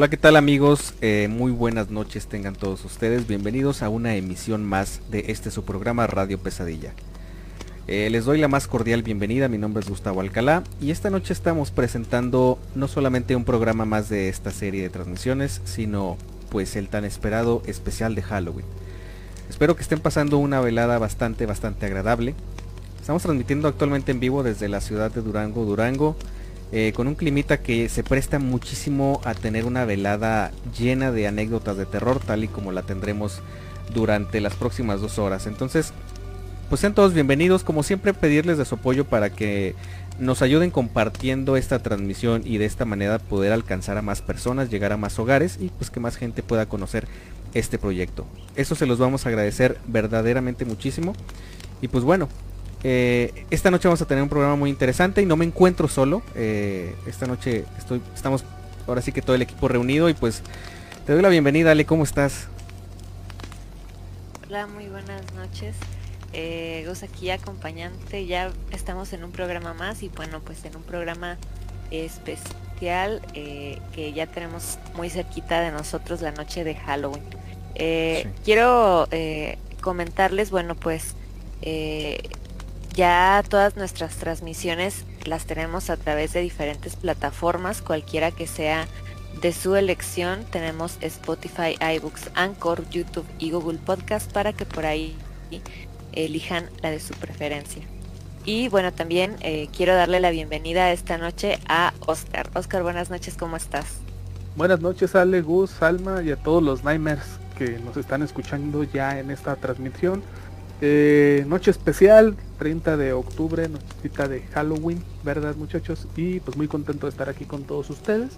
Hola, ¿qué tal amigos? Eh, muy buenas noches tengan todos ustedes. Bienvenidos a una emisión más de este su programa Radio Pesadilla. Eh, les doy la más cordial bienvenida, mi nombre es Gustavo Alcalá y esta noche estamos presentando no solamente un programa más de esta serie de transmisiones, sino pues el tan esperado especial de Halloween. Espero que estén pasando una velada bastante, bastante agradable. Estamos transmitiendo actualmente en vivo desde la ciudad de Durango, Durango. Eh, con un climita que se presta muchísimo a tener una velada llena de anécdotas de terror, tal y como la tendremos durante las próximas dos horas. Entonces, pues sean todos bienvenidos, como siempre pedirles de su apoyo para que nos ayuden compartiendo esta transmisión y de esta manera poder alcanzar a más personas, llegar a más hogares y pues que más gente pueda conocer este proyecto. Eso se los vamos a agradecer verdaderamente muchísimo. Y pues bueno, eh, esta noche vamos a tener un programa muy interesante y no me encuentro solo. Eh, esta noche estoy, estamos ahora sí que todo el equipo reunido y pues te doy la bienvenida, Ale, ¿cómo estás? Hola, muy buenas noches. Eh, Gus aquí acompañante, ya estamos en un programa más y bueno, pues en un programa especial eh, que ya tenemos muy cerquita de nosotros la noche de Halloween. Quiero comentarles, bueno, pues ya todas nuestras transmisiones las tenemos a través de diferentes plataformas, cualquiera que sea de su elección. Tenemos Spotify, iBooks, Anchor, YouTube y Google Podcast para que por ahí elijan la de su preferencia. Y bueno, también eh, quiero darle la bienvenida esta noche a Oscar. Oscar, buenas noches, ¿cómo estás? Buenas noches, Ale, Gus, Salma y a todos los Nightmares que nos están escuchando ya en esta transmisión. Eh, noche especial, 30 de octubre, nochecita de Halloween, ¿verdad muchachos? Y pues muy contento de estar aquí con todos ustedes.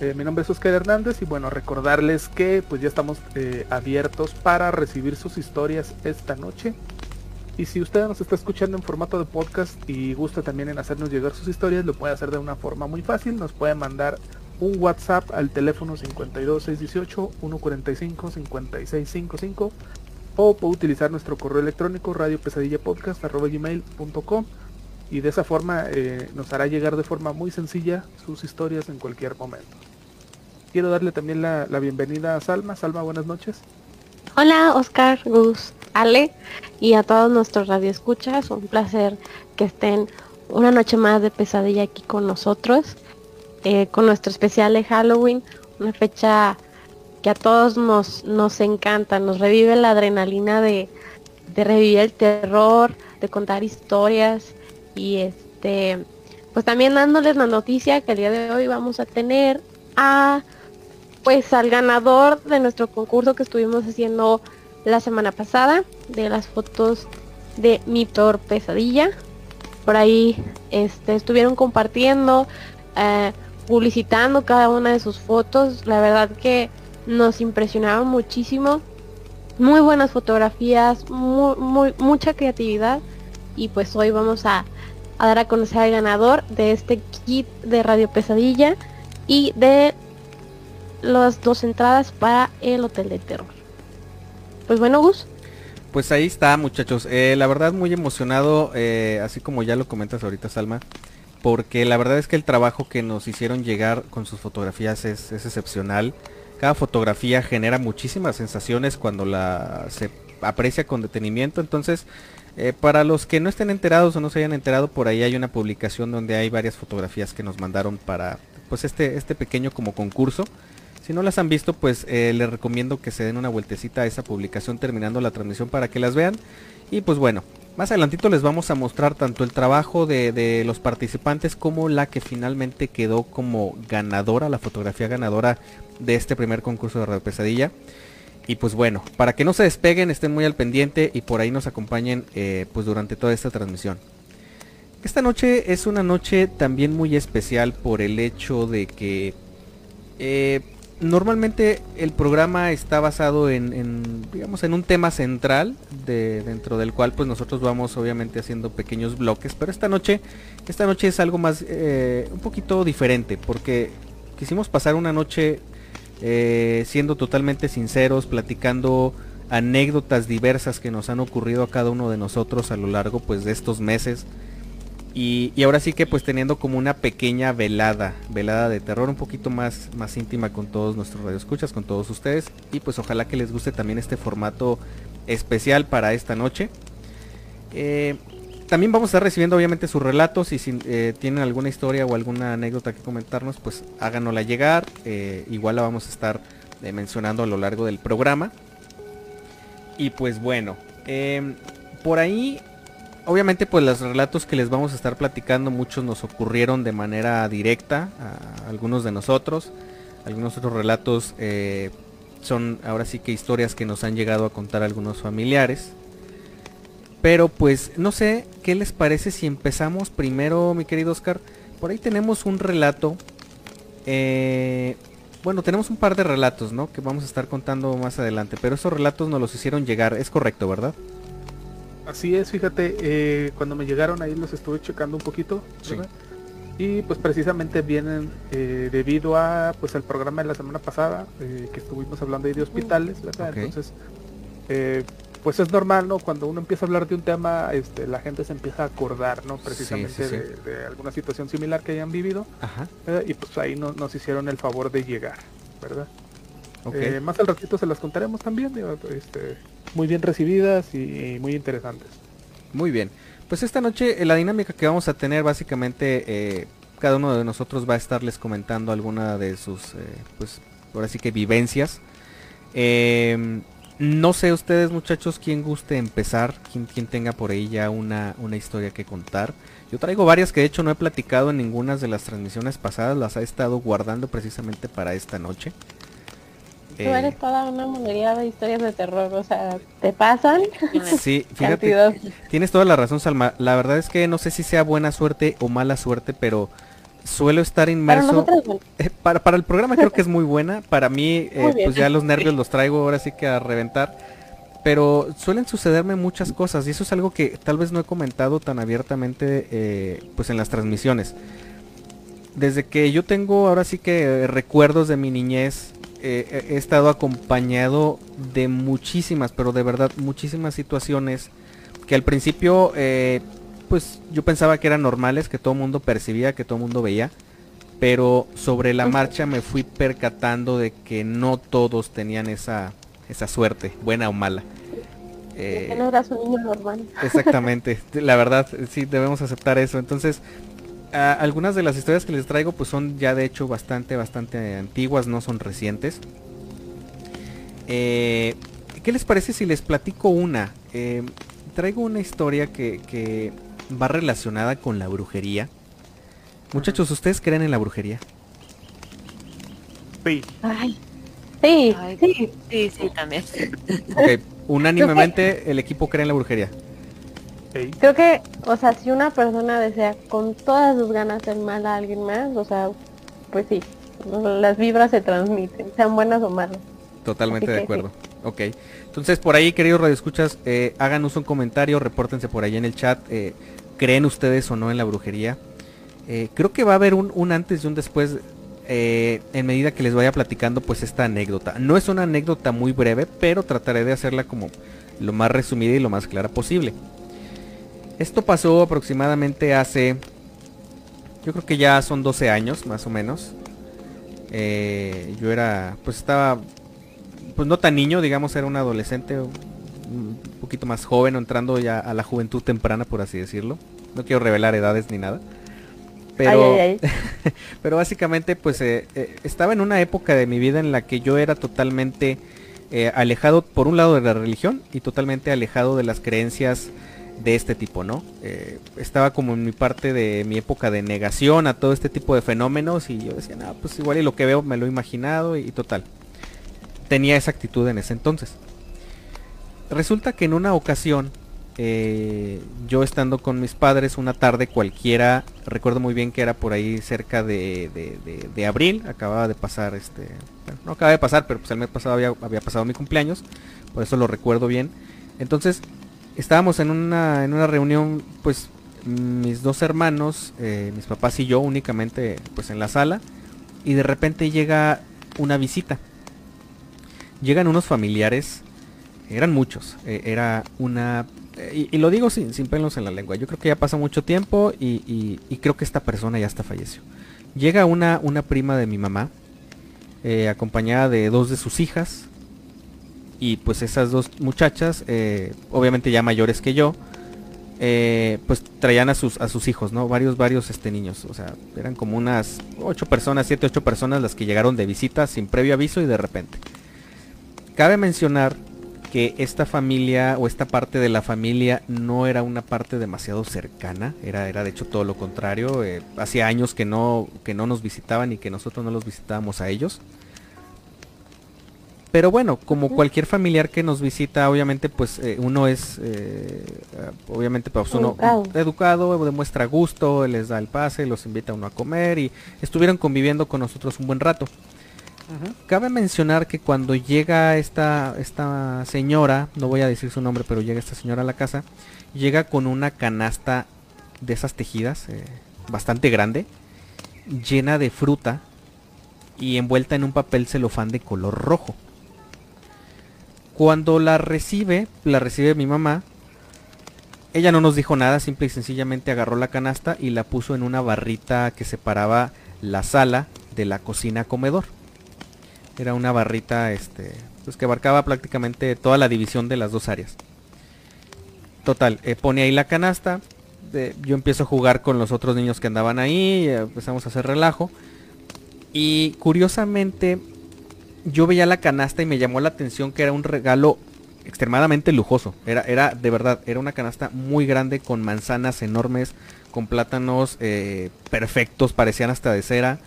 Eh, mi nombre es Oscar Hernández y bueno, recordarles que pues ya estamos eh, abiertos para recibir sus historias esta noche. Y si usted nos está escuchando en formato de podcast y gusta también en hacernos llegar sus historias, lo puede hacer de una forma muy fácil. Nos puede mandar un WhatsApp al teléfono 52618 145 5655 o puede utilizar nuestro correo electrónico radiopesadillapodcast.com y de esa forma eh, nos hará llegar de forma muy sencilla sus historias en cualquier momento. Quiero darle también la, bienvenida a Salma. Salma, buenas noches. Hola, Oscar, Gus, Ale y a todos nuestros radioescuchas. Un placer que estén una noche más de pesadilla aquí con nosotros, eh, con nuestro especial de Halloween, una fecha que a todos nos, nos encanta, nos revive la adrenalina de, revivir el terror, de contar historias y este pues también dándoles la noticia que el día de hoy vamos a tener a pues al ganador de nuestro concurso que estuvimos haciendo la semana pasada de las fotos de mi peor pesadilla. Por ahí este estuvieron compartiendo eh, publicitando cada una de sus fotos. La verdad que nos impresionaron muchísimo. Muy buenas fotografías, muy, mucha creatividad. Y pues hoy vamos a, dar a conocer al ganador de este kit de Radio Pesadilla y de las dos entradas para el Hotel de Terror. Pues bueno, Gus. Pues ahí está, muchachos. Eh, la verdad muy emocionado, eh, así como ya lo comentas ahorita, Salma, porque la verdad es que el trabajo que nos hicieron llegar con sus fotografías es excepcional. Cada fotografía genera muchísimas sensaciones cuando la se aprecia con detenimiento. Entonces, Eh, para los que no estén enterados o no se hayan enterado, por ahí hay una publicación donde hay varias fotografías que nos mandaron para pues este, este pequeño como concurso. Si no las han visto, pues eh, les recomiendo que se den una vueltecita a esa publicación terminando la transmisión para que las vean. Y pues bueno, más adelantito les vamos a mostrar tanto el trabajo de, de, los participantes como la que finalmente quedó como ganadora, la fotografía ganadora de este primer concurso de Radio Pesadilla. Y pues bueno, para que no se despeguen, estén muy al pendiente y por ahí nos acompañen eh, pues durante toda esta transmisión. Esta noche es una noche también muy especial por el hecho de que eh, normalmente el programa está basado en, digamos en un tema central de, dentro del cual pues nosotros vamos obviamente haciendo pequeños bloques pero esta noche esta noche es algo más eh, un poquito diferente porque quisimos pasar una noche eh, siendo totalmente sinceros, platicando anécdotas diversas que nos han ocurrido a cada uno de nosotros a lo largo pues de estos meses. Y, ahora sí que pues teniendo como una pequeña velada, velada de terror un poquito más, más íntima con todos nuestros radioescuchas, con todos ustedes. Y pues ojalá que les guste también este formato especial para esta noche. Eh, también vamos a estar recibiendo obviamente sus relatos y si eh, tienen alguna historia o alguna anécdota que comentarnos, pues háganosla llegar. Eh, igual la vamos a estar eh, mencionando a lo largo del programa. Y pues bueno, em, por ahí, obviamente pues los relatos que les vamos a estar platicando, muchos nos ocurrieron de manera directa a algunos de nosotros. Algunos otros relatos son ahora sí que historias que nos han llegado a contar algunos familiares. Pero pues no sé qué les parece si empezamos primero, mi querido Oscar. Por ahí tenemos un relato. Eh, bueno, tenemos un par de relatos, ¿no? Que vamos a estar contando más adelante. Pero esos relatos nos los hicieron llegar. Es correcto, ¿verdad? Así es, fíjate, eh, cuando me llegaron ahí los estuve checando un poquito. Y pues precisamente vienen eh, debido a pues el programa de la semana pasada que estuvimos hablando de hospitales, ¿verdad? Entonces pues es normal, ¿no? Cuando uno empieza a hablar de un tema, este, la gente se empieza a acordar, ¿no? Precisamente De, alguna situación similar que hayan vivido. Ajá. y pues ahí nos hicieron el favor de llegar, ¿verdad? Eh, más al ratito se las contaremos también, este, muy bien recibidas y, muy interesantes. Muy bien. Pues esta noche eh, la dinámica que vamos a tener básicamente eh, cada uno de nosotros va a estarles comentando alguna de sus, pues ahora sí que vivencias. Eh, no sé ustedes muchachos quién guste empezar, quién, tenga por ahí ya una, una, historia que contar. Yo traigo varias que de hecho no he platicado en ninguna de las transmisiones pasadas, las he estado guardando precisamente para esta noche. Tú eres eh, toda una monería de historias de terror, o sea, ¿te pasan? Sí, fíjate, tienes toda la razón Salma. La verdad es que no sé si sea buena suerte o mala suerte, pero suelo estar inmerso. Eh, para, para, el programa creo que es muy buena. Para mí, eh, pues ya los nervios los traigo ahora sí que a reventar. Pero suelen sucederme muchas cosas y eso es algo que tal vez no he comentado tan abiertamente eh, pues en las transmisiones. Desde que yo tengo ahora sí que recuerdos de mi niñez, he estado acompañado de muchísimas, pero de verdad muchísimas situaciones que al principio pues yo pensaba que eran normales, que todo el mundo percibía, que todo el mundo veía. Pero sobre la marcha me fui percatando de que no todos tenían esa, esa suerte, buena o mala. Eh, no eras un niño normal. Exactamente, la verdad, sí debemos aceptar eso. Entonces, algunas de las historias que les traigo pues son ya de hecho bastante, bastante antiguas, no son recientes. Eh, ¿Qué les parece si les platico una? Eh, traigo una historia que, que va relacionada con la brujería. Muchachos, ¿ustedes creen en la brujería? Sí. sí, sí. Sí, sí, también. Ok, unánimemente el equipo cree en la brujería. Creo que, o sea, si una persona desea con todas sus ganas hacer mal a alguien más, o sea, pues sí, las vibras se transmiten, sean buenas o malas. Totalmente de acuerdo. Ok. Entonces, por ahí, queridos radioescuchas, eh, háganos un comentario, repórtense por ahí en el chat. Eh, creen ustedes o no en la brujería. Eh, creo que va a haber un, antes y un después eh, en medida que les vaya platicando pues esta anécdota. No es una anécdota muy breve, pero trataré de hacerla como lo más resumida y lo más clara posible. Esto pasó aproximadamente hace, yo creo que ya son 12 años más o menos. Eh, yo era, pues estaba, pues no tan niño, digamos, era un adolescente, poquito más joven entrando ya a la juventud temprana, por así decirlo. No quiero revelar edades ni nada. Pero, pero básicamente pues eh, eh, estaba en una época de mi vida en la que yo era totalmente eh, alejado por un lado de la religión y totalmente alejado de las creencias de este tipo, ¿no? estaba como en mi parte de mi época de negación a todo este tipo de fenómenos y yo decía, no, pues igual y lo que veo me lo he imaginado y total. Tenía esa actitud en ese entonces. Resulta que en una ocasión eh, yo estando con mis padres una tarde cualquiera, recuerdo muy bien que era por ahí cerca de, abril, acababa de pasar este, no acaba de pasar, pero pues el mes pasado había, pasado mi cumpleaños, por eso lo recuerdo bien. Entonces, estábamos en una, en una reunión, pues mis dos hermanos, eh, mis papás y yo únicamente pues en la sala, y de repente llega una visita. Llegan unos familiares, eran muchos, eh, era una y, lo digo sin, sin, pelos en la lengua, yo creo que ya pasa mucho tiempo y, creo que esta persona ya está falleció. Llega una, una prima de mi mamá, eh, acompañada de dos de sus hijas, y pues esas dos muchachas, eh, obviamente ya mayores que yo, pues traían a sus, a sus hijos, ¿no? Varios, varios este, niños, o sea, eran como unas ocho personas, siete, ocho personas las que llegaron de visita sin previo aviso y de repente. Cabe mencionar que esta familia o esta parte de la familia no era una parte demasiado cercana, era, era de hecho todo lo contrario, eh, hacía años que no, que no nos visitaban y que nosotros no los visitábamos a ellos. Pero bueno, como cualquier familiar que nos visita, obviamente pues eh, uno es, eh, obviamente pues uno educado. educado, demuestra gusto, les da el pase, los invita a uno a comer y estuvieron conviviendo con nosotros un buen rato. Cabe mencionar que cuando llega esta, esta señora, no voy a decir su nombre, pero llega esta señora a la casa, llega con una canasta de esas tejidas, eh, bastante grande, llena de fruta y envuelta en un papel celofán de color rojo. Cuando la recibe, la recibe mi mamá, ella no nos dijo nada, simple y sencillamente agarró la canasta y la puso en una barrita que separaba la sala de la cocina comedor. Era una barrita este, pues que abarcaba prácticamente toda la división de las dos áreas. Total, eh, pone ahí la canasta. yo empiezo a jugar con los otros niños que andaban ahí. empezamos a hacer relajo. Y curiosamente, yo veía la canasta y me llamó la atención que era un regalo extremadamente lujoso. Era, era de verdad, era una canasta muy grande con manzanas enormes, con plátanos eh, perfectos, parecían hasta de cera.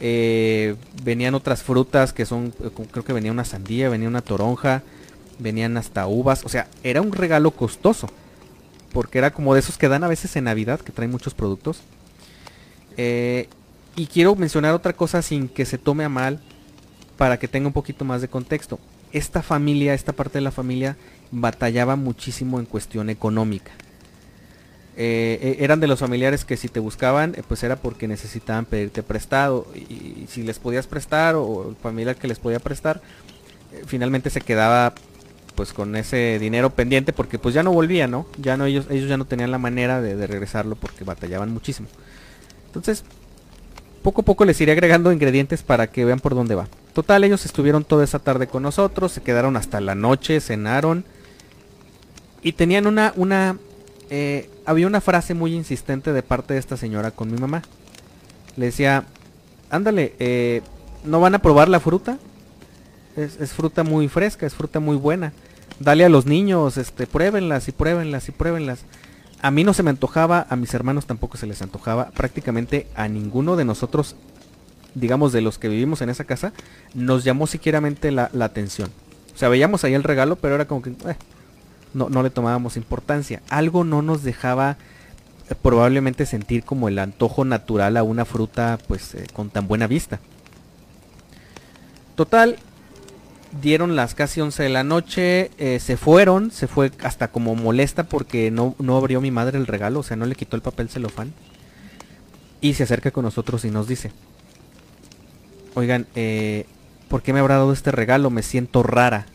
Eh, venían otras frutas que son, eh, creo que venía una sandía, venía una toronja, venían hasta uvas. O sea, era un regalo costoso. Porque era como de esos que dan a veces en Navidad, que traen muchos productos. Eh, y quiero mencionar otra cosa sin que se tome a mal, para que tenga un poquito más de contexto. Esta familia, esta parte de la familia, batallaba muchísimo en cuestión económica. Eh, eh, eran de los familiares que si te buscaban, eh, pues era porque necesitaban pedirte prestado. Y, si les podías prestar o el familiar que les podía prestar, finalmente se quedaba pues con ese dinero pendiente porque pues ya no volvía, ¿no? Ya no ellos, ellos ya no tenían la manera de, regresarlo porque batallaban muchísimo. Entonces, poco a poco les iré agregando ingredientes para que vean por dónde va. Total, ellos estuvieron toda esa tarde con nosotros, se quedaron hasta la noche, cenaron. Y tenían una, una, eh, había una frase muy insistente de parte de esta señora con mi mamá. Le decía, ándale, eh, ¿no van a probar la fruta? Es, fruta muy fresca, es fruta muy buena. Dale a los niños, este, pruébenlas y pruébenlas y pruébenlas. A mí no se me antojaba, a mis hermanos tampoco se les antojaba. Prácticamente a ninguno de nosotros, digamos de los que vivimos en esa casa, nos llamó siquiera la, la atención. O sea, veíamos ahí el regalo, pero era como que, eh, no, le tomábamos importancia. Algo no nos dejaba eh, probablemente sentir como el antojo natural a una fruta pues eh, con tan buena vista. Total, dieron las casi 11 de la noche, eh, se fueron, se fue hasta como molesta porque no, no abrió mi madre el regalo, o sea, no le quitó el papel celofán. Y se acerca con nosotros y nos dice, oigan, ¿por qué me habrá dado este regalo? Me siento rara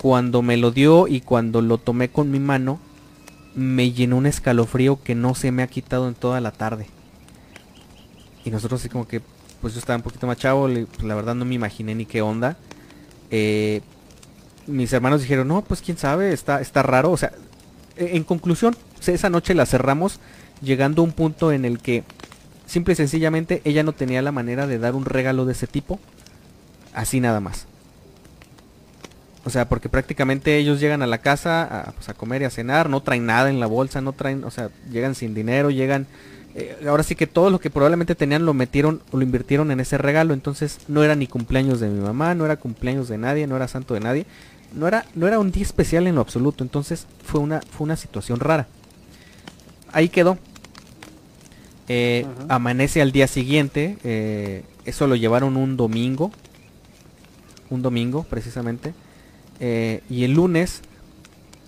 cuando me lo dio y cuando lo tomé con mi mano, me llenó un escalofrío que no se me ha quitado en toda la tarde. Y nosotros así como que, pues yo estaba un poquito más chavo, pues la verdad no me imaginé ni qué onda. Eh, mis hermanos dijeron, no, pues quién sabe, está, está raro. O sea, e, en conclusión, esa noche la cerramos llegando a un punto en el que simple y sencillamente ella no tenía la manera de dar un regalo de ese tipo. Así nada más. O sea, porque prácticamente ellos llegan a la casa a, pues, a, comer y a cenar, no traen nada en la bolsa, no traen, o sea, llegan sin dinero, llegan... Eh, ahora sí que todo lo que probablemente tenían lo metieron o lo invirtieron en ese regalo, entonces no era ni cumpleaños de mi mamá, no era cumpleaños de nadie, no era santo de nadie, no era, no era un día especial en lo absoluto, entonces fue una, fue una situación rara. Ahí quedó. Eh, amanece al día siguiente, eh, eso lo llevaron un domingo, un domingo precisamente. Eh, y el lunes,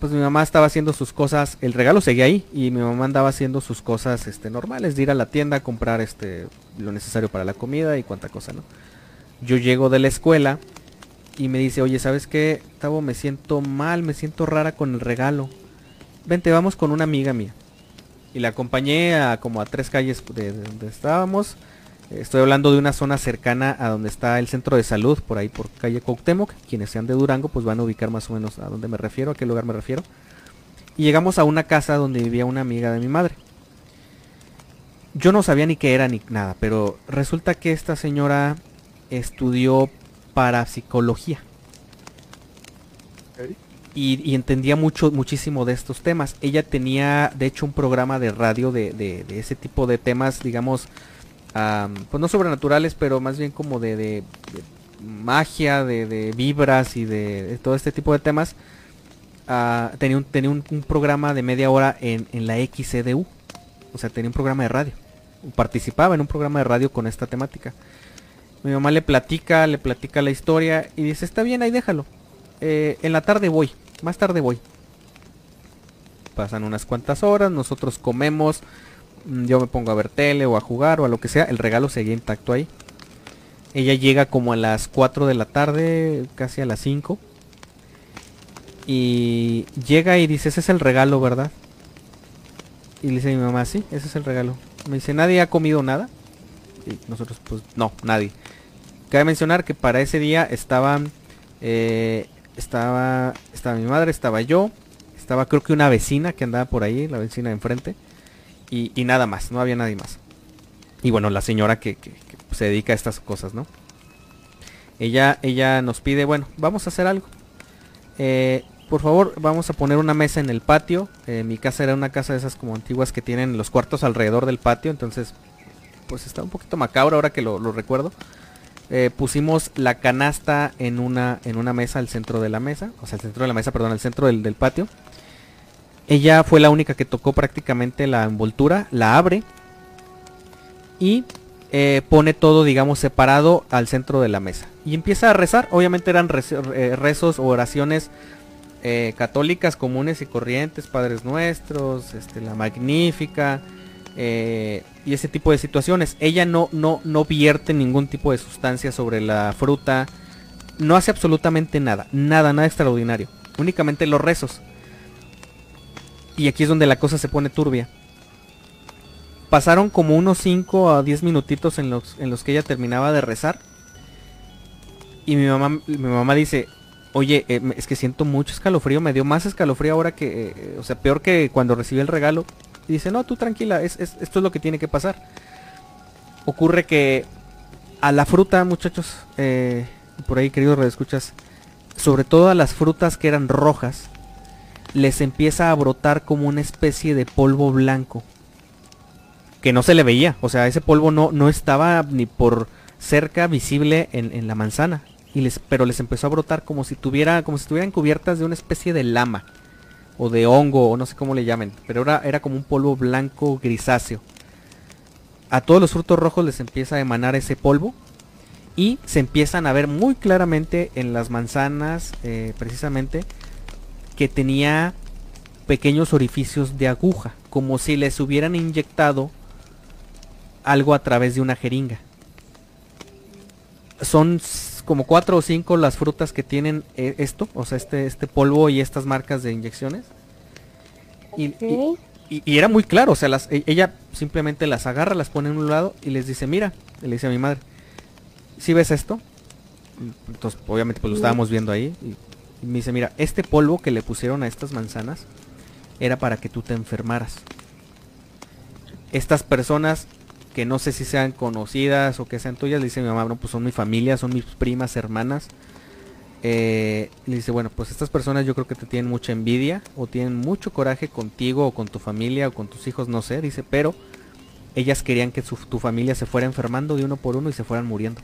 pues mi mamá estaba haciendo sus cosas, el regalo seguía ahí y mi mamá andaba haciendo sus cosas este, normales, de ir a la tienda a comprar este, lo necesario para la comida y cuánta cosa, ¿no? Yo llego de la escuela y me dice, oye, ¿sabes qué? Tavo, me siento mal, me siento rara con el regalo. Vente, vamos con una amiga mía. Y la acompañé a como a tres calles de donde estábamos. Estoy hablando de una zona cercana a donde está el centro de salud, por ahí por calle Cuauhtémoc. Quienes sean de Durango, pues van a ubicar más o menos a dónde me refiero, a qué lugar me refiero. Y llegamos a una casa donde vivía una amiga de mi madre. Yo no sabía ni qué era ni nada, pero resulta que esta señora estudió parapsicología. Y, entendía mucho, muchísimo de estos temas. Ella tenía, de hecho, un programa de radio de, de ese tipo de temas, digamos, pues no sobrenaturales, pero más bien como de, magia, de, vibras y de, todo este tipo de temas. Ah, tenía un, tenía un, programa de media hora en, la XCDU. O sea, tenía un programa de radio. Participaba en un programa de radio con esta temática. Mi mamá le platica, le platica la historia y dice, está bien, ahí déjalo. Eh, en la tarde voy, más tarde voy. Pasan unas cuantas horas, nosotros comemos, yo me pongo a ver tele o a jugar o a lo que sea, el regalo seguía intacto ahí. Ella llega como a las 4 de la tarde, casi a las 5. Y llega y dice, ese es el regalo, ¿verdad? Y le dice a mi mamá, sí, ese es el regalo. Me dice, ¿nadie ha comido nada? Y nosotros, pues, no, nadie. Cabe mencionar que para ese día estaban, eh, estaba, estaba mi madre, estaba yo, estaba creo que una vecina que andaba por ahí, la vecina de enfrente y, nada más, no había nadie más. Y bueno, la señora que, se dedica a estas cosas, ¿no? Ella, ella nos pide, bueno, vamos a hacer algo. Eh, por favor, vamos a poner una mesa en el patio. Eh, mi casa era una casa de esas como antiguas que tienen los cuartos alrededor del patio, entonces pues está un poquito macabro ahora que lo, recuerdo. Eh, pusimos la canasta en una, en una mesa al centro de la mesa, o sea, al centro de la mesa, perdón, al centro del, del patio. Ella fue la única que tocó prácticamente la envoltura, la abre y eh, pone todo, digamos, separado al centro de la mesa. Y empieza a rezar. Obviamente eran eh, rezos o oraciones eh, católicas comunes y corrientes, Padres Nuestros, este, la Magnífica y ese tipo de situaciones. Ella no, no, no vierte ningún tipo de sustancia sobre la fruta. No hace absolutamente nada, nada, nada extraordinario. Únicamente los rezos. Y aquí es donde la cosa se pone turbia. Pasaron como unos 5 a 10 minutitos en los, en los que ella terminaba de rezar. Y mi mamá, mi mamá dice, oye, eh, es que siento mucho escalofrío, me dio más escalofrío ahora que, eh, o sea, peor que cuando recibí el regalo. Y dice, no, tú tranquila, es, esto es lo que tiene que pasar. Ocurre que a la fruta, muchachos, eh, por ahí queridos redescuchas, sobre todo a las frutas que eran rojas, les empieza a brotar como una especie de polvo blanco. Que no se le veía. O sea, ese polvo no, no estaba ni por cerca visible en, la manzana. Pero les empezó a brotar como si tuviera, como si estuvieran cubiertas de una especie de lama. O de hongo, o no sé cómo le llamen. Pero era, era como un polvo blanco grisáceo. A todos los frutos rojos les empieza a emanar ese polvo. Y se empiezan a ver muy claramente en las manzanas, eh, precisamente, que tenía pequeños orificios de aguja, como si les hubieran inyectado algo a través de una jeringa. Son como cuatro o cinco las frutas que tienen eh, esto, o sea, este, este polvo y estas marcas de inyecciones. Y, era muy claro, o sea, las, e, ella simplemente las agarra, las pone en un lado y les dice, mira, le dice a mi madre, si ves esto? Entonces, obviamente, pues lo estábamos viendo ahí. Y Y me dice, mira, este polvo que le pusieron a estas manzanas era para que tú te enfermaras. Estas personas que no sé si sean conocidas o que sean tuyas, le dice mi mamá, no, pues son mi familia, son mis primas, hermanas. Eh, le dice, bueno, pues estas personas yo creo que te tienen mucha envidia o tienen mucho coraje contigo o con tu familia o con tus hijos, no sé, dice, pero ellas querían que tu familia se fuera enfermando de uno por uno y se fueran muriendo.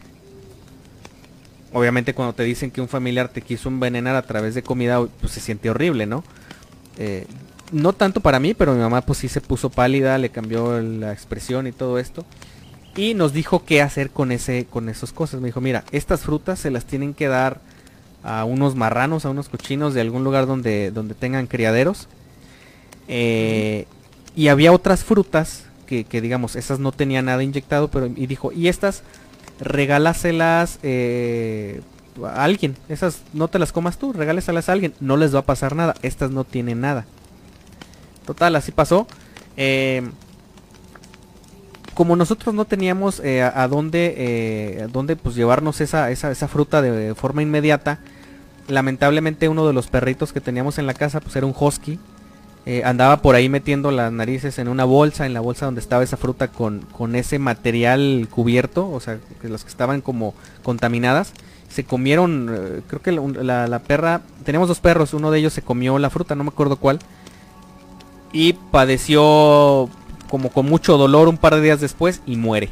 Obviamente cuando te dicen que un familiar te quiso envenenar a través de comida, pues se siente horrible, ¿no? Eh, no tanto para mí, pero mi mamá pues sí se puso pálida, le cambió la expresión y todo esto. Y nos dijo qué hacer con ese, con esas cosas. Me dijo, mira, estas frutas se las tienen que dar a unos marranos, a unos cochinos de algún lugar donde, donde tengan criaderos. Eh, y había otras frutas que, digamos, esas no tenían nada inyectado, pero y dijo, y estas regálaselas eh, a alguien. Esas no te las comas tú, regáleselas a alguien. No les va a pasar nada. Estas no tienen nada. Total, así pasó. Eh, como nosotros no teníamos eh, a, dónde, eh, dónde pues llevarnos esa, esa, fruta de, forma inmediata, lamentablemente uno de los perritos que teníamos en la casa pues era un husky. Andaba por ahí metiendo las narices en una bolsa, en la bolsa donde estaba esa fruta con, con ese material cubierto, o sea, que las que estaban como contaminadas. Se comieron, creo que la, la perra, teníamos dos perros, uno de ellos se comió la fruta, no me acuerdo cuál y padeció como con mucho dolor un par de días después y muere.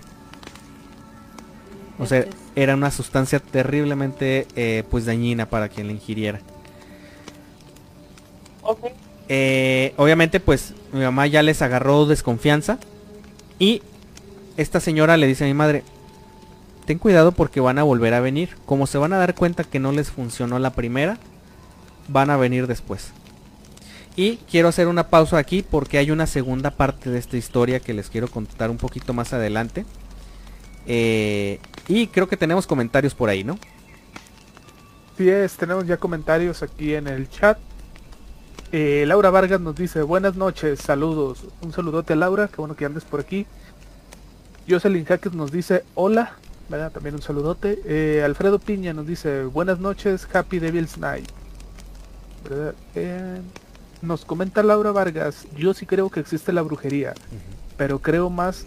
O sea, era una sustancia terriblemente eh, pues dañina para quien la ingiriera. Eh, obviamente pues mi mamá ya les agarró desconfianza y esta señora le dice a mi madre, ten cuidado porque van a volver a venir. Como se van a dar cuenta que no les funcionó la primera, van a venir después. Y quiero hacer una pausa aquí porque hay una segunda parte de esta historia que les quiero contar un poquito más adelante. Eh, y creo que tenemos comentarios por ahí, ¿no? Sí es, tenemos ya comentarios aquí en el chat. Eh, Laura Vargas nos dice, buenas noches, saludos. Un saludote a Laura, qué bueno que andes por aquí. Jocelyn Jaques nos dice, hola, ¿verdad? También un saludote. Eh, Alfredo Piña nos dice, buenas noches, Happy Devil's Night. ¿Verdad? nos comenta Laura Vargas, yo sí creo que existe la brujería, pero creo más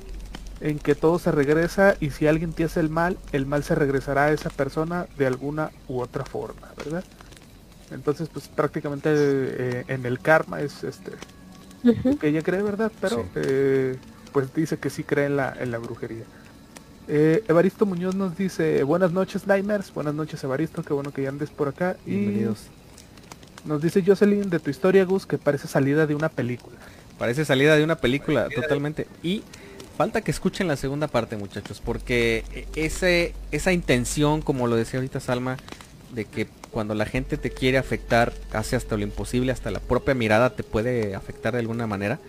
en que todo se regresa y si alguien te hace el mal, el mal se regresará a esa persona de alguna u otra forma, ¿verdad? Entonces, pues prácticamente eh, en el karma es este que ella cree, ¿verdad? Pero eh, pues dice que sí cree en la, en la brujería. Eh, Evaristo Muñoz nos dice, buenas noches Nightmares, buenas noches Evaristo, qué bueno que ya andes por acá. Bienvenidos. Nos dice Jocelyn de tu historia, Gus, que parece salida de una película. Parece salida de una película, totalmente. Y falta que escuchen la segunda parte, muchachos, porque ese, esa intención, como lo decía ahorita Salma, de que cuando la gente te quiere afectar, hace hasta lo imposible, hasta la propia mirada te puede afectar de alguna manera.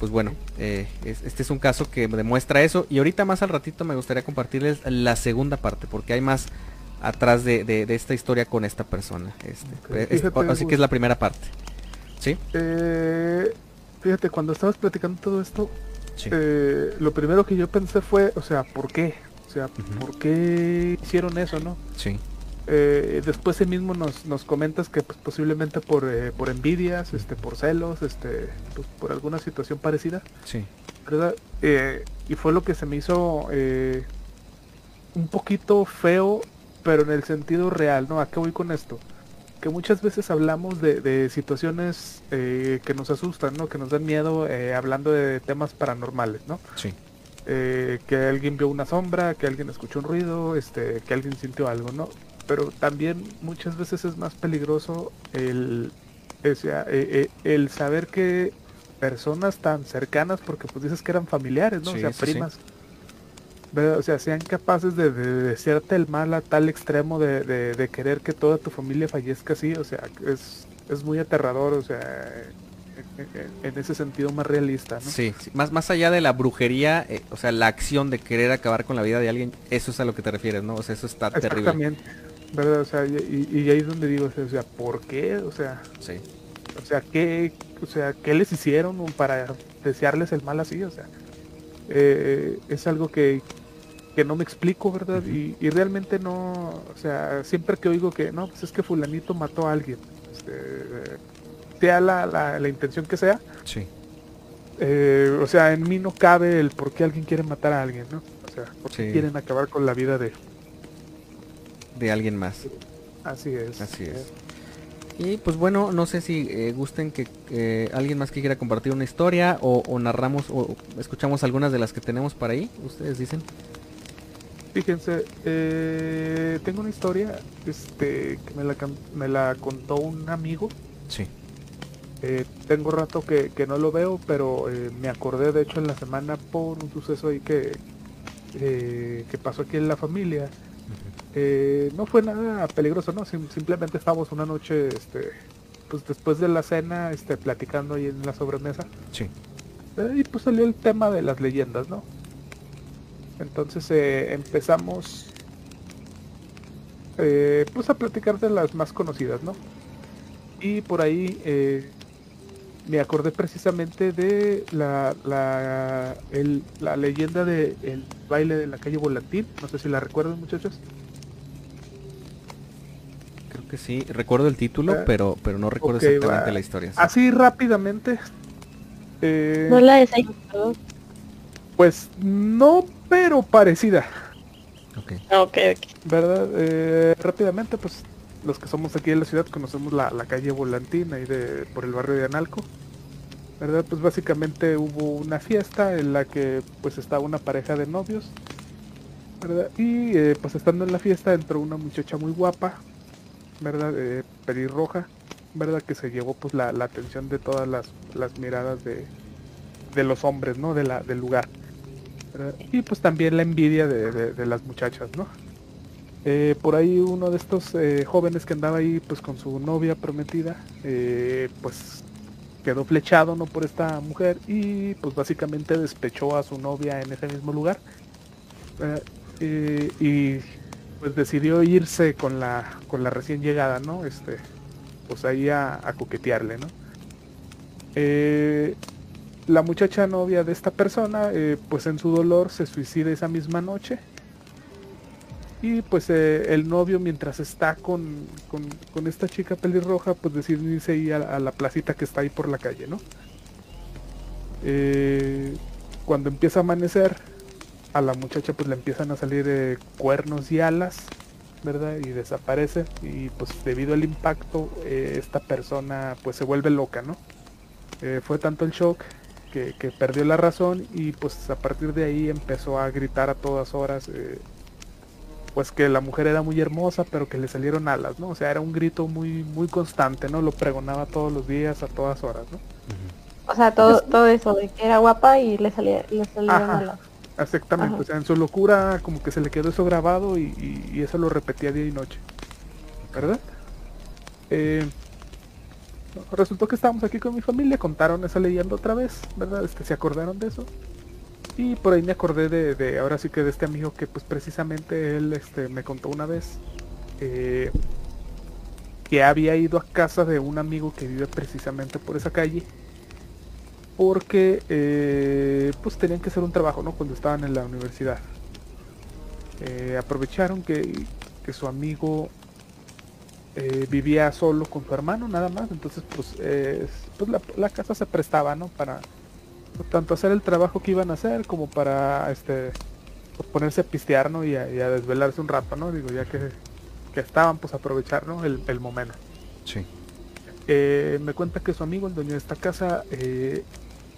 Pues bueno, eh, este es un caso que demuestra eso. Y ahorita más al ratito me gustaría compartirles la segunda parte, porque hay más atrás de, esta historia con esta persona. Este, así que es la primera parte. ¿Sí? Eh, fíjate, cuando estabas platicando todo esto, eh, lo primero que yo pensé fue, o sea, ¿por qué? O sea, ¿por qué hicieron eso, no? Sí. Eh, después él mismo nos, nos comentas que pues, posiblemente por, por envidias, este, por celos, este, pues, por alguna situación parecida. Sí. ¿Verdad? y fue lo que se me hizo un poquito feo pero en el sentido real, ¿no? ¿A qué voy con esto? Que muchas veces hablamos de, situaciones eh, que nos asustan, ¿no? Que nos dan miedo eh, hablando de temas paranormales, ¿no? Sí. Eh, que alguien vio una sombra, que alguien escuchó un ruido, este, que alguien sintió algo, ¿no? Pero también muchas veces es más peligroso el, el saber que personas tan cercanas, porque pues dices que eran familiares, ¿no? o sea, primas o sea, sean capaces de, desearte el mal a tal extremo de, querer que toda tu familia fallezca así, o sea, es, es muy aterrador, o sea, en, ese sentido más realista, ¿no? Sí, Más, más allá de la brujería, eh, o sea, la acción de querer acabar con la vida de alguien, eso es a lo que te refieres, ¿no? O sea, eso está terrible. Exactamente, ¿verdad? O sea, y, ahí es donde digo, o sea, ¿por qué? O sea, sí. O sea, ¿qué, o sea, ¿qué les hicieron para desearles el mal así? O sea, eh, es algo que, que no me explico, ¿verdad? y, y, realmente no, o sea, siempre que oigo que, no, pues es que fulanito mató a alguien, este, sea la, la, la, intención que sea, sí. Eh, o sea, en mí no cabe el por qué alguien quiere matar a alguien, ¿no? O sea, porque Sí. quieren acabar con la vida de... De alguien más. Así es. Así es. Y pues bueno, no sé si eh, gusten que eh, alguien más que quiera compartir una historia o, o narramos o escuchamos algunas de las que tenemos para ahí. Ustedes dicen. Fíjense, eh, tengo una historia este, que me la, me la contó un amigo. Sí. Eh, tengo rato que, que no lo veo, pero eh, me acordé de hecho en la semana por un suceso ahí que, eh, que pasó aquí en la familia. Eh, no fue nada peligroso, no, sim- simplemente estábamos una noche, este, pues después de la cena, este, platicando ahí en la sobremesa. Sí. Eh, y pues salió el tema de las leyendas, ¿no? Entonces eh, empezamos pues a platicar de las más conocidas, ¿no? Y por ahí me acordé precisamente de la, la, el- la leyenda de el baile de la calle Volantín. No sé si la recuerdan, muchachos. Que sí. Recuerdo el título, Eh, pero, pero no recuerdo exactamente va. la historia. sí. Así rápidamente. eh, No la desayunado. Pues no, pero parecida. Ok. Ok, ok. ¿Verdad? Eh, rápidamente, pues los que somos aquí en la ciudad conocemos la, la calle Volantín ahí de, por el barrio de Analco. ¿Verdad? Pues básicamente hubo una fiesta en la que pues estaba una pareja de novios. ¿Verdad? Y eh, pues estando en la fiesta entró una muchacha muy guapa, ¿verdad? Eh, pelirroja, ¿verdad? Que se llevó pues la, la atención de todas las, las miradas de, de los hombres, ¿no? De la, del lugar. Y pues también la envidia de, de- las muchachas, ¿no? Eh, por ahí uno de estos eh, jóvenes que andaba ahí pues con su novia prometida, eh, pues quedó flechado no por esta mujer y pues básicamente despechó a su novia en ese mismo lugar. Eh, y pues decidió irse con la con la recién llegada, ¿no? Este, pues ahí a, coquetearle, ¿no? Eh, la muchacha novia de esta persona, eh, pues en su dolor se suicida esa misma noche. Y pues eh, el novio mientras está con, con, esta chica pelirroja, pues decide irse ahí a, a la placita que está ahí por la calle, ¿no? Cuando empieza a amanecer, a la muchacha pues le empiezan a salir eh, cuernos y alas, ¿verdad? Y desaparece. Y pues debido al impacto, eh, esta persona pues se vuelve loca, ¿no? Eh, fue tanto el shock que, que perdió la razón y pues a partir de ahí empezó a gritar a todas horas eh, pues que la mujer era muy hermosa pero que le salieron alas, ¿no? O sea, era un grito muy muy constante, ¿no? Lo pregonaba todos los días a todas horas, ¿no? O sea, todo, todo eso de que era guapa y le salía, le salieron Ajá. alas. Exactamente, Ajá. o sea, en su locura como que se le quedó eso grabado y, y- y eso lo repetía día y noche, ¿verdad? Eh, resultó que estábamos aquí con mi familia, contaron esa leyenda otra vez, ¿verdad? Este, se acordaron de eso. Y por ahí me acordé de, de- ahora sí que de este amigo que pues precisamente él este, me contó una vez eh, que había ido a casa de un amigo que vive precisamente por esa calle porque eh, pues tenían que hacer un trabajo no cuando estaban en la universidad. Eh, aprovecharon que, que su amigo eh, vivía solo con su hermano nada más. Entonces pues, eh, pues la, la casa se prestaba no para tanto hacer el trabajo que iban a hacer como para este pues, ponerse a pistear no y a, y a desvelarse un rato no digo ya que, que estaban pues aprovechar no el, el momento. Sí. me cuenta que su amigo, el dueño de esta casa, eh,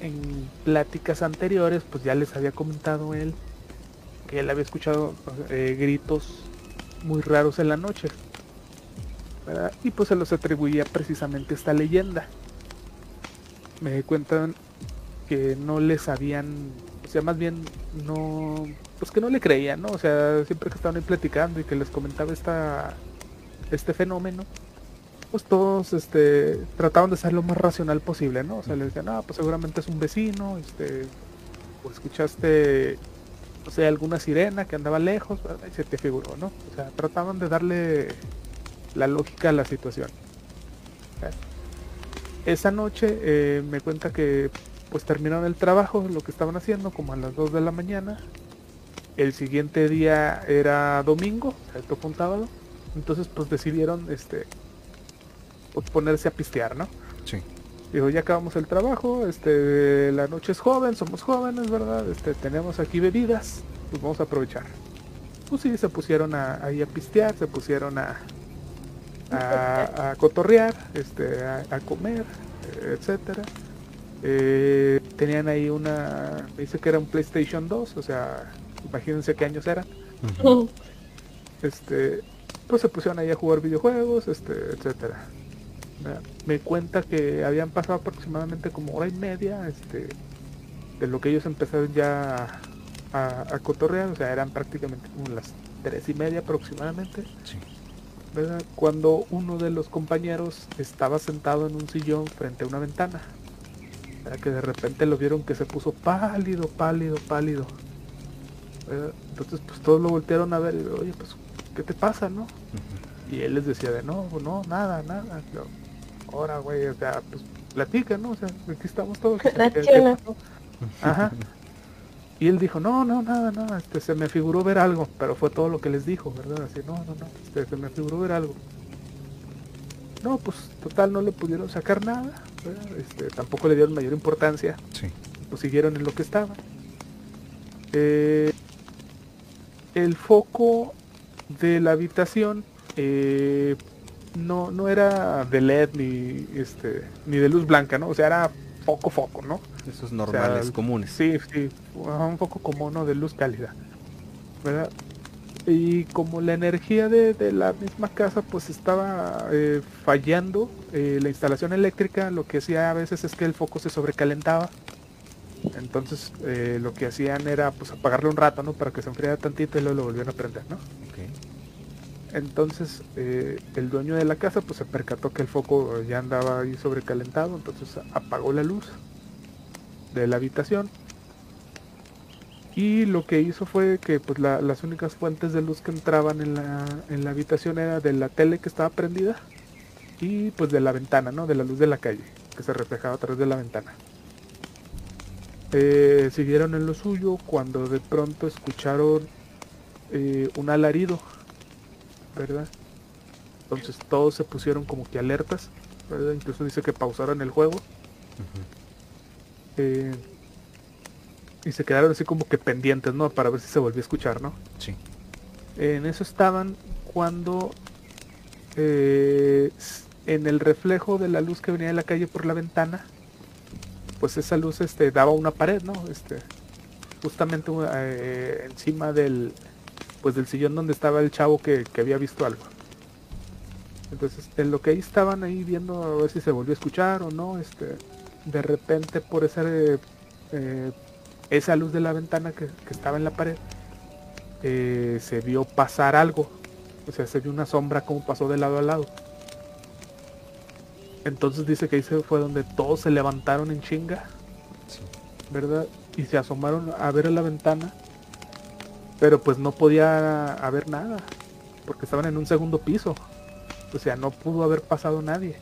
en pláticas anteriores, pues ya les había comentado él que él había escuchado eh, gritos muy raros en la noche. Y pues se los atribuía precisamente esta leyenda. Me cuentan que no les habían, o sea, más bien no, pues que no le creían, ¿no? O sea, siempre que estaban ahí platicando y que les comentaba esta, este fenómeno, pues todos este trataban de ser lo más racional posible, ¿no? O sea, les decían, ah, pues seguramente es un vecino, este, o escuchaste, no sé, alguna sirena que andaba lejos, ¿verdad? y se te figuró, ¿no? O sea, trataban de darle la lógica a la situación. ¿verdad? Esa noche eh, me cuenta que pues terminaron el trabajo, lo que estaban haciendo, como a las 2 de la mañana, el siguiente día era domingo, esto fue un sábado. Entonces pues decidieron este ponerse a pistear, ¿no? Sí. Dijo, ya acabamos el trabajo, este, la noche es joven, somos jóvenes, ¿verdad? Este, tenemos aquí bebidas, pues vamos a aprovechar. Pues sí, se pusieron a, ahí a pistear, se pusieron a, a, a cotorrear, este, a, a comer, etcétera. Eh, tenían ahí una, me dice que era un PlayStation 2, o sea, imagínense qué años eran. Este, pues se pusieron ahí a jugar videojuegos, este, etcétera. Me cuenta que habían pasado aproximadamente como hora y media, este, de lo que ellos empezaron ya a, a cotorrear, o sea, eran prácticamente como las tres y media aproximadamente. Sí. ¿verdad? Cuando uno de los compañeros estaba sentado en un sillón frente a una ventana. ¿verdad? Que de repente lo vieron que se puso pálido, pálido, pálido. ¿verdad? Entonces pues todos lo voltearon a ver y oye pues ¿qué te pasa no? Y él les decía de no, no, nada, nada. Ahora güey, o sea, pues platica, ¿no? O sea, aquí estamos todos. Ajá. Y él dijo, no, no, nada, nada, este, se me figuró ver algo, pero fue todo lo que les dijo, ¿verdad? Así, no, no, no, este, se me figuró ver algo. No, pues total no le pudieron sacar nada. Este, tampoco le dieron mayor importancia, Sí. pues siguieron en lo que estaban. Eh, el foco de la habitación eh, no, no era de LED ni este ni de luz blanca, ¿no? O sea, era foco foco, ¿no? Esos normales, sea, comunes. Sí, sí, un poco como uno de luz cálida, ¿verdad? Y como la energía de, de la misma casa pues estaba eh, fallando, eh, la instalación eléctrica lo que hacía a veces es que el foco se sobrecalentaba. Entonces eh, lo que hacían era pues apagarlo un rato, ¿no? Para que se enfriara tantito y luego lo volvieran a prender, ¿no? Entonces eh, el dueño de la casa pues se percató que el foco ya andaba ahí sobrecalentado, entonces apagó la luz de la habitación. Y lo que hizo fue que pues la- las únicas fuentes de luz que entraban en la, en la habitación era de la tele que estaba prendida y pues de la ventana, ¿no? De la luz de la calle que se reflejaba a través de la ventana. Eh, siguieron en lo suyo cuando de pronto escucharon eh, un alarido ¿verdad? Entonces todos se pusieron como que alertas, ¿verdad? Incluso dice que pausaron el juego eh, y se quedaron así como que pendientes, ¿no? Para ver si se volvió a escuchar, ¿no? Sí. En eso estaban cuando eh, en el reflejo de la luz que venía de la calle por la ventana, pues esa luz este daba una pared, ¿no? Este justamente eh, encima del pues del sillón donde estaba el chavo que, que había visto algo. Entonces, en lo que ahí estaban ahí viendo a ver si se volvió a escuchar o no, este de repente por esa eh, eh, esa luz de la ventana que, que estaba en la pared eh, se vio pasar algo. O sea, se vio una sombra como pasó de lado a lado. Entonces dice que ahí se fue donde todos se levantaron en chinga, Sí. ¿verdad? Y se asomaron a ver a la ventana. Pero pues no podía haber nada. Porque estaban en un segundo piso. O sea, no pudo haber pasado nadie.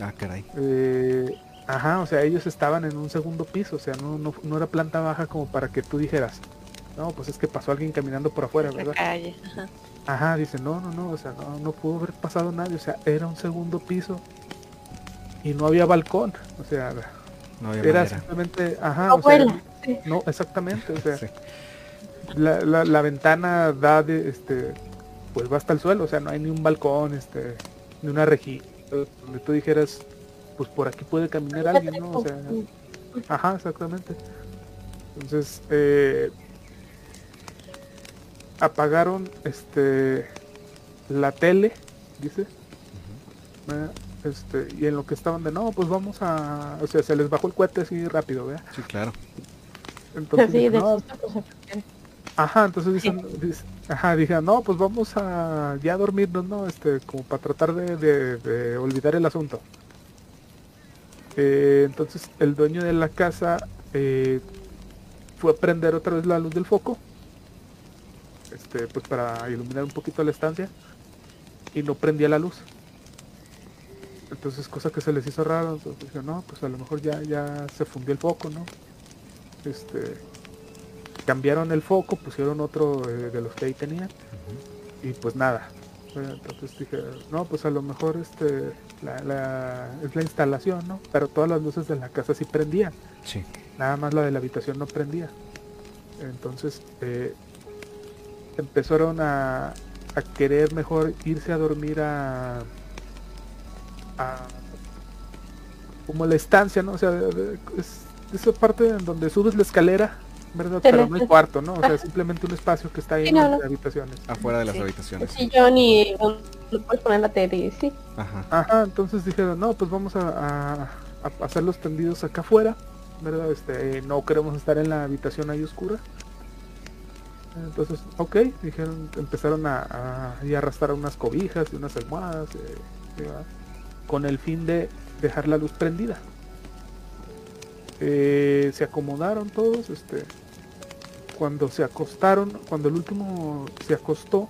Ah, caray. Eh, ajá, o sea, ellos estaban en un segundo piso. O sea, no, no, no era planta baja como para que tú dijeras. No, pues es que pasó alguien caminando por afuera, La ¿verdad? calle. Ajá. Ajá, dice, no, no, no, o sea, no, no pudo haber pasado nadie, o sea, era un segundo piso y no había balcón, o sea, No había era manera. simplemente, ajá, o sea, no, exactamente, o sea, Sí. La, la, la ventana da de, este, pues va hasta el suelo, o sea, no hay ni un balcón, este, ni una rejilla, donde tú dijeras, pues por aquí puede caminar alguien, ¿no? O sea, Ajá, exactamente. Entonces, eh, apagaron este la tele, dice. ¿verdad? Este, y en lo que estaban de no, pues vamos a. O sea, se les bajó el cohete así rápido, ¿verdad? Sí, claro. Entonces, Así dije, de no, Ajá, entonces dicen, dice- ajá, dije, no, pues vamos a ya dormirnos, ¿no? Este, como para tratar de, de- de olvidar el asunto. Eh, entonces el dueño de la casa eh, fue a prender otra vez la luz del foco, este, pues para iluminar un poquito la estancia, y no prendía la luz. Entonces, cosa que se les hizo raro, entonces dije, no, pues a lo mejor ya, ya se fundió el foco, ¿no? Este, cambiaron el foco, pusieron otro eh, de los que ahí tenían y pues nada. Entonces dije, no, pues a lo mejor este la, la- es la instalación, ¿no? Pero todas las luces de la casa sí prendían, Sí. nada más la de la habitación no prendía. Entonces eh, empezaron a, a querer mejor irse a dormir a, a como la estancia, ¿no? O sea, es esa parte en donde subes la escalera, ¿verdad? Pero no hay cuarto, ¿no? O sea, simplemente un espacio que está ahí Sí, en no, las no. habitaciones. Afuera de las Sí. habitaciones. Sí, yo ni no puedes poner la tele, sí. Ajá. Ajá, entonces dijeron, no, pues vamos a, a- a hacer los tendidos acá afuera, ¿verdad? Este, no queremos estar en la habitación ahí oscura. Entonces, ok, dijeron, empezaron a, a, arrastrar unas cobijas y unas almohadas, eh, con el fin de dejar la luz prendida. Eh, se acomodaron todos, este, cuando se acostaron, cuando el último se acostó,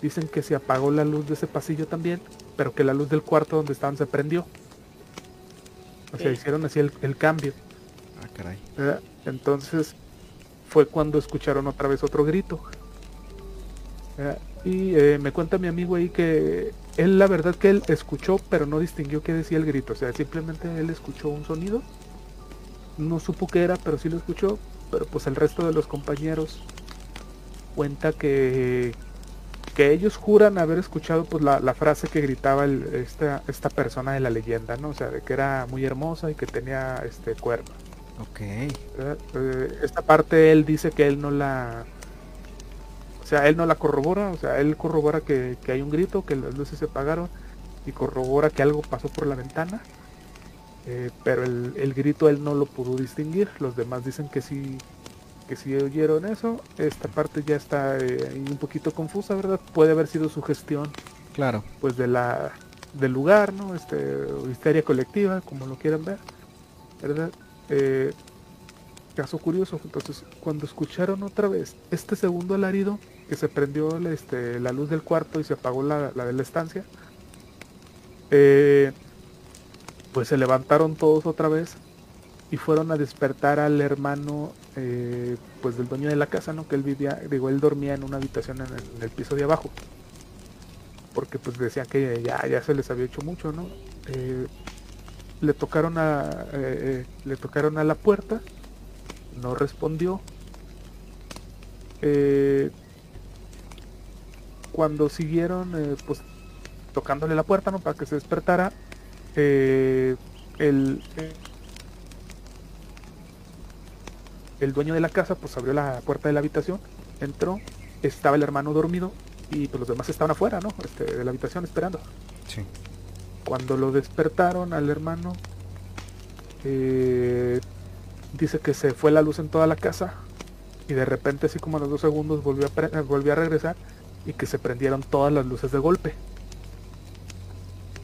dicen que se apagó la luz de ese pasillo también, pero que la luz del cuarto donde estaban se prendió. O sea, hicieron así el, el cambio. Ah, caray. ¿verdad? Entonces fue cuando escucharon otra vez otro grito. ¿verdad? Y eh, me cuenta mi amigo ahí que él la verdad que él escuchó, pero no distinguió qué decía el grito. O sea, simplemente él escuchó un sonido. No supo qué era, pero sí lo escuchó. Pero pues el resto de los compañeros cuenta que que ellos juran haber escuchado pues la, la frase que gritaba el- esta, esta persona de la leyenda, ¿no? O sea, de que era muy hermosa y que tenía este cuernos. Ok. Eh, esta parte él dice que él no la o sea él no la corrobora o sea él corrobora que, que hay un grito que las luces se apagaron y corrobora que algo pasó por la ventana eh, pero el, el grito él no lo pudo distinguir los demás dicen que sí que sí oyeron eso esta parte ya está eh, un poquito confusa verdad puede haber sido su gestión Claro. pues de la del lugar, ¿no? Este, histeria colectiva, como lo quieran ver, ¿verdad? Eh, caso curioso, entonces cuando escucharon otra vez este segundo alarido que se prendió la, este, la luz del cuarto y se apagó la, la de la estancia, eh, pues se levantaron todos otra vez y fueron a despertar al hermano eh, pues del dueño de la casa, ¿no? Que él vivía, digo, él dormía en una habitación en el- piso de abajo porque pues decían que ya, ya se les había hecho mucho, ¿no? Eh, le tocaron a eh, le tocaron a la puerta, no respondió. Cuando siguieron pues tocándole la puerta, ¿no? Para que se despertara, eh, el eh, el dueño de la casa pues abrió la puerta de la habitación, entró, estaba el hermano dormido y pues los demás estaban afuera, ¿no? Este, de la habitación esperando. Sí. Cuando lo despertaron al hermano, eh, dice que se fue la luz en toda la casa y de repente así como a los dos segundos volvió a, volvió a regresar y que se prendieron todas las luces de golpe.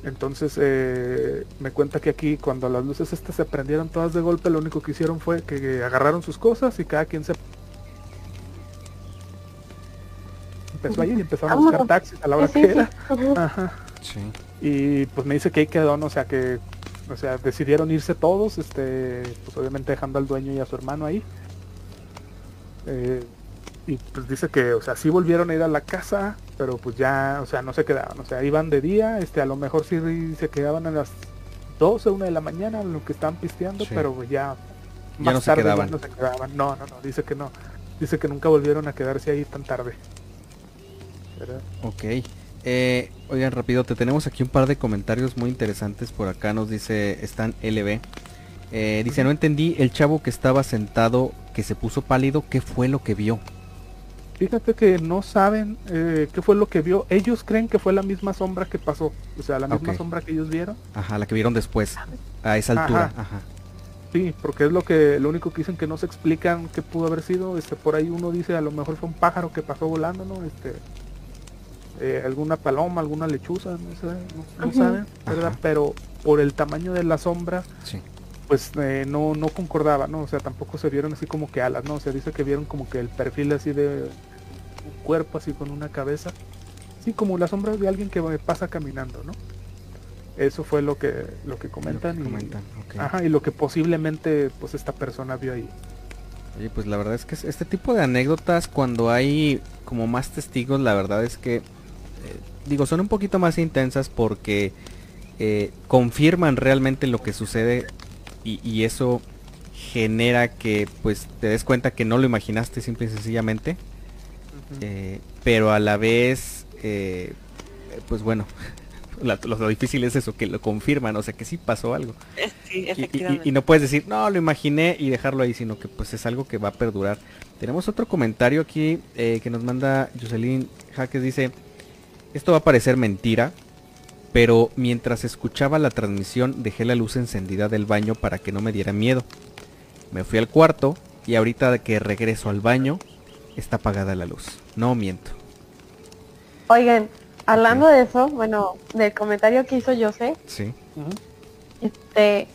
Entonces eh, me cuenta que aquí cuando las luces estas se prendieron todas de golpe, lo único que hicieron fue que agarraron sus cosas y cada quien se empezó a ir y empezaron a buscar taxis a la hora Sí, que sí, era. Ajá. Sí. Y pues me dice que ahí quedó, ¿no? o sea que, o sea, decidieron irse todos, este, pues obviamente dejando al dueño y a su hermano ahí. Eh, y pues dice que, o sea, sí volvieron a ir a la casa, pero pues ya, o sea, no se quedaban, o sea, iban de día, este, a lo mejor sí se quedaban a las 12, una de la mañana, lo que estaban pisteando, Sí. pero pues ya, Ya no se quedaban. no se quedaban. No, no, no, dice que no. Dice que nunca volvieron a quedarse ahí tan tarde. ¿Verdad? Ok. Eh, oigan, rápido, te tenemos aquí un par de comentarios muy interesantes. Por acá nos dice Stan LB. Eh, dice, no entendí, el chavo que estaba sentado, que se puso pálido, ¿qué fue lo que vio? Fíjate que no saben eh, qué fue lo que vio. Ellos creen que fue la misma sombra que pasó. O sea, la misma sombra que ellos vieron. Ajá, la que vieron después, a esa altura. Ajá. Ajá. Sí, porque es lo que lo único que dicen que no se explican qué pudo haber sido. Este, por ahí uno dice a lo mejor fue un pájaro que pasó volando, ¿no? Este, eh, alguna paloma, alguna lechuza, no sé, no, no saben, ¿verdad? Ajá. Pero por el tamaño de la sombra, Sí. Pues eh, no, no concordaba, ¿no? O sea, tampoco se vieron así como que alas, ¿no? O sea, dice que vieron como que el perfil así de un cuerpo así con una cabeza. Sí, como la sombra de alguien que pasa caminando, ¿no? Eso fue lo que lo que comentan. Lo que y- comentan, ok. Ajá, y lo que posiblemente pues esta persona vio ahí. Oye, pues la verdad es que este tipo de anécdotas, cuando hay como más testigos, la verdad es que, eh, digo, son un poquito más intensas porque eh, confirman realmente lo que sucede y, eso genera que pues te des cuenta que no lo imaginaste simple y sencillamente. Eh, pero a la vez, pues bueno, lo, difícil es eso, que lo confirman, o sea que sí pasó algo. y, no puedes decir, no, lo imaginé y dejarlo ahí, sino que pues es algo que va a perdurar. Tenemos otro comentario aquí eh, que nos manda Jocelyn Jaques, dice, esto va a parecer mentira, pero mientras escuchaba la transmisión dejé la luz encendida del baño para que no me diera miedo. Me fui al cuarto y ahorita que regreso al baño está apagada la luz. No miento. Oigan, Hablando de eso, bueno, del comentario que hizo José. Sí. Este,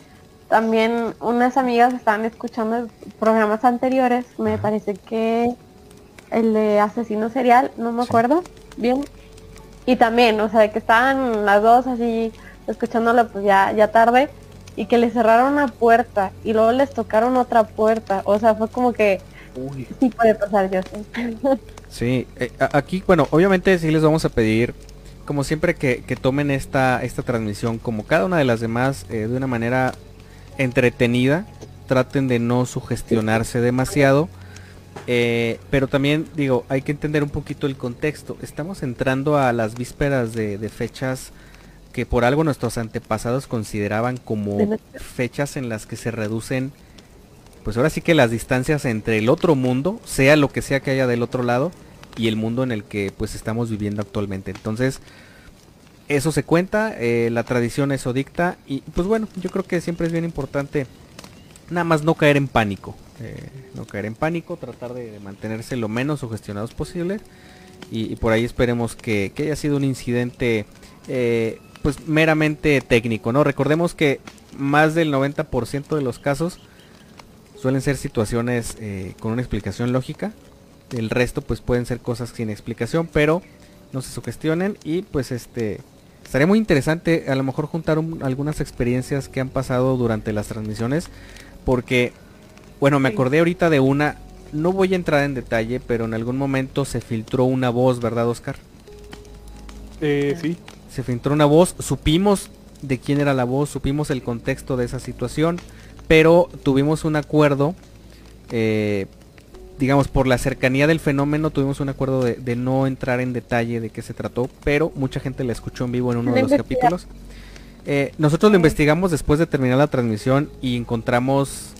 también unas amigas estaban escuchando programas anteriores, me parece que el de asesino serial, no me acuerdo bien. Y también, o sea, que estaban las dos así escuchándolo pues ya, ya tarde y que le cerraron una puerta y luego les tocaron otra puerta. O sea, fue como que Uy. sí puede pasar, yo sé. Sí, eh, aquí, bueno, obviamente sí les vamos a pedir, como siempre, que, tomen esta, esta transmisión, como cada una de las demás, eh, de una manera entretenida. Traten de no sugestionarse demasiado. Eh, pero también, digo, hay que entender un poquito el contexto. Estamos entrando a las vísperas de, de fechas que por algo nuestros antepasados consideraban como fechas en las que se reducen pues ahora sí que las distancias entre el otro mundo, sea lo que sea que haya del otro lado, y el mundo en el que pues estamos viviendo actualmente. Entonces, eso se cuenta, eh, la tradición eso dicta, y pues bueno, yo creo que siempre es bien importante nada más no caer en pánico. Eh, no caer en pánico, tratar de, mantenerse lo menos sugestionados posible. Y, por ahí esperemos que, haya sido un incidente eh, pues meramente técnico, ¿no? Recordemos que más del 90% de los casos suelen ser situaciones eh, con una explicación lógica. El resto pues pueden ser cosas sin explicación, pero no se sugestionen y pues este estaría muy interesante a lo mejor juntar algunas experiencias que han pasado durante las transmisiones porque bueno, me acordé ahorita de una, no voy a entrar en detalle, pero en algún momento se filtró una voz, ¿verdad, Oscar? Eh, sí. Se filtró una voz, supimos de quién era la voz, supimos el contexto de esa situación pero tuvimos un acuerdo, eh, digamos, por la cercanía del fenómeno, tuvimos un acuerdo de, no entrar en detalle de qué se trató, pero mucha gente la escuchó en vivo en uno de los capítulos. Eh, nosotros lo investigamos después de terminar la transmisión y encontramos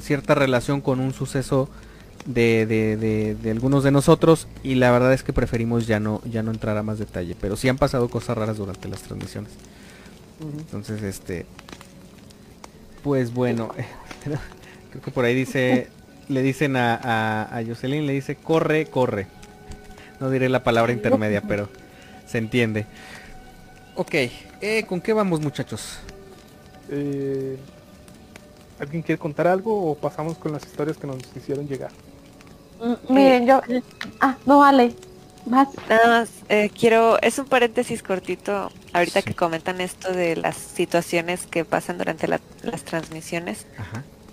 cierta relación con un suceso de, de, de, algunos de nosotros y la verdad es que preferimos ya no ya no entrar a más detalle pero sí han pasado cosas raras durante las transmisiones entonces este pues bueno, creo que por ahí dice, le dicen a, a, Jocelyn, le dice, corre, corre. No diré la palabra intermedia, pero se entiende. Ok, eh, ¿con qué vamos muchachos? Eh, ¿Alguien quiere contar algo o pasamos con las historias que nos hicieron llegar? Mm, miren, yo... Ah, no vale. Nada más, eh, quiero, es un paréntesis cortito, ahorita que comentan esto de las situaciones que pasan durante las transmisiones.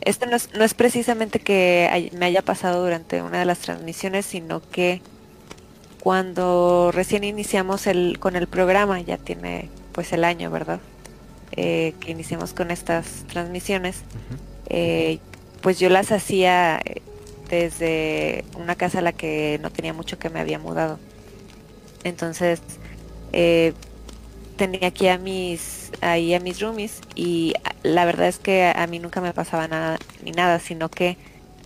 Esto no es, no es precisamente que me haya pasado durante una de las transmisiones, sino que cuando recién iniciamos el, con el programa, ya tiene pues el año, ¿verdad? Eh, que iniciamos con estas transmisiones, eh, pues yo las hacía desde una casa a la que no tenía mucho que me había mudado. Entonces, eh, tenía aquí a mis, ahí a mis roomies y la verdad es que a mí nunca me pasaba nada ni nada, sino que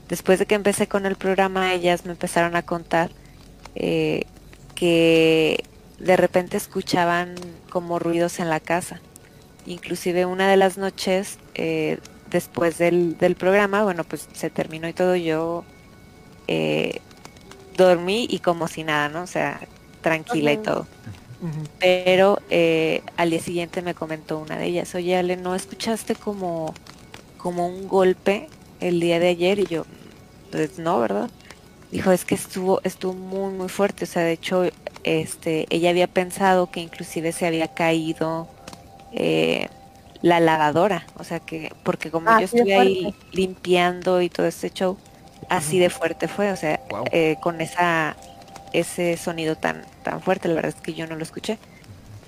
después de que empecé con el programa, ellas me empezaron a contar eh, que de repente escuchaban como ruidos en la casa. Inclusive una de las noches eh, después del, del, programa, bueno, pues se terminó y todo, yo eh, dormí y como si nada, ¿no? O sea, tranquila y todo. Pero eh, al día siguiente me comentó una de ellas, oye Ale, ¿no escuchaste como, como un golpe el día de ayer? Y yo, pues no, ¿verdad? Dijo, es que estuvo, estuvo muy, muy fuerte. O sea, de hecho, este, ella había pensado que inclusive se había caído eh, la lavadora. O sea que, porque como ah, yo estuve ahí limpiando y todo este show, Así de fuerte fue, o sea, Wow. eh, con esa ese sonido tan tan fuerte, la verdad es que yo no lo escuché.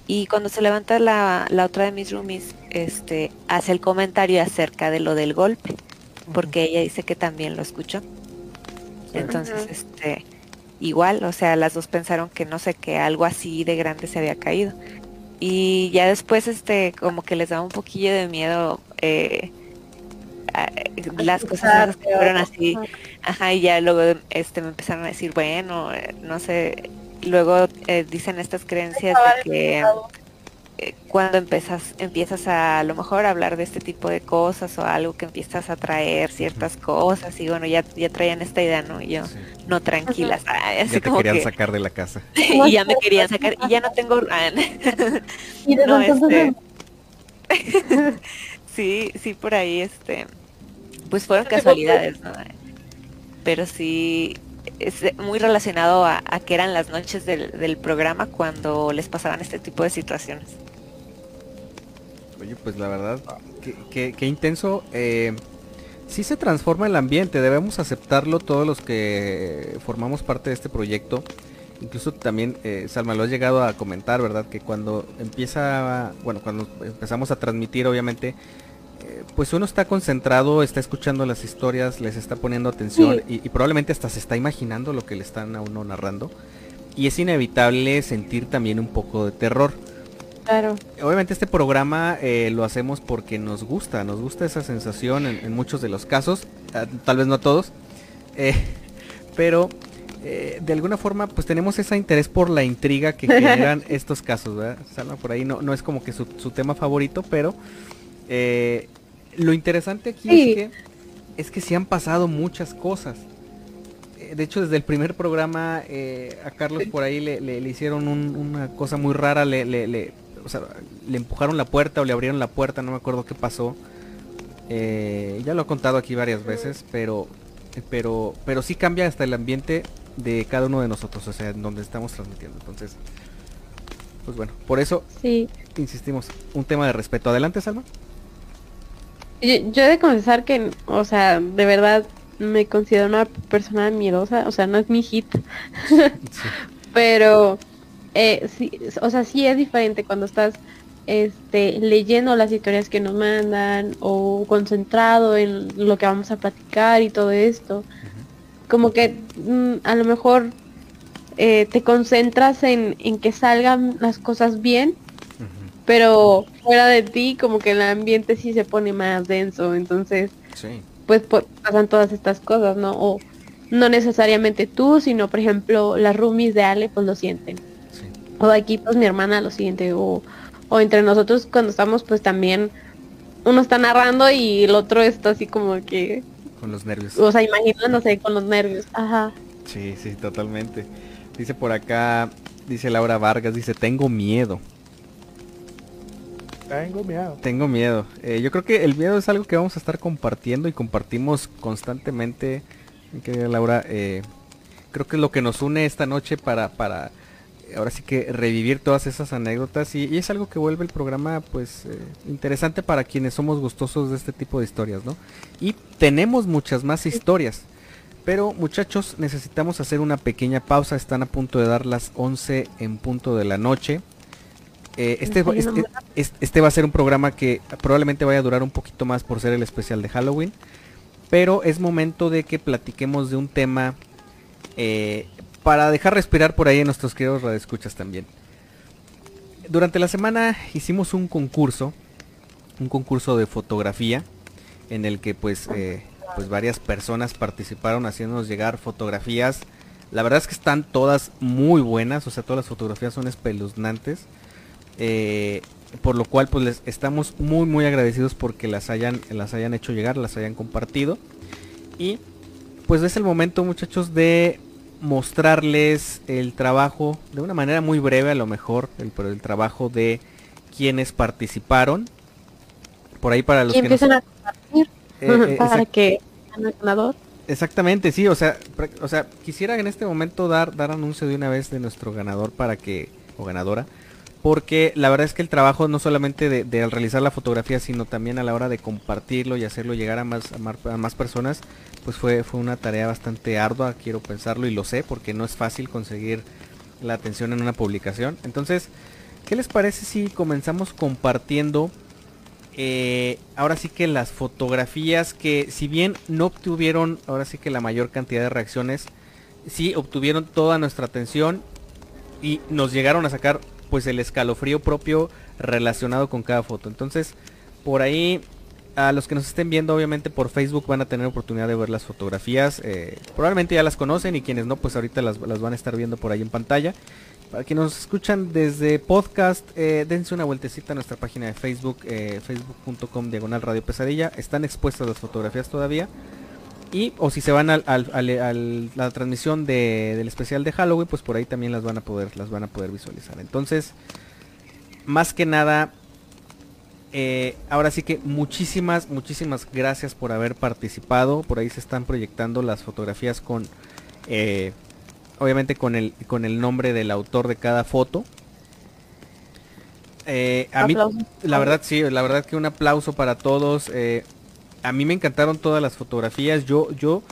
Y cuando se levanta la, la otra de mis roomies, este, hace el comentario acerca de lo del golpe, porque ella dice que también lo escuchó. Entonces, este, igual, o sea, las dos pensaron que no sé, que algo así de grande se había caído. Y ya después, este, como que les daba un poquillo de miedo eh, a- las cosas que fueron así. Ajá, y ya luego este me empezaron a decir, bueno, eh, no sé, luego eh, dicen estas creencias de que eh, cuando empiezas, empiezas a, a lo mejor a hablar de este tipo de cosas o algo que empiezas a traer ciertas cosas y bueno, ya, ya traían esta idea, ¿no? Y yo, Sí. no, tranquilas, ay, así Ya te como querían que, sacar de la casa. y ya me querían sacar y ya no tengo, ah, Y desde no, entonces este, sí, sí, por ahí, este, pues fueron casualidades, ¿no? Pero sí, es muy relacionado a, a que eran las noches del, del programa cuando les pasaban este tipo de situaciones. Oye, pues la verdad, qué, qué- qué intenso. Eh, sí se transforma el ambiente, debemos aceptarlo todos los que formamos parte de este proyecto. Incluso también, eh, Salma, lo has llegado a comentar, ¿verdad? Que cuando empieza, bueno, cuando empezamos a transmitir, obviamente, pues uno está concentrado, está escuchando las historias, les está poniendo atención y, y probablemente hasta se está imaginando lo que le están a uno narrando. Y es inevitable sentir también un poco de terror. Claro. Obviamente este programa eh, lo hacemos porque nos gusta, nos gusta esa sensación en, en muchos de los casos, ah, tal vez no a todos, eh, pero eh, de alguna forma pues tenemos ese interés por la intriga que generan estos casos, ¿verdad? Salma por ahí no, no es como que su, su tema favorito, pero eh, lo interesante aquí Sí. es que es que sí han pasado muchas cosas. Eh, De hecho, desde el primer programa eh, a Carlos por ahí le, le- le hicieron un- una cosa muy rara, le, le- le- o sea, le empujaron la puerta o le abrieron la puerta, no me acuerdo qué pasó. Eh, ya lo he contado aquí varias veces, pero, pero, pero sí cambia hasta el ambiente de cada uno de nosotros, o sea, en donde estamos transmitiendo. Entonces, pues bueno, por eso Sí. insistimos, un tema de respeto. Adelante, Salma. Yo, yo he de confesar que, o sea, de verdad me considero una persona miedosa, o sea, no es mi hit, Sí. pero eh, sí, o sea, sí es diferente cuando estás este leyendo las historias que nos mandan o concentrado en lo que vamos a platicar y todo esto. Como que mm, a lo mejor eh, te concentras en, en que salgan las cosas bien. Pero fuera de ti como que el ambiente sí se pone más denso, entonces Sí. pues po- pasan todas estas cosas, ¿no? O no necesariamente tú, sino por ejemplo las roomies de Ale pues lo sienten, Sí. o aquí pues mi hermana lo siente, o, o entre nosotros cuando estamos pues también uno está narrando y el otro está así como que, Con los nervios. o sea, imaginándose con los nervios, ajá. Sí, sí, totalmente. Dice por acá, dice Laura Vargas, dice, tengo miedo, Tengo miedo. tengo miedo. Eh, yo creo que el miedo es algo que vamos a estar compartiendo y compartimos constantemente, querida Laura. eh, creo que es lo que nos une esta noche para, para eh, ahora sí que revivir todas esas anécdotas y, y es algo que vuelve el programa pues eh, interesante para quienes somos gustosos de este tipo de historias, ¿no? Y tenemos muchas más historias. Pero muchachos, necesitamos hacer una pequeña pausa. Están a punto de dar las 11 en punto de la noche. Eh, este, este, este- este va a ser un programa que probablemente vaya a durar un poquito más por ser el especial de Halloween. Pero es momento de que platiquemos de un tema eh, para dejar respirar por ahí a nuestros queridos radioescuchas también. Durante la semana hicimos un concurso, un concurso de fotografía, en el que pues, eh, pues varias personas participaron haciéndonos llegar fotografías. La verdad es que están todas muy buenas, o sea, todas las fotografías son espeluznantes. Eh, por lo cual pues les estamos muy muy agradecidos porque las hayan, las hayan hecho llegar, las hayan compartido. Y pues es el momento muchachos de mostrarles el trabajo de una manera muy breve a lo mejor, el, pero el trabajo de quienes participaron. Por ahí para los que nos- empiezan a compartir eh, eh, para que el ganador. Exactamente, sí, o sea, o sea, quisiera en este momento dar, dar anuncio de una vez de nuestro ganador para que, o ganadora, porque la verdad es que el trabajo no solamente de, realizar la fotografía, sino también a la hora de compartirlo y hacerlo llegar a más, a más, personas, pues fue, fue una tarea bastante ardua, quiero pensarlo y lo sé, porque no es fácil conseguir la atención en una publicación. Entonces, ¿qué les parece si comenzamos compartiendo eh, ahora sí que las fotografías que si bien no obtuvieron ahora sí que la mayor cantidad de reacciones, sí obtuvieron toda nuestra atención y nos llegaron a sacar pues el escalofrío propio relacionado con cada foto. Entonces, por ahí, a los que nos estén viendo, obviamente por Facebook van a tener oportunidad de ver las fotografías. Eh, probablemente ya las conocen y quienes no, pues ahorita las, van a estar viendo por ahí en pantalla. Para quienes nos escuchan desde podcast, eh, dense una vueltecita a nuestra página de Facebook, eh, facebook.com diagonal radio pesadilla. Están expuestas las fotografías todavía. Y, o si se van a la transmisión del especial de Halloween, pues por ahí también las van a poder, las van a poder visualizar. Entonces, más que nada, eh, ahora sí que muchísimas, muchísimas gracias por haber participado. Por ahí se están proyectando las fotografías con, eh, obviamente con el, con el nombre del autor de cada foto. Eh, a mí, la verdad sí, la verdad que un aplauso para todos a mí me encantaron todas las fotografías. Yo, yo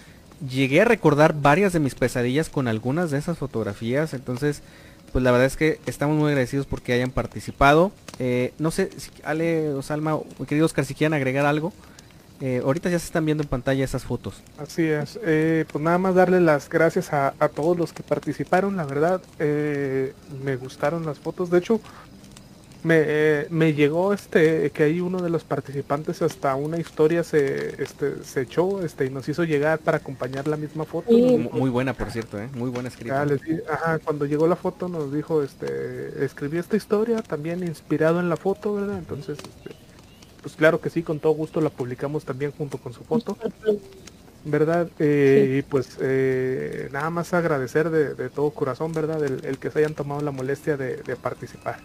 llegué a recordar varias de mis pesadillas con algunas de esas fotografías. Entonces, pues la verdad es que estamos muy agradecidos porque hayan participado. Eh, no sé, si Ale o Salma, querido Oscar, si quieren agregar algo. Eh, ahorita ya se están viendo en pantalla esas fotos. Así es. Eh, pues nada más darle las gracias a, todos los que participaron. La verdad, me gustaron las fotos. De hecho, me, me, llegó este que ahí uno de los participantes hasta una historia se este se echó este y nos hizo llegar para acompañar la misma foto. Muy buena por cierto ¿eh? muy buena escrita. Ajá, cuando llegó la foto nos dijo este escribí esta historia también inspirado en la foto verdad entonces este, pues claro que sí con todo gusto la publicamos también junto con su foto. Verdad eh, y pues eh, nada más agradecer de, todo corazón verdad el, que se hayan tomado la molestia de participar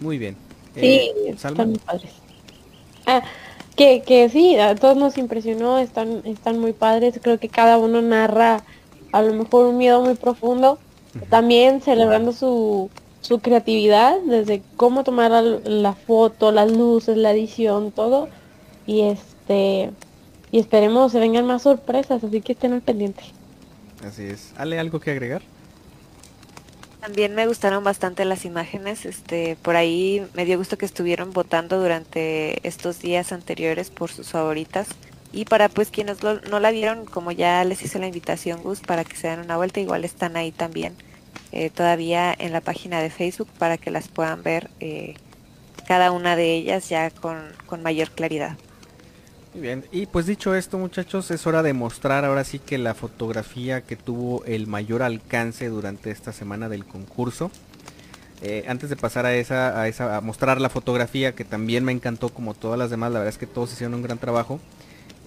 muy bien. Sí, eh, están muy padres. Ah, que, que sí, a todos nos impresionó, están, están muy padres. Creo que cada uno narra a lo mejor un miedo muy profundo. También celebrando su, su creatividad, desde cómo tomar la, foto, las luces, la edición, todo. Y este y esperemos se vengan más sorpresas, así que estén al pendiente. Así es. ¿Ale algo que agregar? También me gustaron bastante las imágenes, este, por ahí me dio gusto que estuvieron votando durante estos días anteriores por sus favoritas. Y para pues quienes no la vieron, como ya les hice la invitación Gus, para que se den una vuelta, igual están ahí también eh, todavía en la página de Facebook para que las puedan ver eh, cada una de ellas ya con, con mayor claridad. Muy bien, y pues dicho esto muchachos, es hora de mostrar ahora sí que la fotografía que tuvo el mayor alcance durante esta semana del concurso. Eh, antes de pasar a esa, a esa, a mostrar la fotografía que también me encantó como todas las demás, la verdad es que todos hicieron un gran trabajo.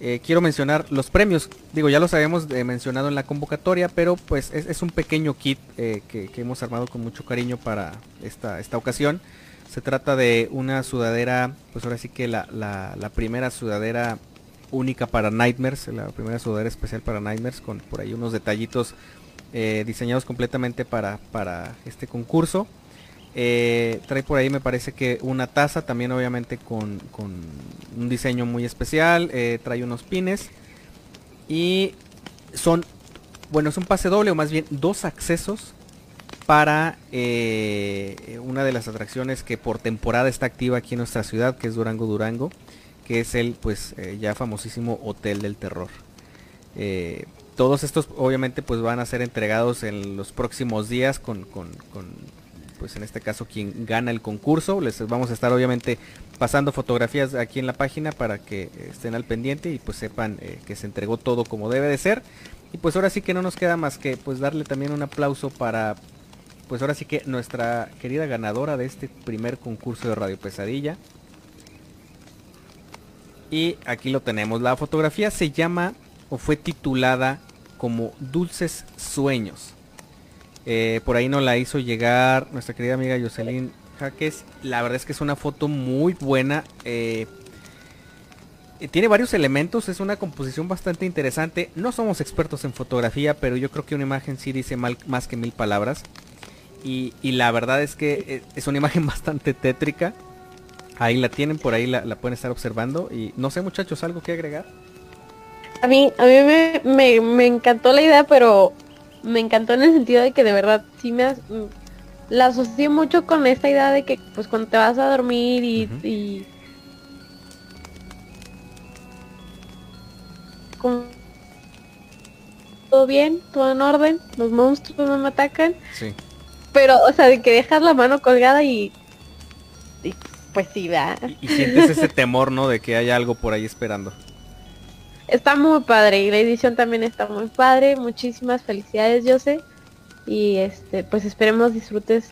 Eh, quiero mencionar los premios, digo ya los habíamos eh, mencionado en la convocatoria, pero pues es, un pequeño kit que, hemos armado con mucho cariño para esta, esta ocasión. Se trata de una sudadera, pues ahora sí que la, la, primera sudadera única para Nightmares, la primera sudadera especial para Nightmares, con por ahí unos detallitos eh, diseñados completamente para, para este concurso. Eh, trae por ahí me parece que una taza también obviamente con, con un diseño muy especial. Eh, trae unos pines. Y son, bueno, es un pase doble o más bien dos accesos para eh, una de las atracciones que por temporada está activa aquí en nuestra ciudad, que es Durango Durango, que es el pues eh, ya famosísimo Hotel del Terror. Eh, todos estos obviamente pues van a ser entregados en los próximos días con, pues en este caso quien gana el concurso. Les vamos a estar obviamente pasando fotografías aquí en la página para que estén al pendiente y pues sepan que se entregó todo como debe de ser. Y pues ahora sí que no nos queda más que pues darle también un aplauso para pues ahora sí que nuestra querida ganadora de este primer concurso de Radio Pesadilla. Y aquí lo tenemos. La fotografía se llama o fue titulada como Dulces Sueños. Eh, por ahí nos la hizo llegar nuestra querida amiga Jocelyn Jaques. La verdad es que es una foto muy buena. Eh, tiene varios elementos, es una composición bastante interesante. No somos expertos en fotografía, pero yo creo que una imagen sí dice más que mil palabras. Y, y la verdad es que eh, es una imagen bastante tétrica. Ahí la tienen, por ahí la, la pueden estar observando. Y no sé muchachos, ¿algo que agregar? A mí, a mí me, me, me encantó la idea, pero me encantó en el sentido de que de verdad sí me as- mm, la asocié mucho con esta idea de que pues cuando te vas a dormir y, Ujú. y con todo bien, todo en orden, los monstruos no me atacan, Sí. Pero o sea de que dejas la mano colgada y, y pues sí, ¿verdad? Y, y sientes ese temor, ¿no? De que haya algo por ahí esperando. Está muy padre y la edición también está muy padre. Muchísimas felicidades, Jose. Y este, pues esperemos disfrutes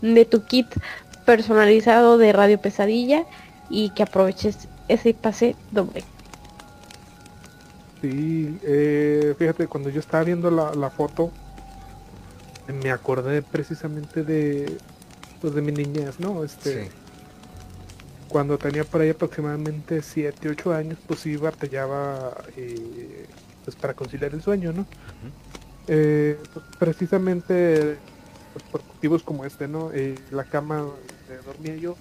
de tu kit personalizado de Radio Pesadilla y que aproveches ese pase doble. Sí, eh, fíjate, cuando yo estaba viendo la, la foto, me acordé precisamente de, pues, de mi niñez, ¿no? Este, Sí. cuando tenía por ahí aproximadamente 7, 8 años, pues sí batallaba eh, pues para conciliar el sueño, ¿no? Eh, pues, precisamente pues, por motivos como este, ¿no? Eh, la cama donde dormía yo,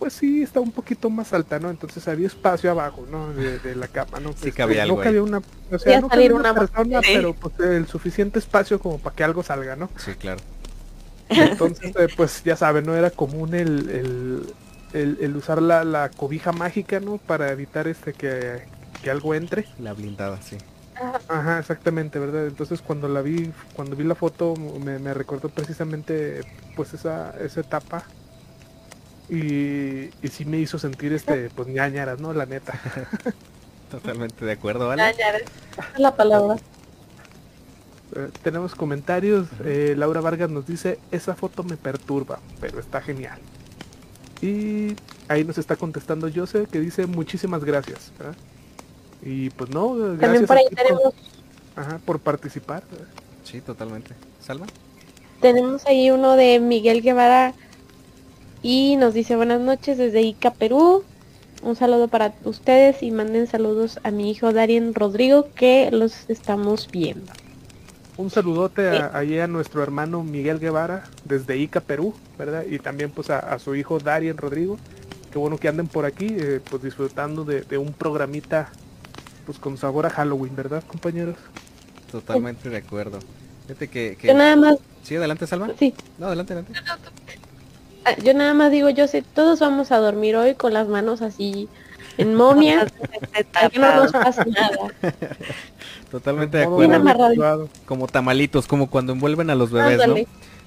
pues sí, está un poquito más alta, ¿no? Entonces había espacio abajo, ¿no? De, de la cama, ¿no? Sí Este, cabía algo no ahí. cabía una, o sea, no cabía una una persona, pero pues el suficiente espacio como para que algo salga, ¿no? Sí, claro. Entonces, eh, pues ya saben, no era común el, el, el- el usar la, la cobija mágica, ¿no? Para evitar este que, que algo entre. La blindada, sí. Ajá, exactamente, ¿verdad? Entonces cuando la vi, cuando vi la foto, me, me recordó precisamente pues esa, esa etapa. Y, y sí me hizo sentir este, pues ñañaras, ¿no? La neta. Totalmente de acuerdo, la palabra. Eh, tenemos comentarios. eh, Laura Vargas nos dice, esa foto me perturba, pero está genial. Y ahí nos está contestando Jose que dice muchísimas gracias. ¿verdad? Y pues no, También gracias por a ahí por, tenemos, ajá, por participar. ¿verdad? Sí, totalmente. ¿Salva? tenemos ahí uno de Miguel Guevara y nos dice buenas noches desde Ica, Perú. Un saludo para ustedes y manden saludos a mi hijo Darien Rodrigo que los estamos viendo. Un saludote a, ahí a nuestro hermano Miguel Guevara desde Ica, Perú, ¿verdad? Y también pues a, a su hijo Darien Rodrigo. Qué bueno que anden por aquí, eh, pues disfrutando de, de un programita pues con sabor a Halloween, ¿verdad, compañeros? Totalmente de acuerdo. Fíjate que... que- Yo nada más, Sí, adelante, Salva. sí, No, adelante, adelante. Ah, yo nada más digo, yo sé, todos vamos a dormir hoy con las manos así en momia, que no nos pase nada. Totalmente de acuerdo. Como tamalitos, como cuando envuelven a los bebés, ¿no?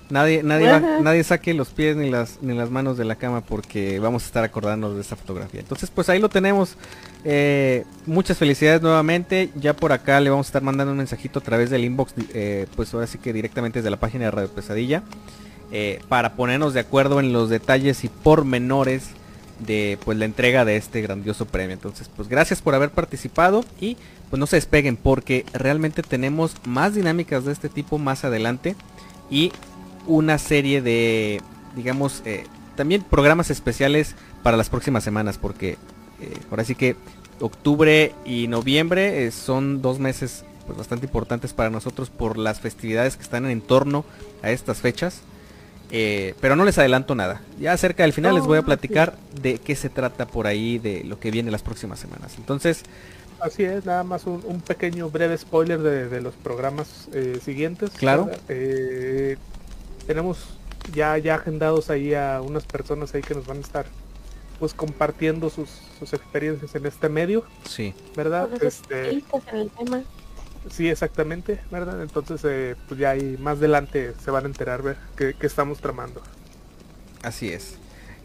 Nadie, nadie, va- nadie saque los pies ni las, ni las manos de la cama porque vamos a estar acordándonos de esta fotografía. Entonces, pues ahí lo tenemos. Eh, muchas felicidades nuevamente. Ya por acá le vamos a estar mandando un mensajito a través del inbox, eh, pues ahora sí que directamente desde la página de Radio Pesadilla, eh, para ponernos de acuerdo en los detalles y pormenores de pues la entrega de este grandioso premio. Entonces, pues gracias por haber participado y pues no se despeguen porque realmente tenemos más dinámicas de este tipo más adelante y una serie de, digamos, eh, también programas especiales para las próximas semanas, porque eh, ahora sí que octubre y noviembre son dos meses pues, bastante importantes para nosotros por las festividades que están en torno a estas fechas. Eh, pero no les adelanto nada. Ya cerca del final les voy a platicar de qué se trata por ahí, de lo que viene las próximas semanas. Entonces, Así es, nada más un, un pequeño breve spoiler de, de los programas eh, siguientes. Claro. Eh, tenemos ya, ya agendados ahí a unas personas ahí que nos van a estar pues compartiendo sus, sus experiencias en este medio, sí, ¿verdad? Este, en el tema. Sí, exactamente, ¿verdad? Entonces, eh, pues ya ahí más adelante se van a enterar ver qué, qué estamos tramando. así es.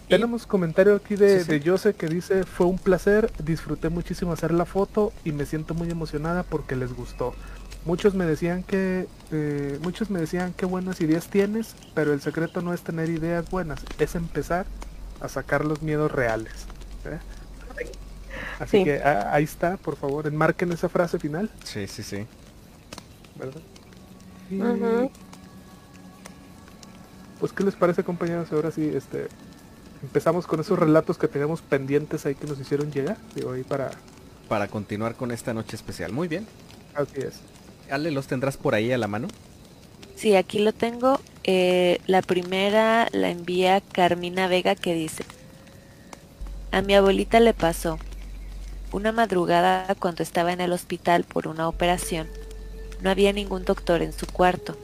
Tenemos comentario aquí de, Sí, sí. de Jose que dice, fue un placer, disfruté muchísimo hacer la foto y me siento muy emocionada porque les gustó. Muchos me decían que, eh, muchos me decían qué buenas ideas tienes, pero el secreto no es tener ideas buenas, es empezar a sacar los miedos reales. ¿eh? Así Sí. que ah, ahí está, por favor, enmarquen esa frase final, Sí, sí, sí. ¿verdad? Ujú. Pues, ¿qué les parece, compañeros? Ahora sí, este, empezamos con esos relatos que teníamos pendientes ahí que nos hicieron llegar. Digo, ahí para... Para continuar con esta noche especial. Muy bien. Así es. Ale, ¿los tendrás por ahí a la mano? Sí, aquí lo tengo. Eh, la primera la envía Carmina Vega que dice, a mi abuelita le pasó. Una madrugada cuando estaba en el hospital por una operación, no había ningún doctor en su cuarto.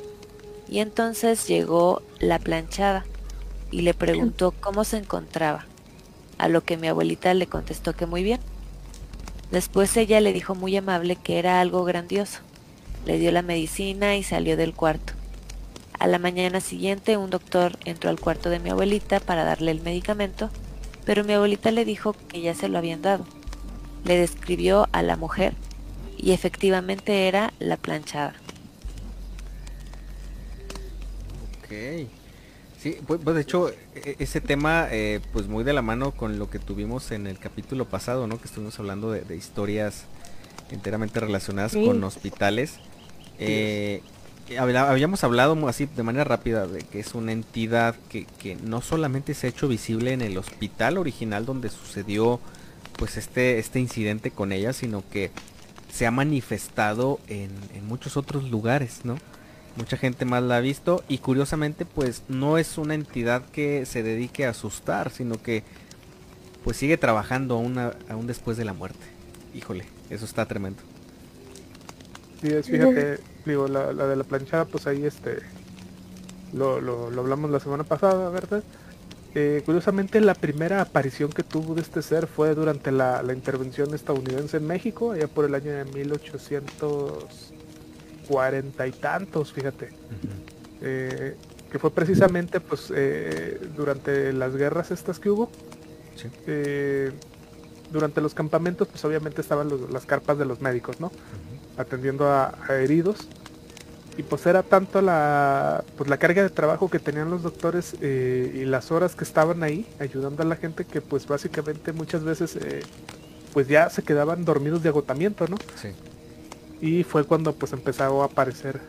Y entonces llegó la planchada y le preguntó cómo se encontraba, a lo que mi abuelita le contestó que muy bien. Después ella le dijo muy amable que era algo grandioso. Le dio la medicina y salió del cuarto. A la mañana siguiente un doctor entró al cuarto de mi abuelita para darle el medicamento, pero mi abuelita le dijo que ya se lo habían dado. Le describió a la mujer y efectivamente era la planchada. Ok. Sí, pues, pues, de hecho e, ese tema eh, pues muy de la mano con lo que tuvimos en el capítulo pasado, ¿no? Que estuvimos hablando de, historias enteramente relacionadas con hospitales. Eh, habíamos hablado así de manera rápida de que es una entidad que, no solamente se ha hecho visible en el hospital original donde sucedió pues este, este incidente con ella, sino que se ha manifestado en, en muchos otros lugares, ¿no? Mucha gente más la ha visto y curiosamente pues no es una entidad que se dedique a asustar, sino que pues sigue trabajando aún, aún después de la muerte. Híjole, eso está tremendo. Sí, fíjate, digo, la, de la planchada, pues ahí este, lo, lo, hablamos la semana pasada, ¿verdad? Eh, curiosamente la primera aparición que tuvo de este ser fue durante la, intervención estadounidense en México, allá por el año de 1840 y tantos, fíjate. Eh, que fue precisamente pues eh, durante las guerras estas que hubo. durante los campamentos pues obviamente estaban las carpas de los médicos, ¿no? atendiendo a, heridos y pues era tanto la pues la carga de trabajo que tenían los doctores eh, y las horas que estaban ahí ayudando a la gente que pues básicamente muchas veces eh, pues ya se quedaban dormidos de agotamiento no sí. y fue cuando pues empezó a aparecer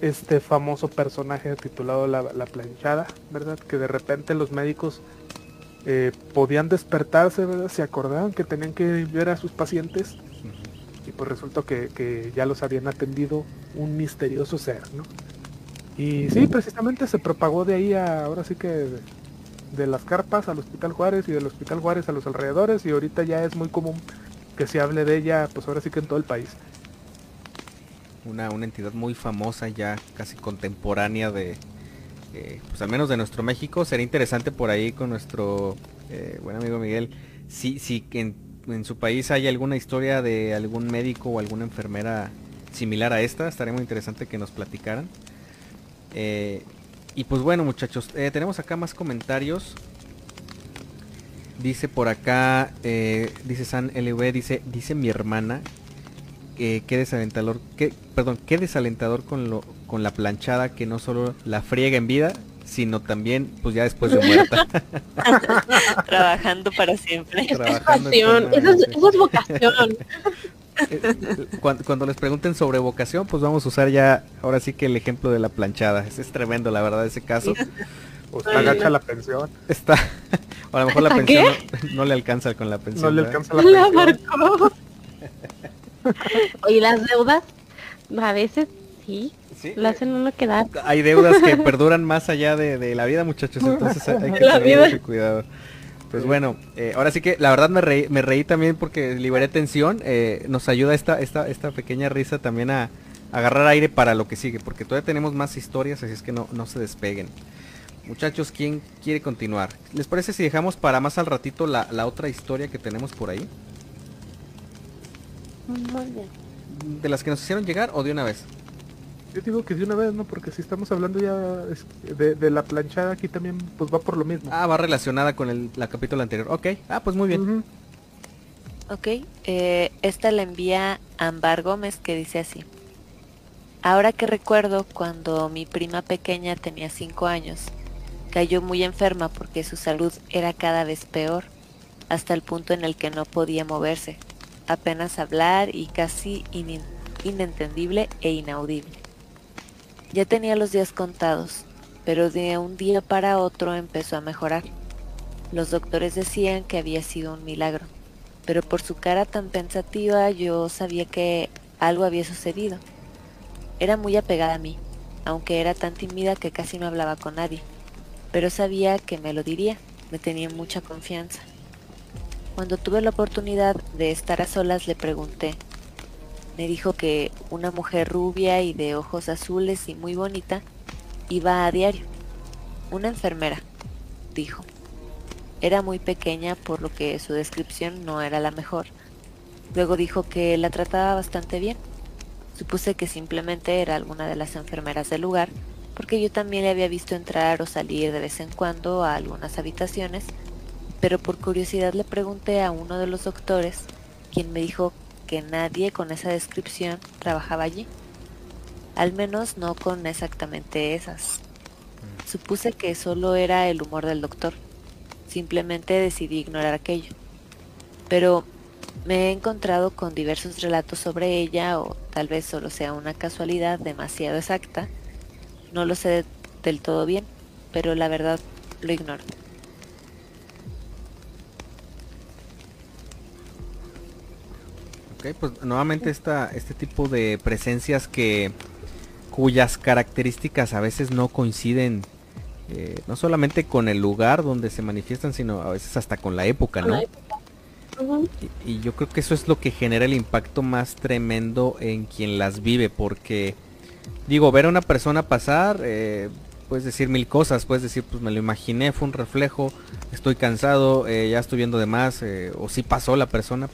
este famoso personaje titulado la, planchada verdad que de repente los médicos eh, podían despertarse ¿verdad? se acordaban que tenían que ver a sus pacientes y pues resultó que, ya los habían atendido un misterioso ser, ¿no? Y sí, precisamente se propagó de ahí a, ahora sí que de, las carpas al Hospital Juárez y del Hospital Juárez a los alrededores y ahorita ya es muy común que se hable de ella, pues ahora sí que en todo el país. Una, una entidad muy famosa ya casi contemporánea de, eh, pues al menos de nuestro México. Sería interesante por ahí con nuestro eh, buen amigo Miguel, si, si en en su país hay alguna historia de algún médico o alguna enfermera similar a esta, estaría muy interesante que nos platicaran. Eh, y pues bueno muchachos, eh, tenemos acá más comentarios. Dice por acá, eh, dice San LV, dice, dice mi hermana, qué desalentador, perdón, qué desalentador con lo, con la planchada que no solo la friega en vida, sino también pues ya después de muerta. Trabajando para siempre. Trabajando es eso, es, vocación. Eh, cuando, les pregunten sobre vocación, pues vamos a usar ya ahora sí que el ejemplo de la planchada. Es, es tremendo la verdad ese caso. Pues agacha la pensión. Está. O a lo mejor la pensión no, le alcanza con la pensión. No le alcanza la pensión. Oye, las deudas a veces sí lo hacen uno quedar. Hay deudas que perduran más allá de, la vida, muchachos, entonces hay que tener mucho cuidado. Pues bueno, eh, ahora sí que la verdad me reí, me reí también porque liberé tensión. Eh, nos ayuda esta, esta, esta pequeña risa también a, agarrar aire para lo que sigue, porque todavía tenemos más historias, así es que no, no se despeguen. Muchachos, ¿quién quiere continuar? ¿Les parece si dejamos para más al ratito la, la otra historia que tenemos por ahí? Muy bien. ¿De las que nos hicieron llegar o de una vez? Yo digo que de una vez, ¿no? Porque si estamos hablando ya de, la planchada aquí también, pues va por lo mismo. Ah, va relacionada con el la capítulo anterior. Ok, ah, pues muy bien. Ok, eh, esta la envía Ambar Gómez que dice así. Ahora que recuerdo cuando mi prima pequeña tenía 5 años, cayó muy enferma porque su salud era cada vez peor, hasta el punto en el que no podía moverse, apenas hablar y casi inentendible e inaudible. Ya tenía los días contados, pero de un día para otro empezó a mejorar. Los doctores decían que había sido un milagro, pero por su cara tan pensativa yo sabía que algo había sucedido. Era muy apegada a mí, aunque era tan tímida que casi no hablaba con nadie, pero sabía que me lo diría, me tenía mucha confianza. Cuando tuve la oportunidad de estar a solas le pregunté. Me dijo que una mujer rubia y de ojos azules y muy bonita iba a diario. Una enfermera, dijo. Era muy pequeña por lo que su descripción no era la mejor. Luego dijo que la trataba bastante bien. Supuse que simplemente era alguna de las enfermeras del lugar, porque yo también le había visto entrar o salir de vez en cuando a algunas habitaciones pero por curiosidad le pregunté a uno de los doctores, quien me dijo que nadie con esa descripción trabajaba allí. Al menos no con exactamente esas. Mm. Supuse que solo era el humor del doctor. Simplemente decidí ignorar aquello. Pero me he encontrado con diversos relatos sobre ella o tal vez solo sea una casualidad demasiado exacta. No lo sé del todo bien, pero la verdad lo ignoro. Pues nuevamente esta, este tipo de presencias que cuyas características a veces no coinciden eh, no solamente con el lugar donde se manifiestan, sino a veces hasta con la época, ¿no? y, yo creo que eso es lo que genera el impacto más tremendo en quien las vive, porque digo, ver a una persona pasar, eh, puedes decir mil cosas, puedes decir, pues me lo imaginé, fue un reflejo, estoy cansado, eh, ya estoy viendo de más, o si pasó la persona,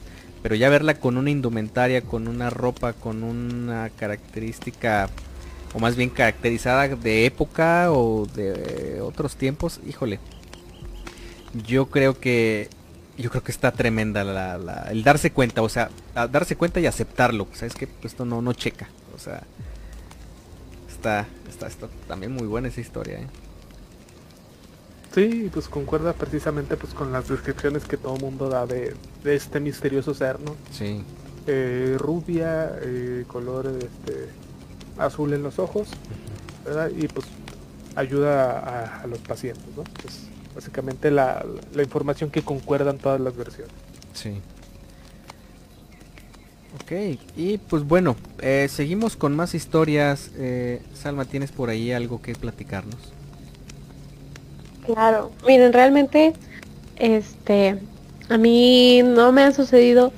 pero ya verla con una indumentaria, con una ropa, con una característica, o más bien caracterizada de época o de otros tiempos, híjole. Yo creo que yo creo que está tremenda el darse cuenta, o sea, darse cuenta y aceptarlo. Sabes que esto no no checa, o sea, está, está, está también muy buena esa historia. ¿eh? Sí, pues concuerda precisamente pues con las descripciones que todo mundo da de, este misterioso ser, ¿no? Sí. Eh, rubia, eh, color este, azul en los ojos, ¿verdad? Y pues ayuda a, los pacientes, ¿no? Pues básicamente la, la, información que concuerdan todas las versiones. Sí. Ok, y pues bueno, eh, seguimos con más historias. Salma, ¿tienes por ahí algo que platicarnos? Claro, miren, realmente, este, a mí no me han sucedido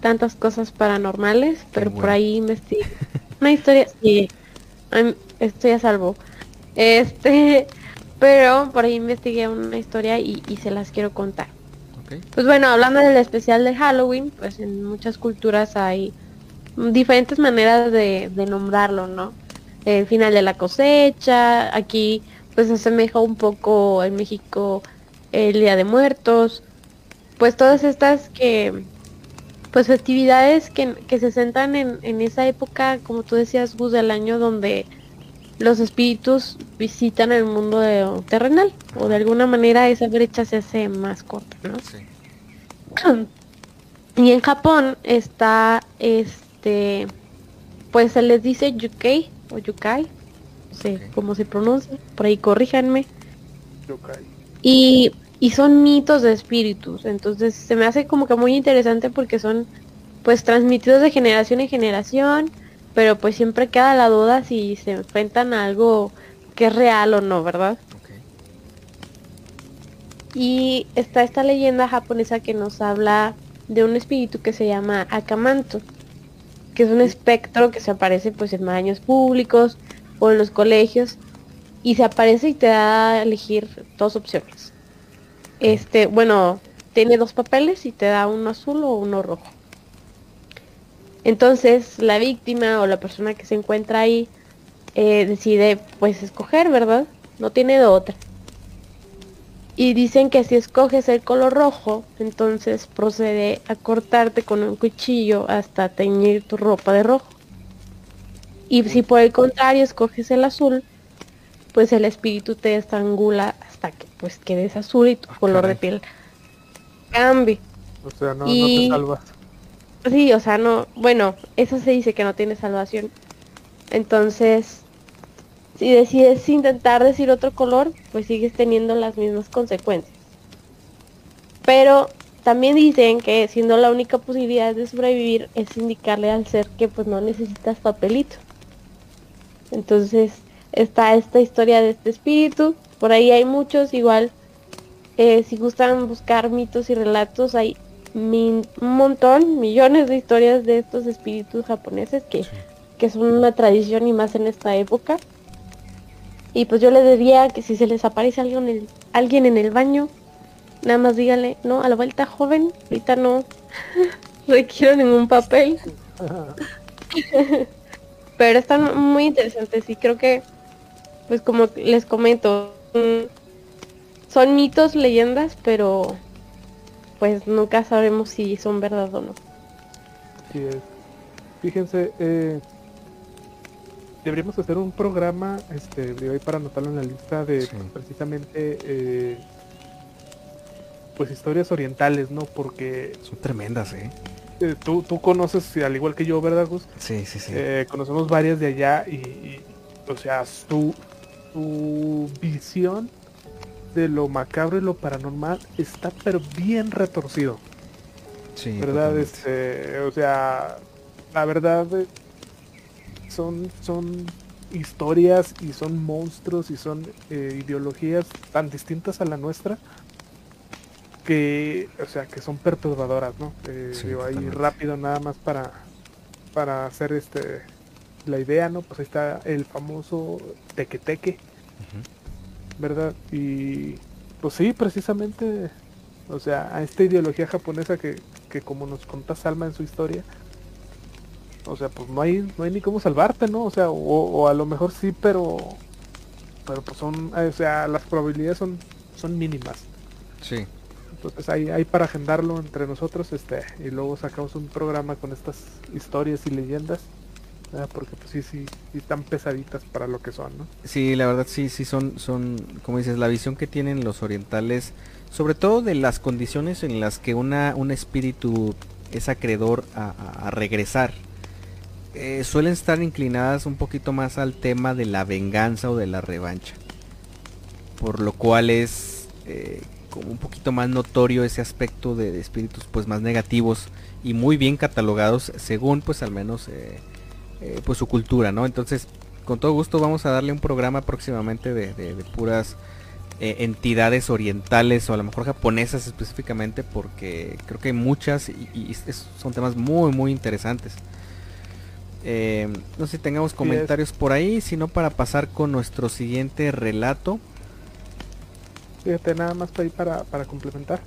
tantas cosas paranormales, pero por ahí investigué una historia, sí, estoy a salvo. Este, pero por ahí investigué una historia y, se las quiero contar. Pues bueno, hablando del especial de Halloween, pues en muchas culturas hay diferentes maneras de, de nombrarlo, ¿no? El final de la cosecha, aquí pues asemeja un poco en México el Día de Muertos, pues todas estas que, pues festividades que, se centran en, en, esa época, como tú decías, Gus, del año donde los espíritus visitan el mundo de, terrenal, o de alguna manera esa brecha se hace más corta, ¿no? Y en Japón está este, pues se les dice Yukei o Yukai, sé cómo se pronuncia, por ahí corríjanme. Y, y son mitos de espíritus, entonces se me hace como que muy interesante porque son pues transmitidos de generación en generación, pero pues siempre queda la duda si se enfrentan a algo que es real o no, ¿verdad? Y está esta leyenda japonesa que nos habla de un espíritu que se llama Akamanto, que es un espectro que se aparece pues en baños públicos, o en los colegios y se aparece y te da a elegir dos opciones. Este, bueno, tiene dos papeles y te da uno azul o uno rojo. Entonces la víctima o la persona que se encuentra ahí eh, decide pues escoger, ¿verdad? No tiene de otra. Y dicen que si escoges el color rojo, entonces procede a cortarte con un cuchillo hasta teñir tu ropa de rojo. Y si por el contrario escoges el azul, pues el espíritu te estrangula hasta que pues quedes azul y tu ah, color de piel cambie. O sea, no, te salvas. Sí, o sea, no, bueno, eso se dice que no tiene salvación. Entonces, si decides intentar decir otro color, pues sigues teniendo las mismas consecuencias. Pero también dicen que siendo la única posibilidad de sobrevivir es indicarle al ser que pues no necesitas papelito. Entonces, está esta historia de este espíritu. Por ahí hay muchos, igual eh, si gustan buscar mitos y relatos, hay un montón, millones de historias de estos espíritus japoneses que, que son una tradición y más en esta época. Y pues yo le diría que si se les aparece alguien en el, alguien en el baño, nada más díganle, no, a la vuelta joven, ahorita no requiero ningún papel. Pero están muy interesantes y creo que, pues como les comento, son mitos, leyendas, pero pues nunca sabremos si son verdad o no. Fíjense, eh, deberíamos hacer un programa, este, para anotarlo en la lista de precisamente eh, pues historias orientales, ¿no? Porque son tremendas, ¿eh? Eh tú, tú conoces, al igual que yo, ¿verdad, Gus? Sí, sí, sí. Eh, conocemos varias de allá y, o sea, su, su visión de lo macabro y lo paranormal está pero bien retorcido. Sí, ¿verdad? Este, o sea, la verdad eh, son, son historias y son monstruos y son ideologías tan distintas a la nuestra que, o sea, que son perturbadoras, ¿no? Eh, digo, ahí rápido nada más para, para hacer este la idea, ¿no? Pues ahí está el famoso tequeteque, ¿verdad? Y pues sí, precisamente, o sea, a esta ideología japonesa que, que como nos contó Salma en su historia, o sea, pues no hay, no hay ni cómo salvarte, ¿no? O sea, o, o a lo mejor sí, pero, pero pues son, o sea, las probabilidades son, son mínimas. Sí. Entonces hay, hay para agendarlo entre nosotros este y luego sacamos un programa con estas historias y leyendas. Porque pues sí, sí, sí están pesaditas para lo que son, ¿no? Sí, la verdad sí, sí son, son, como dices, la visión que tienen los orientales, sobre todo de las condiciones en las que una, un espíritu es acreedor a, regresar. Eh, suelen estar inclinadas un poquito más al tema de la venganza o de la revancha. Por lo cual es eh, como un poquito más notorio ese aspecto de, espíritus pues más negativos y muy bien catalogados según pues al menos eh, eh, pues su cultura, ¿no? Entonces con todo gusto vamos a darle un programa próximamente de, puras eh, entidades orientales o a lo mejor japonesas específicamente porque creo que hay muchas y, son temas muy muy interesantes. no sé si tengamos comentarios por ahí, sino para pasar con nuestro siguiente relato. Fíjate, nada más para, para, para complementar.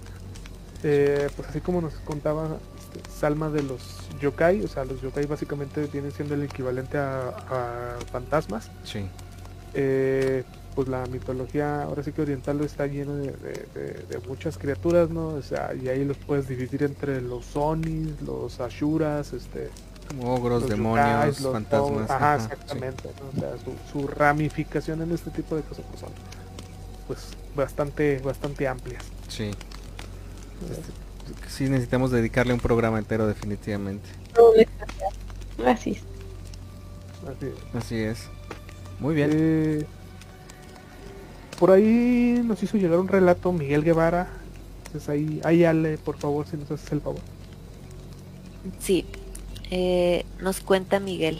Eh, pues así como nos contaba este, Salma de los yokai, o sea, los yokai básicamente vienen siendo el equivalente a, fantasmas. Sí. Eh, pues la mitología, ahora sí que oriental está lleno de, muchas criaturas, ¿no? O sea, y ahí los puedes dividir entre los onis, los ashuras, este... ogros, demonios, fantasmas. Ajá, exactamente. O sea, su, ramificación en este tipo de cosas pues son pues bastante, bastante amplias. Sí. sí necesitamos dedicarle un programa entero definitivamente. Así es. Así es. Muy bien. Eh, por ahí nos hizo llegar un relato Miguel Guevara. Entonces ahí, ahí Ale, por favor, si nos haces el favor. Sí, eh, nos cuenta Miguel.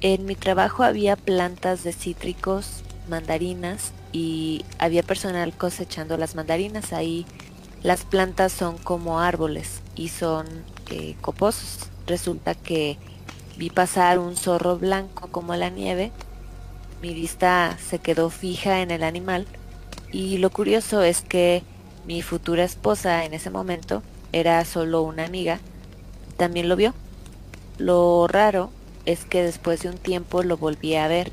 En mi trabajo había plantas de cítricos, mandarinas y había personal cosechando las mandarinas. Ahí las plantas son como árboles y son eh, coposos. Resulta que vi pasar un zorro blanco como la nieve. Mi vista se quedó fija en el animal y lo curioso es que mi futura esposa en ese momento era solo una amiga. También lo vio. Lo raro es que después de un tiempo lo volví a ver.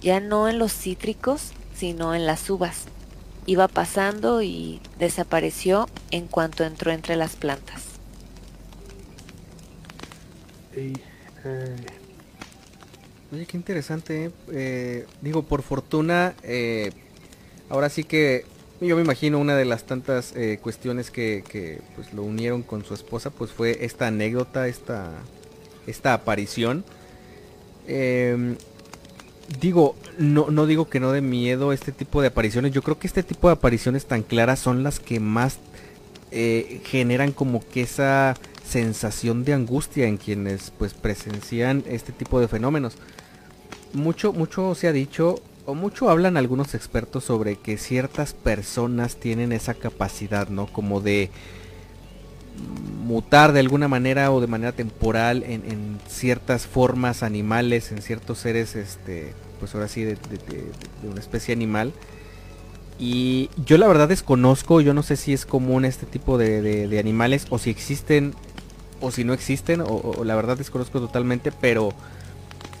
Ya no en los cítricos, sino en las uvas. Iba pasando y desapareció en cuanto entró entre las plantas. Eh, Oye, qué interesante. ¿eh? Eh, digo, por fortuna, ahora sí que yo me imagino una de las tantas cuestiones que, que, pues, lo unieron con su esposa, pues fue esta anécdota, esta, esta aparición. Digo, no, no digo que no de miedo este tipo de apariciones. Yo creo que este tipo de apariciones tan claras son las que más eh, generan como que esa sensación de angustia en quienes pues presencian este tipo de fenómenos. mucho, mucho se ha dicho, o mucho hablan algunos expertos sobre que ciertas personas tienen esa capacidad, ¿no? Como de mutar de alguna manera o de manera temporal en, ciertas formas animales, en ciertos seres, este, pues ahora sí, de, una especie animal. Y yo la verdad desconozco, yo no sé si es común este tipo de, animales o si existen o si no existen, o, la verdad desconozco totalmente, pero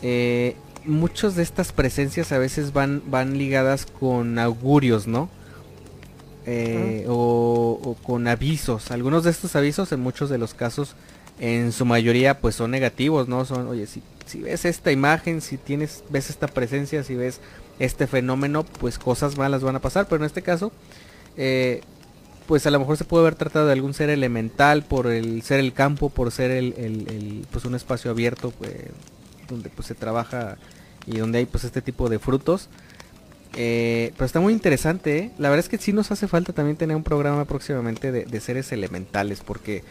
eh, muchas de estas presencias a veces van, van ligadas con augurios, ¿no? Eh, o, con avisos. Algunos de estos avisos en muchos de los casos, en su mayoría, pues son negativos, ¿no? Son, oye, si, si ves esta imagen, si tienes, ves esta presencia, si ves este fenómeno, pues cosas malas van a pasar. Pero en este caso, eh, pues a lo mejor se puede haber tratado de algún ser elemental por el ser el campo, por ser el, pues un espacio abierto, pues, donde pues se trabaja y donde hay pues este tipo de frutos. Eh, pero está muy interesante, ¿eh? La verdad es que sí nos hace falta también tener un programa próximamente de, seres elementales, porque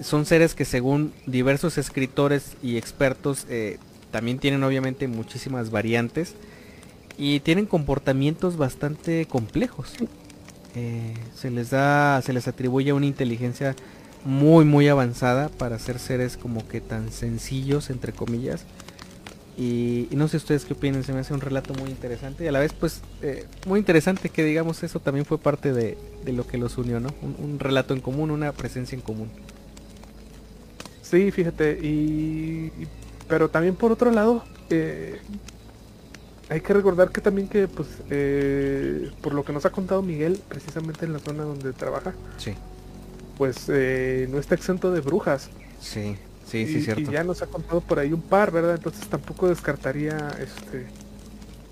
son seres que según diversos escritores y expertos eh, también tienen obviamente muchísimas variantes y tienen comportamientos bastante complejos. se les da, se les atribuye una inteligencia muy muy avanzada para ser seres como que tan sencillos entre comillas y, no sé ustedes qué opinan, se me hace un relato muy interesante y a la vez pues eh, muy interesante que digamos eso también fue parte de, lo que los unió, ¿no? Un, relato en común, una presencia en común. Sí, fíjate, y, pero también por otro lado, eh, hay que recordar que también que pues eh, por lo que nos ha contado Miguel, precisamente en la zona donde trabaja, sí. pues no está exento de brujas. Sí. Sí, sí, cierto. Y ya nos ha contado por ahí un par, ¿verdad? Entonces tampoco descartaría este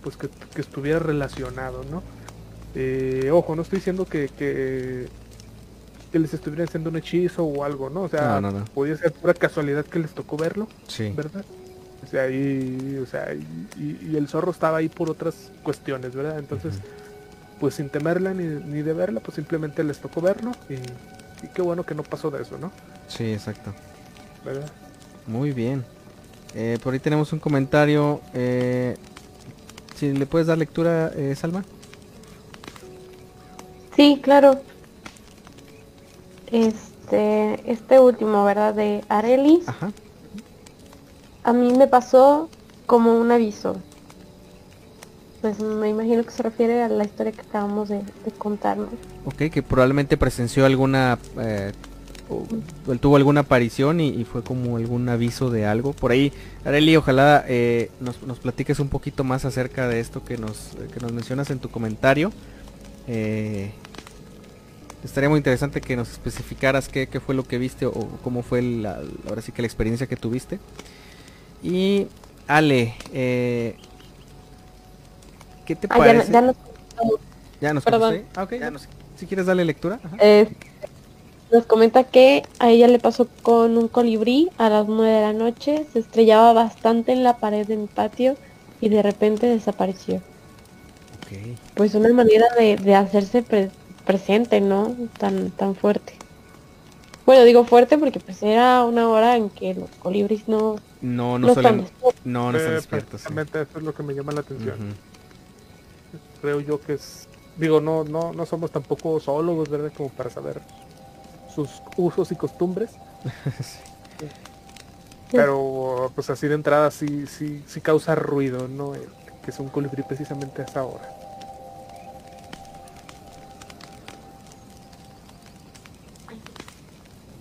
pues que, estuviera relacionado, ¿no? Eh, ojo, no estoy diciendo que, que, les estuviera haciendo un hechizo o algo, ¿no? O sea, podía ser pura casualidad que les tocó verlo, sí. ¿verdad? O sea, y, o sea y, el zorro estaba ahí por otras cuestiones, ¿verdad? Entonces, pues sin temerla ni, ni, de verla, pues simplemente les tocó verlo y, y qué bueno que no pasó de eso, ¿no? Sí, exacto. Muy bien. Eh, por ahí tenemos un comentario. Eh, si le puedes dar lectura, eh, Salma. Sí, claro. Este, este último, ¿verdad? De Arelis. Ajá. A mí me pasó como un aviso. Pues me imagino que se refiere a la historia que acabamos de, de contarnos. Ok, que probablemente presenció alguna eh, él tuvo alguna aparición y, fue como algún aviso de algo. Por ahí, Areli, ojalá eh, nos, platiques un poquito más acerca de esto que nos, que nos mencionas en tu comentario. Eh, estaría muy interesante que nos especificaras qué, fue lo que viste o cómo fue la, ahora sí que la experiencia que tuviste. Y Ale, eh, ¿qué te ah, parece? Ya, nos... Ya nos ah, ya Si quieres darle lectura. Nos comenta que a ella le pasó con un colibrí a las 9 de la noche, se estrellaba bastante en la pared de mi patio y de repente desapareció. Pues una manera de, hacerse presente, ¿no? Tan, tan fuerte. Bueno, digo fuerte porque pues era una hora en que los colibris no... No, no, suelen, no, no están despiertos. Exactamente, eso es lo que me llama la atención. Creo yo que es... Digo, no, no, no somos tampoco zoólogos, ¿verdad? Como para saber sus usos y costumbres. Pero pues así de entrada sí, sí, sí causa ruido, ¿no? que es un colibrí precisamente a esa hora.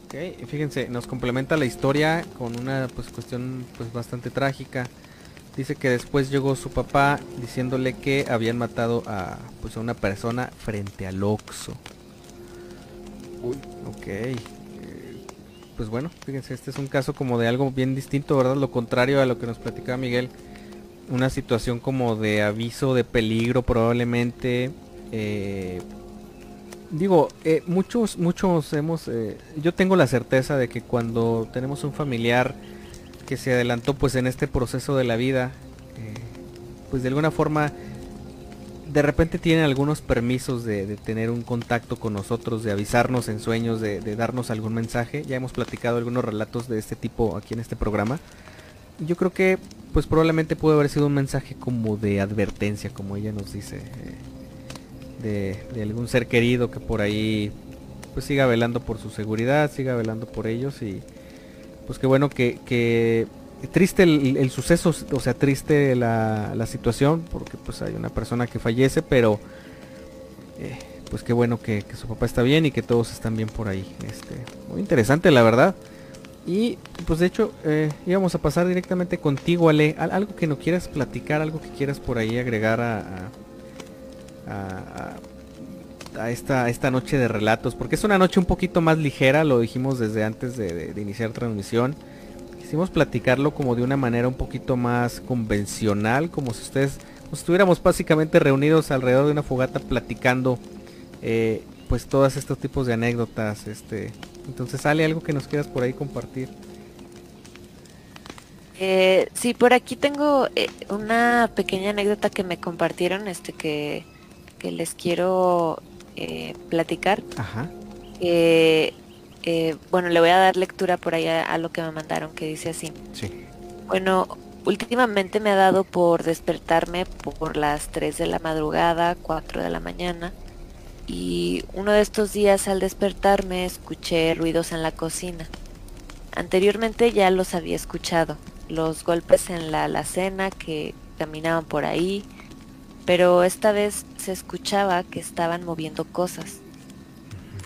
Ok, fíjense, nos complementa la historia con una pues cuestión pues bastante trágica. Dice que después llegó su papá diciéndole que habían matado a pues a una persona frente al Oxo. Uy. Ok. Eh, pues bueno, fíjense, este es un caso como de algo bien distinto, ¿verdad? Lo contrario a lo que nos platicaba Miguel. Una situación como de aviso de peligro probablemente. Eh, digo, eh, muchos, muchos hemos... yo tengo la certeza de que cuando tenemos un familiar que se adelantó pues en este proceso de la vida, pues de alguna forma de repente tienen algunos permisos de, tener un contacto con nosotros, de avisarnos en sueños, de, darnos algún mensaje. Ya hemos platicado algunos relatos de este tipo aquí en este programa. yo creo que pues probablemente puede haber sido un mensaje como de advertencia, como ella nos dice, eh, de, algún ser querido que por ahí pues siga velando por su seguridad, siga velando por ellos y pues qué bueno que, triste el, suceso, o sea, triste la, situación, porque pues hay una persona que fallece, pero eh, pues qué bueno que, su papá está bien y que todos están bien por ahí. Este, muy interesante la verdad. Y pues de hecho eh, íbamos a pasar directamente contigo, Ale. Algo que no quieras platicar, algo que quieras por ahí agregar a, a, esta, esta noche de relatos. Porque es una noche un poquito más ligera, lo dijimos desde antes de, iniciar transmisión. Quisimos platicarlo como de una manera un poquito más convencional, como si ustedes estuviéramos básicamente reunidos alrededor de una fogata platicando eh, pues todos estos tipos de anécdotas. Este, entonces, ¿sale algo que nos quieras por ahí compartir? Eh, sí, por aquí tengo eh, una pequeña anécdota que me compartieron, este que, les quiero eh, platicar. Ajá. Bueno, le voy a dar lectura por ahí a, lo que me mandaron, que dice así. Sí. Bueno, últimamente me ha dado por despertarme por las 3 de la madrugada, 4 de la mañana y uno de estos días al despertarme escuché ruidos en la cocina. Anteriormente ya los había escuchado, los golpes en la alacena que caminaban por ahí, pero esta vez se escuchaba que estaban moviendo cosas.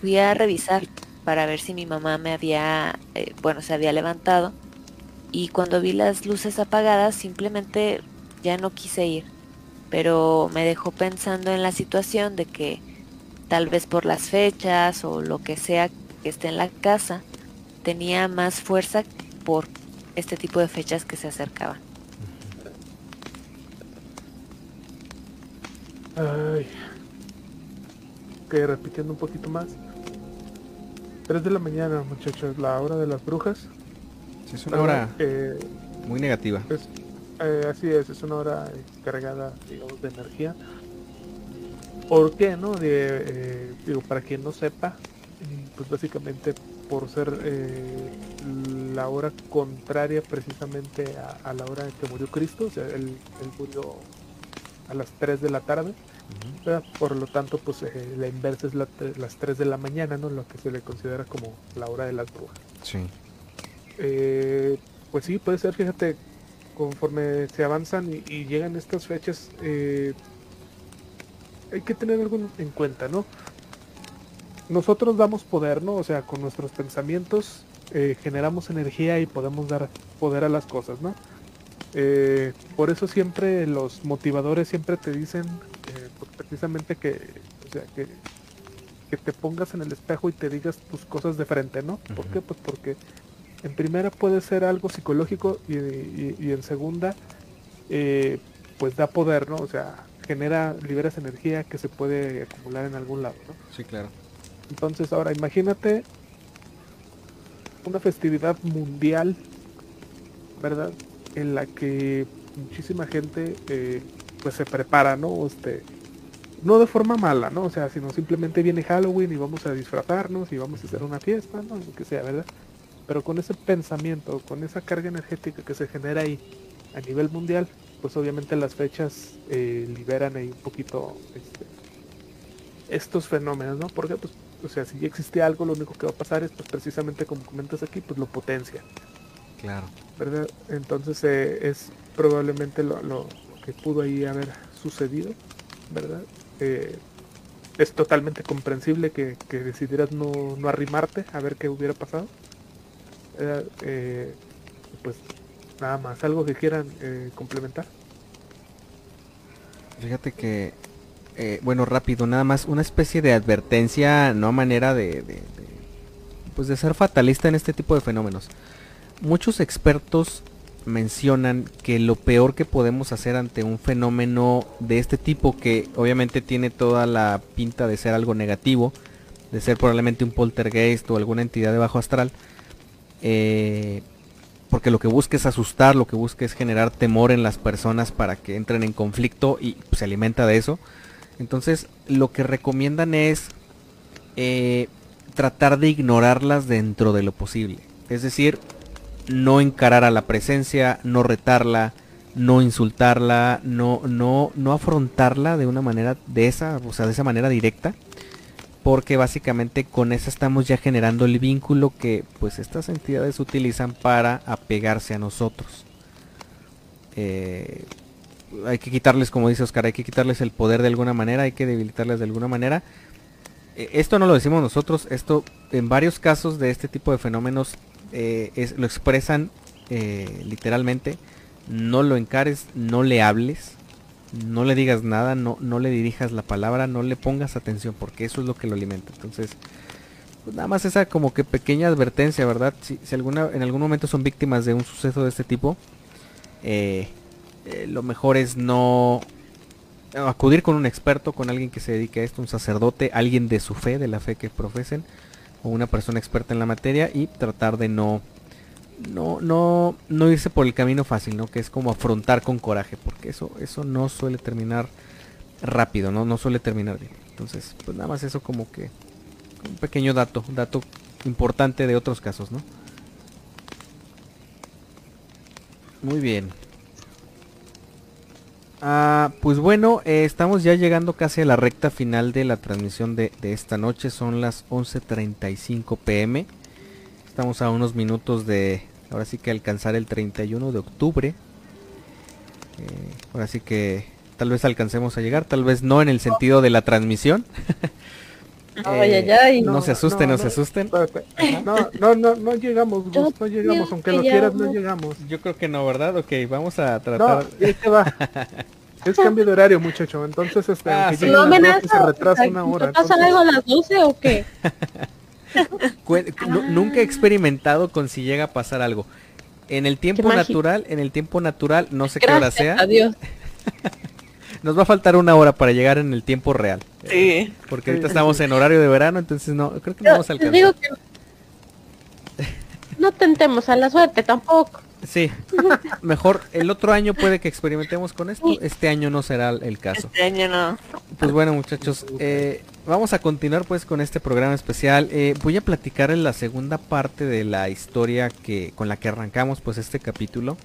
Fui a revisar para ver si mi mamá me había, eh, bueno, se había levantado y cuando vi las luces apagadas simplemente ya no quise ir, pero me dejó pensando en la situación de que tal vez por las fechas o lo que sea que esté en la casa, tenía más fuerza por este tipo de fechas que se acercaban. Ay. Que repitiendo un poquito más. 3 de la mañana, muchachos, la hora de las brujas. Sí, es una hora eh, muy negativa. Eh, así es, es una hora cargada, digamos, de energía. ¿Por qué, no? Eh, digo, para quien no sepa, eh, pues básicamente por ser la hora contraria precisamente a, la hora en que murió Cristo, o sea, él, murió a las 3 de la tarde, por lo tanto, pues la inversa es las 3 de la mañana, ¿no? Lo que se le considera como la hora de las brujas. Sí. pues sí, puede ser, fíjate, conforme se avanzan y, y llegan estas fechas, hay que tener algo en cuenta, ¿no? Nosotros damos poder, ¿no? O sea, con nuestros pensamientos eh, generamos energía y podemos dar poder a las cosas, ¿no? Eh, por eso siempre los motivadores siempre te dicen eh, pues, precisamente que, o sea, que, que, te pongas en el espejo y te digas tus cosas de frente, ¿no? ¿Por qué? Pues porque en primera puede ser algo psicológico y, y en segunda, pues da poder, ¿no? O sea, genera, liberas energía que se puede acumular en algún lado, ¿no? Sí, claro. Entonces ahora imagínate una festividad mundial, ¿verdad? En la que muchísima gente eh, pues se prepara, ¿no? Este, no de forma mala, ¿no? O sea, sino simplemente viene Halloween y vamos a disfrazarnos y vamos a hacer una fiesta, ¿no? Lo que sea, ¿verdad? Pero con ese pensamiento, con esa carga energética que se genera ahí a nivel mundial, pues obviamente las fechas eh, liberan ahí un poquito este, estos fenómenos, ¿no? Porque, pues, o sea, si ya existe algo, lo único que va a pasar es, pues, precisamente como comentas aquí, pues lo potencia. Claro. ¿Verdad? Entonces eh, es probablemente lo, que pudo ahí haber sucedido, ¿verdad? Eh, es totalmente comprensible que, decidieras no, no, arrimarte a ver qué hubiera pasado. pues Nada más, algo que quieran eh, complementar. Fíjate que, eh, bueno, rápido, nada más, una especie de advertencia, no manera de, de, pues de ser fatalista en este tipo de fenómenos. Muchos expertos mencionan que lo peor que podemos hacer ante un fenómeno de este tipo, que obviamente tiene toda la pinta de ser algo negativo, de ser probablemente un poltergeist o alguna entidad de bajo astral, eh, porque lo que busca es asustar, lo que busca es generar temor en las personas para que entren en conflicto y se alimenta de eso. Entonces lo que recomiendan es eh, tratar de ignorarlas dentro de lo posible. Es decir, no encarar a la presencia, no retarla, no insultarla, no, no, no afrontarla de una manera de esa, o sea, de esa manera directa, porque básicamente con esa estamos ya generando el vínculo que pues estas entidades utilizan para apegarse a nosotros. Eh, hay que quitarles, como dice Oscar, hay que quitarles el poder de alguna manera, hay que debilitarles de alguna manera. Eh, esto no lo decimos nosotros, esto en varios casos de este tipo de fenómenos eh, lo expresan literalmente no lo encares, no le hables, no le digas nada, no, no le dirijas la palabra, no le pongas atención, porque eso es lo que lo alimenta. Entonces, pues nada más esa como que pequeña advertencia, ¿verdad? Si, alguna, en algún momento son víctimas de un suceso de este tipo, eh, eh, lo mejor es no acudir con un experto, con alguien que se dedique a esto, un sacerdote, alguien de su fe, de la fe que profesen, o una persona experta en la materia y tratar de no no, no, no irse por el camino fácil, ¿no? Que es como afrontar con coraje, porque eso, eso no suele terminar rápido, ¿no? No suele terminar bien. Entonces, pues nada más eso como que un pequeño dato, dato importante de otros casos, ¿no? Muy bien. Ah, pues bueno, eh, estamos ya llegando casi a la recta final de la transmisión de, esta noche. Son las 11.35 pm. Estamos a unos minutos de, ahora sí que alcanzar el 31 de octubre. Eh, ahora sí que tal vez alcancemos a llegar, tal vez no en el sentido de la transmisión. Eh, no, se asusten, no, se asusten. No, no, no, no llegamos, no llegamos, aunque lo quieras, no llegamos. Yo creo que no, ¿verdad? Ok, vamos a tratar. No, va. Es cambio de horario, muchacho. Entonces, este, ah, se retrasa una hora. ¿Pasa algo a las 12 o qué? nunca he experimentado con si llega a pasar algo. En el tiempo natural, en el tiempo natural, no sé qué hora sea. Adiós. Nos va a faltar una hora para llegar en el tiempo real. Sí. Porque ahorita estamos en horario de verano, entonces no, creo que no vamos a alcanzar. no tentemos a la suerte tampoco. Sí, mejor el otro año puede que experimentemos con esto, este año no será el caso. Este año no. Pues bueno muchachos, eh, vamos a continuar pues con este programa especial. Eh, voy a platicar en la segunda parte de la historia que con la que arrancamos pues este capítulo.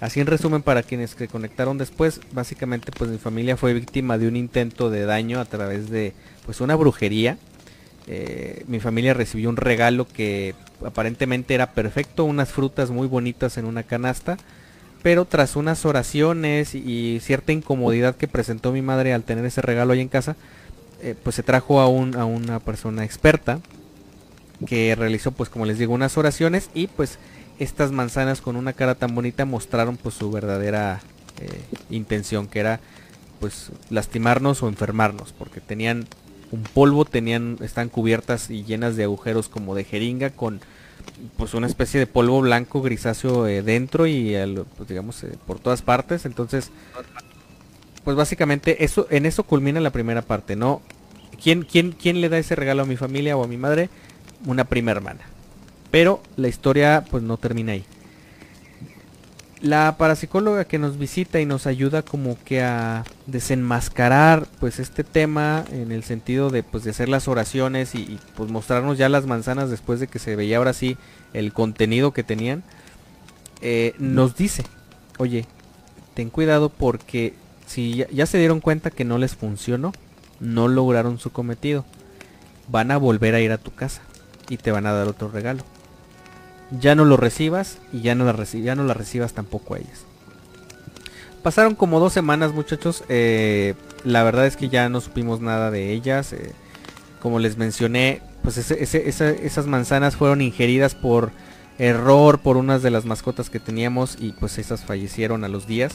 Así en resumen para quienes que conectaron después, básicamente pues mi familia fue víctima de un intento de daño a través de pues una brujería. Eh, mi familia recibió un regalo que aparentemente era perfecto, unas frutas muy bonitas en una canasta, pero tras unas oraciones y cierta incomodidad que presentó mi madre al tener ese regalo ahí en casa, eh, pues se trajo a, un, a una persona experta que realizó pues como les digo unas oraciones y pues estas manzanas con una cara tan bonita mostraron pues su verdadera eh, intención que era pues lastimarnos o enfermarnos porque tenían un polvo, tenían, están cubiertas y llenas de agujeros como de jeringa con pues una especie de polvo blanco grisáceo eh, dentro y pues, digamos eh, por todas partes. Entonces pues básicamente eso en eso culmina la primera parte no quién quién quién le da ese regalo a mi familia o a mi madre una prima hermana pero la historia pues no termina ahí. La parapsicóloga que nos visita y nos ayuda como que a desenmascarar pues este tema en el sentido de pues de hacer las oraciones y, pues mostrarnos ya las manzanas después de que se veía ahora sí el contenido que tenían eh, nos dice oye ten cuidado porque si ya, ya se dieron cuenta que no les funcionó no lograron su cometido van a volver a ir a tu casa y te van a dar otro regalo ya no lo recibas y ya no la, ya no recibas tampoco a ellas. Pasaron como dos semanas muchachos, eh, la verdad es que ya no supimos nada de ellas. Eh, como les mencioné, pues esas manzanas fueron ingeridas por error por unas de las mascotas que teníamos y pues esas fallecieron a los días.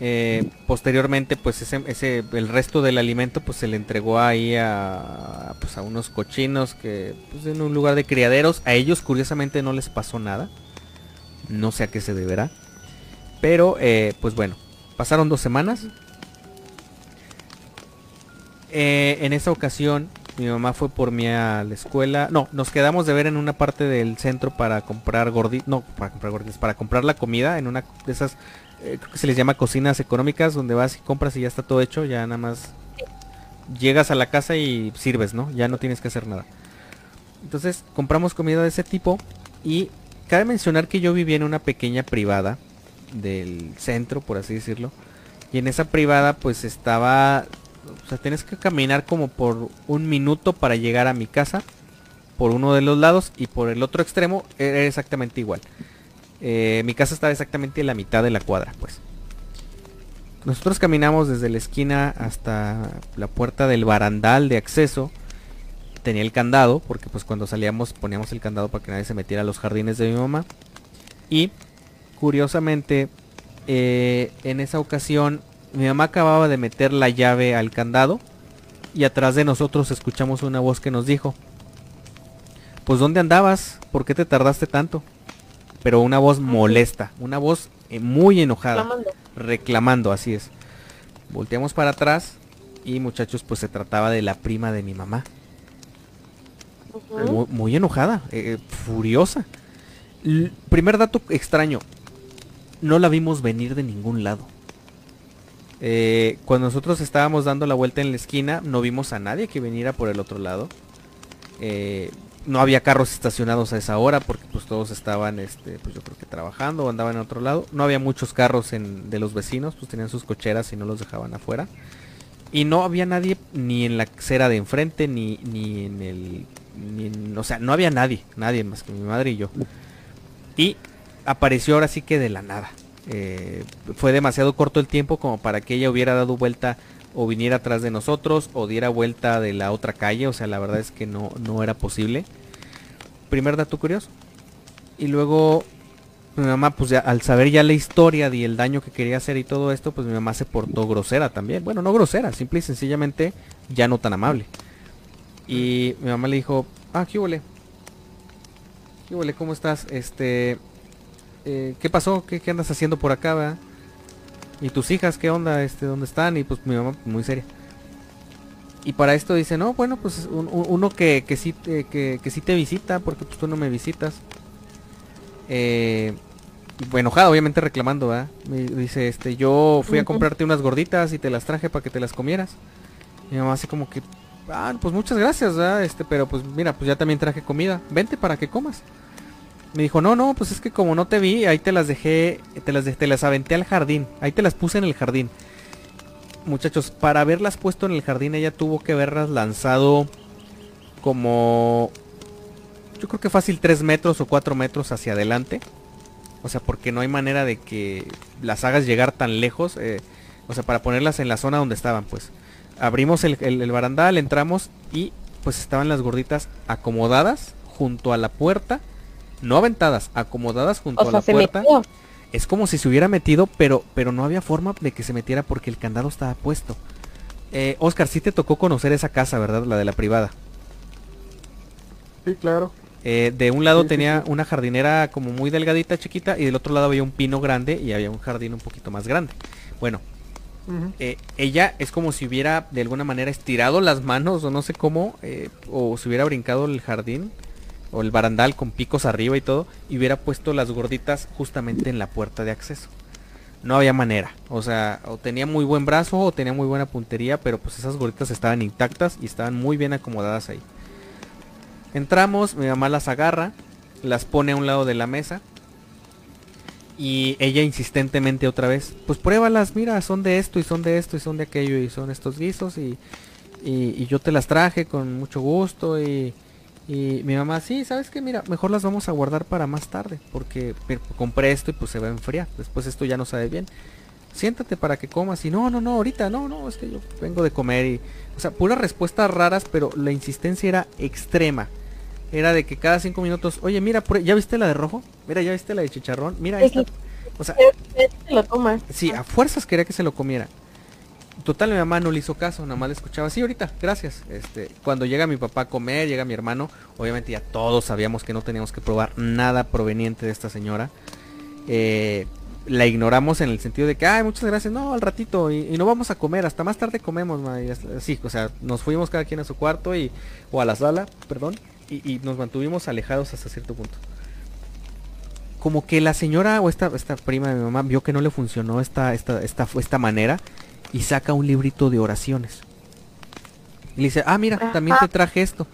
Eh, posteriormente pues ese, el resto del alimento pues se le entregó ahí a, pues, a unos cochinos que pues, en un lugar de criaderos. A ellos curiosamente no les pasó nada. No sé a qué se deberá. Pero eh, pues bueno pasaron dos semanas. Eh, en esa ocasión mi mamá fue por mí a la escuela. No nos quedamos de ver en una parte del centro para comprar gorditos no para comprar gorditos para comprar la comida en una de esas eh, creo que se les llama cocinas económicas, donde vas y compras y ya está todo hecho, ya nada más llegas a la casa y sirves, ¿no? Ya no tienes que hacer nada. Entonces compramos comida de ese tipo y cabe mencionar que yo vivía en una pequeña privada del centro, por así decirlo. Y en esa privada pues estaba... O sea, tienes que caminar como por un minuto para llegar a mi casa. Por uno de los lados y por el otro extremo era exactamente igual. Eh, mi casa estaba exactamente en la mitad de la cuadra, pues. Nosotros caminamos desde la esquina hasta la puerta del barandal de acceso. Tenía el candado, porque pues cuando salíamos poníamos el candado para que nadie se metiera a los jardines de mi mamá. Y curiosamente, eh, en esa ocasión, mi mamá acababa de meter la llave al candado. Y atrás de nosotros escuchamos una voz que nos dijo, pues ¿dónde andabas? ¿Por qué te tardaste tanto? Pero una voz molesta, una voz eh, muy enojada reclamando, así es. Volteamos para atrás y muchachos, pues se trataba de la prima de mi mamá. muy, enojada, eh, eh, furiosa. primer dato extraño, no la vimos venir de ningún lado. Eh, cuando nosotros estábamos dando la vuelta en la esquina, no vimos a nadie que viniera por el otro lado. Eh, no había carros estacionados a esa hora porque pues todos estaban este pues yo creo que trabajando o andaban en otro lado. No había muchos carros de los vecinos pues tenían sus cocheras y no los dejaban afuera. Y no había nadie ni en la acera de enfrente ni ni en el ni o sea no había nadie nadie más que mi madre y yo. Y apareció ahora sí que de la nada. Eh, fue demasiado corto el tiempo como para que ella hubiera dado vuelta o viniera atrás de nosotros o diera vuelta de la otra calle, o sea, la verdad es que no, no era posible. Primer dato curioso. Y luego mi mamá, pues ya al saber ya la historia y el daño que quería hacer y todo esto, pues mi mamá se portó grosera también. Bueno, no grosera, simple y sencillamente ya no tan amable. Y mi mamá le dijo, ah, ¿qué huele? ¿Cómo estás? Este, eh, ¿qué pasó? ¿Qué, ¿Qué, andas haciendo por acá, verdad? ¿Y tus hijas qué onda? Este, ¿Dónde están? Y pues mi mamá muy seria. Y para esto dice, no, bueno, pues uno que, que, sí te, que, que sí te visita, porque pues tú no me visitas. Eh, enojado, obviamente reclamando, ¿verdad? Me dice, este, yo fui a comprarte unas gorditas y te las traje para que te las comieras. Mi mamá así como que, ah, pues muchas gracias, ¿verdad? Este, pero pues mira, pues ya también traje comida. Vente para que comas. Me dijo, no, no, pues es que como no te vi, ahí te las dejé, te las, te las aventé al jardín. Ahí te las puse en el jardín. Muchachos, para haberlas puesto en el jardín, ella tuvo que haberlas lanzado como... Yo creo que fácil 3 metros o 4 metros hacia adelante. O sea, porque no hay manera de que las hagas llegar tan lejos. Eh, o sea, para ponerlas en la zona donde estaban, pues. Abrimos el, el barandal, entramos y pues estaban las gorditas acomodadas junto a la puerta no aventadas, acomodadas junto a la puerta. Es como si se hubiera metido, pero, pero no había forma de que se metiera porque el candado estaba puesto. Eh, Oscar, sí te tocó conocer esa casa, ¿verdad? La de la privada. Sí, claro. Eh, de un lado tenía una jardinera como muy delgadita, chiquita, y del otro lado había un pino grande y había un jardín un poquito más grande. Bueno, eh, ella es como si hubiera de alguna manera estirado las manos o no sé cómo, eh, o se hubiera brincado el jardín o el barandal con picos arriba y todo, y hubiera puesto las gorditas justamente en la puerta de acceso. No había manera, o sea, o tenía muy buen brazo o tenía muy buena puntería, pero pues esas gorditas estaban intactas y estaban muy bien acomodadas ahí. Entramos, mi mamá las agarra, las pone a un lado de la mesa y ella insistentemente otra vez, pues pruébalas, mira, son de esto y son de esto y son de aquello y son estos guisos y, y, y yo te las traje con mucho gusto y y mi mamá, sí, ¿sabes qué? Mira, mejor las vamos a guardar para más tarde, porque compré esto y pues se va a enfriar. Después esto ya no sabe bien. Siéntate para que comas. Y no, no, no, ahorita, no, no, es que yo vengo de comer y... O sea, puras respuestas raras, pero la insistencia era extrema. Era de que cada cinco minutos, oye, mira, ¿ya viste la de rojo? Mira, ¿ya viste la de chicharrón? Mira esta. O sea, lo Sí, a fuerzas quería que se lo comiera. Total, mi mamá no le hizo caso, nada más le escuchaba, sí, ahorita, gracias. Este, cuando llega mi papá a comer, llega mi hermano, obviamente ya todos sabíamos que no teníamos que probar nada proveniente de esta señora. Eh, la ignoramos en el sentido de que, ay, muchas gracias, no, al ratito, y, no vamos a comer, hasta más tarde comemos, ma, así, o sea, nos fuimos cada quien a su cuarto y, o a la sala, perdón, y, nos mantuvimos alejados hasta cierto punto. Como que la señora o esta, esta prima de mi mamá vio que no le funcionó esta, esta, esta, esta manera y saca un librito de oraciones. Y le dice, ah, mira, también te traje esto.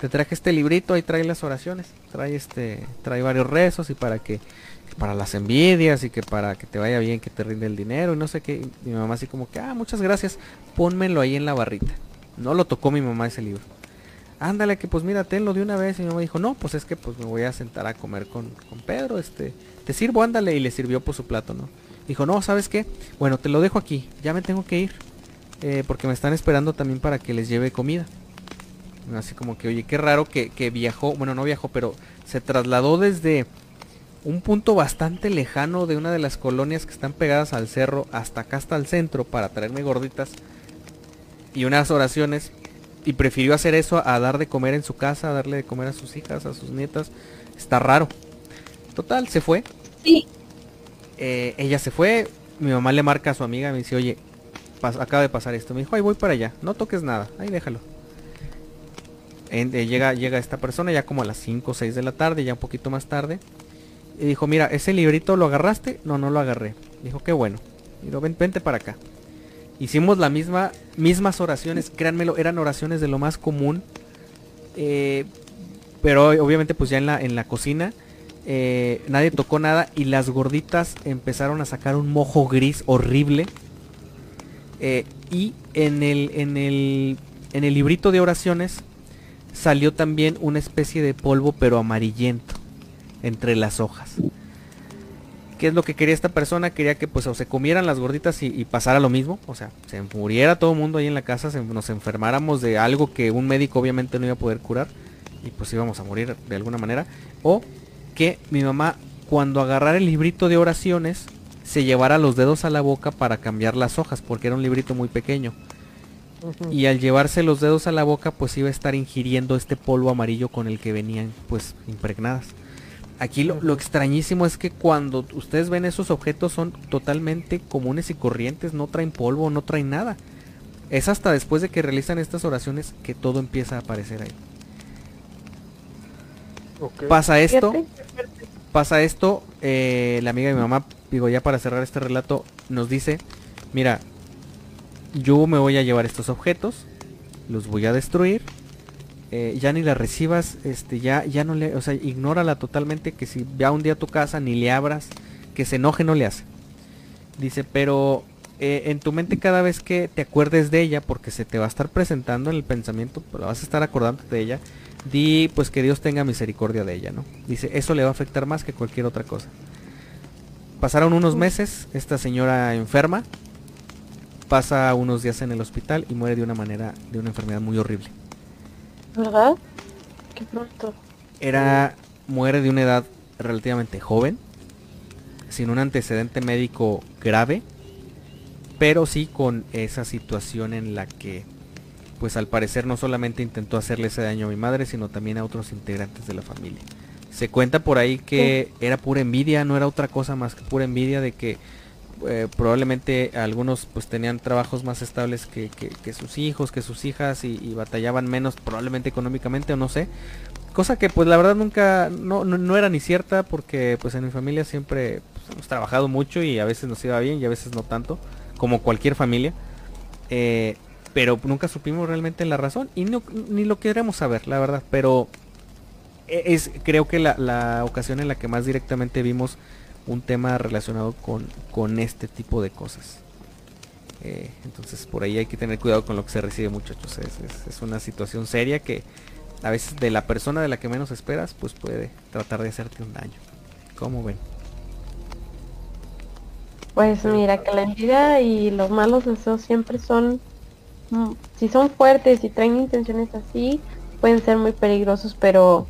te traje este librito, ahí trae las oraciones, trae este, trae varios rezos y para que, para las envidias y que para que te vaya bien, que te rinde el dinero y no sé qué. mi mamá así como que, ah, muchas gracias, pónmelo ahí en la barrita. No lo tocó mi mamá ese libro. Ándale, que pues mira, tenlo de una vez. Y mi mamá dijo, no, pues es que pues me voy a sentar a comer con, con Pedro, este, te sirvo, ándale. Y le sirvió por su plato, ¿no? Dijo, no, ¿sabes qué? Bueno, te lo dejo aquí, ya me tengo que ir. Eh, porque me están esperando también para que les lleve comida. Así como que, oye, qué raro que, que viajó, bueno, no viajó, pero se trasladó desde un punto bastante lejano de una de las colonias que están pegadas al cerro hasta acá hasta el centro para traerme gorditas y unas oraciones y prefirió hacer eso a dar de comer en su casa, a darle de comer a sus hijas, a sus nietas. Está raro. Total, se fue. Sí. Eh, ella se fue, mi mamá le marca a su amiga, me dice, oye, acaba de pasar esto. Me dijo, ay, voy para allá, no toques nada, ahí déjalo. Eh, llega, llega esta persona ya como a las 5 o 6 de la tarde, ya un poquito más tarde. Y dijo, mira, ese librito lo agarraste. No, no lo agarré. Dijo, qué bueno. Dijo, vente para acá. Hicimos la misma, mismas oraciones, créanmelo, eran oraciones de lo más común. Eh, pero obviamente pues ya en la, en la cocina eh, nadie tocó nada y las gorditas empezaron a sacar un mojo gris horrible. Eh, y en el, en, el, en el librito de oraciones salió también una especie de polvo pero amarillento entre las hojas. ¿Qué es lo que quería esta persona? Quería que pues o se comieran las gorditas y, pasara lo mismo. O sea, se muriera todo el mundo ahí en la casa, nos enfermáramos de algo que un médico obviamente no iba a poder curar. Y pues íbamos a morir de alguna manera. O que mi mamá cuando agarrara el librito de oraciones se llevara los dedos a la boca para cambiar las hojas. Porque era un librito muy pequeño. Y al llevarse los dedos a la boca pues iba a estar ingiriendo este polvo amarillo con el que venían pues impregnadas. Aquí lo, extrañísimo es que cuando ustedes ven esos objetos son totalmente comunes y corrientes, no traen polvo, no traen nada. Es hasta después de que realizan estas oraciones que todo empieza a aparecer ahí. Pasa esto, pasa esto, eh, la amiga de mi mamá, digo ya para cerrar este relato, nos dice, mira, yo me voy a llevar estos objetos, los voy a destruir eh, ya ni la recibas, este, ya, ya no le, o sea, ignórala totalmente, que si va un día a tu casa ni le abras, que se enoje no le hace. Dice, pero eh, en tu mente cada vez que te acuerdes de ella, porque se te va a estar presentando en el pensamiento, pero vas a estar acordando de ella, di pues que Dios tenga misericordia de ella, ¿no? Dice, eso le va a afectar más que cualquier otra cosa. Pasaron unos meses, esta señora enferma, pasa unos días en el hospital y muere de una manera, de una enfermedad muy horrible. ¿Verdad? Qué pronto. Era, muere de una edad relativamente joven, sin un antecedente médico grave, pero sí con esa situación en la que, pues al parecer no solamente intentó hacerle ese daño a mi madre, sino también a otros integrantes de la familia. Se cuenta por ahí que era pura envidia, no era otra cosa más que pura envidia de que eh, probablemente algunos pues tenían trabajos más estables que, sus hijos, que sus hijas y, batallaban menos probablemente económicamente o no sé. Cosa que pues la verdad nunca, no, no, era ni cierta porque pues en mi familia siempre pues, hemos trabajado mucho y a veces nos iba bien y a veces no tanto, como cualquier familia. Eh, pero nunca supimos realmente la razón y no, ni lo queremos saber, la verdad. Pero e, es creo que la, la ocasión en la que más directamente vimos un tema relacionado con, con este tipo de cosas. Eh, entonces por ahí hay que tener cuidado con lo que se recibe muchachos. Es, es, una situación seria que a veces de la persona de la que menos esperas pues puede tratar de hacerte un daño. ¿Cómo ven? Pues mira que la envidia y los malos deseos siempre son, si son fuertes y traen intenciones así, pueden ser muy peligrosos, pero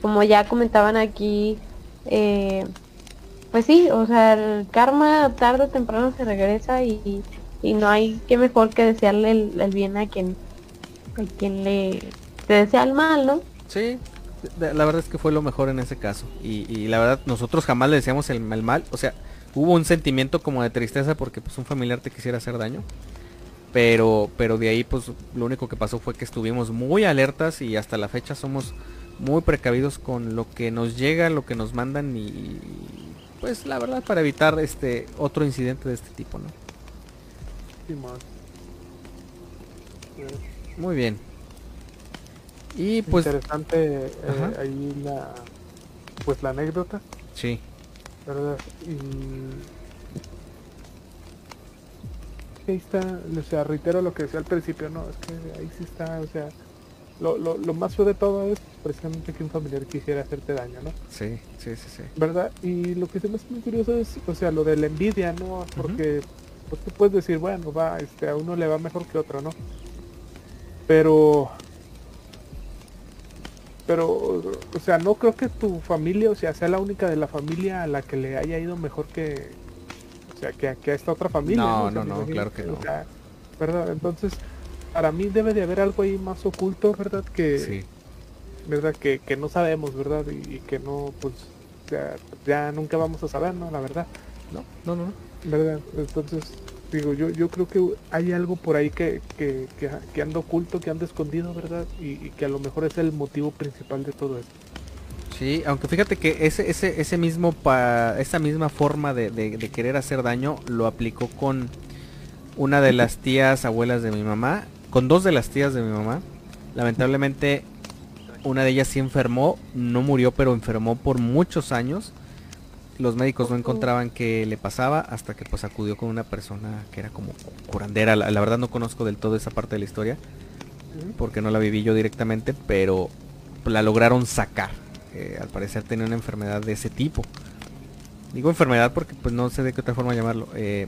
como ya comentaban aquí, eh, pues sí, o sea, el karma tarde o temprano se regresa y, no hay que mejor que desearle el, bien a quien, a quien le desea el mal, ¿no? Sí, la verdad es que fue lo mejor en ese caso. Y, la verdad, nosotros jamás le deseamos el, mal. O sea, hubo un sentimiento como de tristeza porque pues un familiar te quisiera hacer daño. Pero, pero de ahí pues lo único que pasó fue que estuvimos muy alertas y hasta la fecha somos muy precavidos con lo que nos llega, lo que nos mandan y, pues la verdad para evitar este otro incidente de este tipo, ¿no? Muy bien. Y pues... Interesante eh, ahí la, pues la anécdota, Sí, ¿verdad? Y... Ahí está, o sea, reitero lo que decía al principio, ¿no? Es que ahí sí está, o sea, lo, lo, lo más feo de todo es precisamente que un familiar quisiera hacerte daño, ¿no? sí, sí, sí, sí. ¿Verdad? Y lo que se me hace muy curioso es, o sea, lo de la envidia, ¿no? Porque pues tú puedes decir, bueno, va, este, a uno le va mejor que otro, ¿no? Pero, pero, o sea, no creo que tu familia, o sea, sea la única de la familia a la que le haya ido mejor que, sea, que, que a esta otra familia. No, no, no, imagino claro que no. o sea, ¿verdad? Entonces, para mí debe de haber algo ahí más oculto, ¿verdad? Que, Sí, ¿verdad? Que, que no sabemos, ¿verdad? Y, y que no, pues, ya, ya nunca vamos a saber, ¿no? La verdad, no, no, no. no. ¿verdad? Entonces, digo, yo, yo creo que hay algo por ahí que, que, que, que anda oculto, que anda escondido, ¿verdad? Y, y que a lo mejor es el motivo principal de todo esto. Sí, aunque fíjate que ese, ese, ese mismo pa, esa misma forma de, de- querer hacer daño lo aplicó con una de las tías abuelas de mi mamá, con dos de las tías de mi mamá. Lamentablemente una de ellas sí enfermó, no murió, pero enfermó por muchos años. Los médicos no encontraban qué le pasaba hasta que pues acudió con una persona que era como curandera. La verdad no conozco del todo esa parte de la historia porque no la viví yo directamente, pero la lograron sacar. Eh, al parecer tenía una enfermedad de ese tipo. Digo enfermedad porque pues no sé de qué otra forma llamarlo. eh,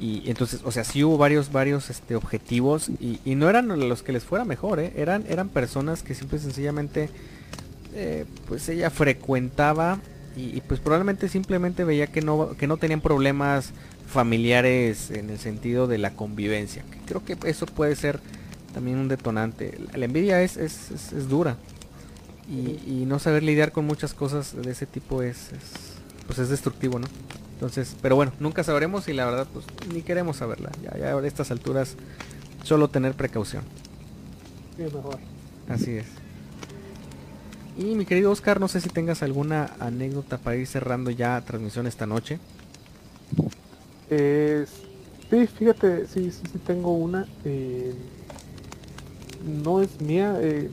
y entonces, o sea, sí hubo varios, varios este, objetivos y, no eran los que les fuera mejor, ¿eh? eran, eran personas que simple y sencillamente, pues ella frecuentaba y, pues probablemente simplemente veía que no, que no tenían problemas familiares en el sentido de la convivencia. Creo que eso puede ser también un detonante. La, envidia es, es- es dura y, y no saber lidiar con muchas cosas de ese tipo es, es, pues es destructivo, ¿no? Entonces, pero bueno, nunca sabremos y la verdad pues ni queremos saberla. Ya, ya a estas alturas solo tener precaución. Sí, mejor. Así es. Y mi querido Oscar, no sé si tengas alguna anécdota para ir cerrando ya transmisión esta noche. Eh, sí, fíjate, sí, sí, sí tengo una. eh, no es mía. eh,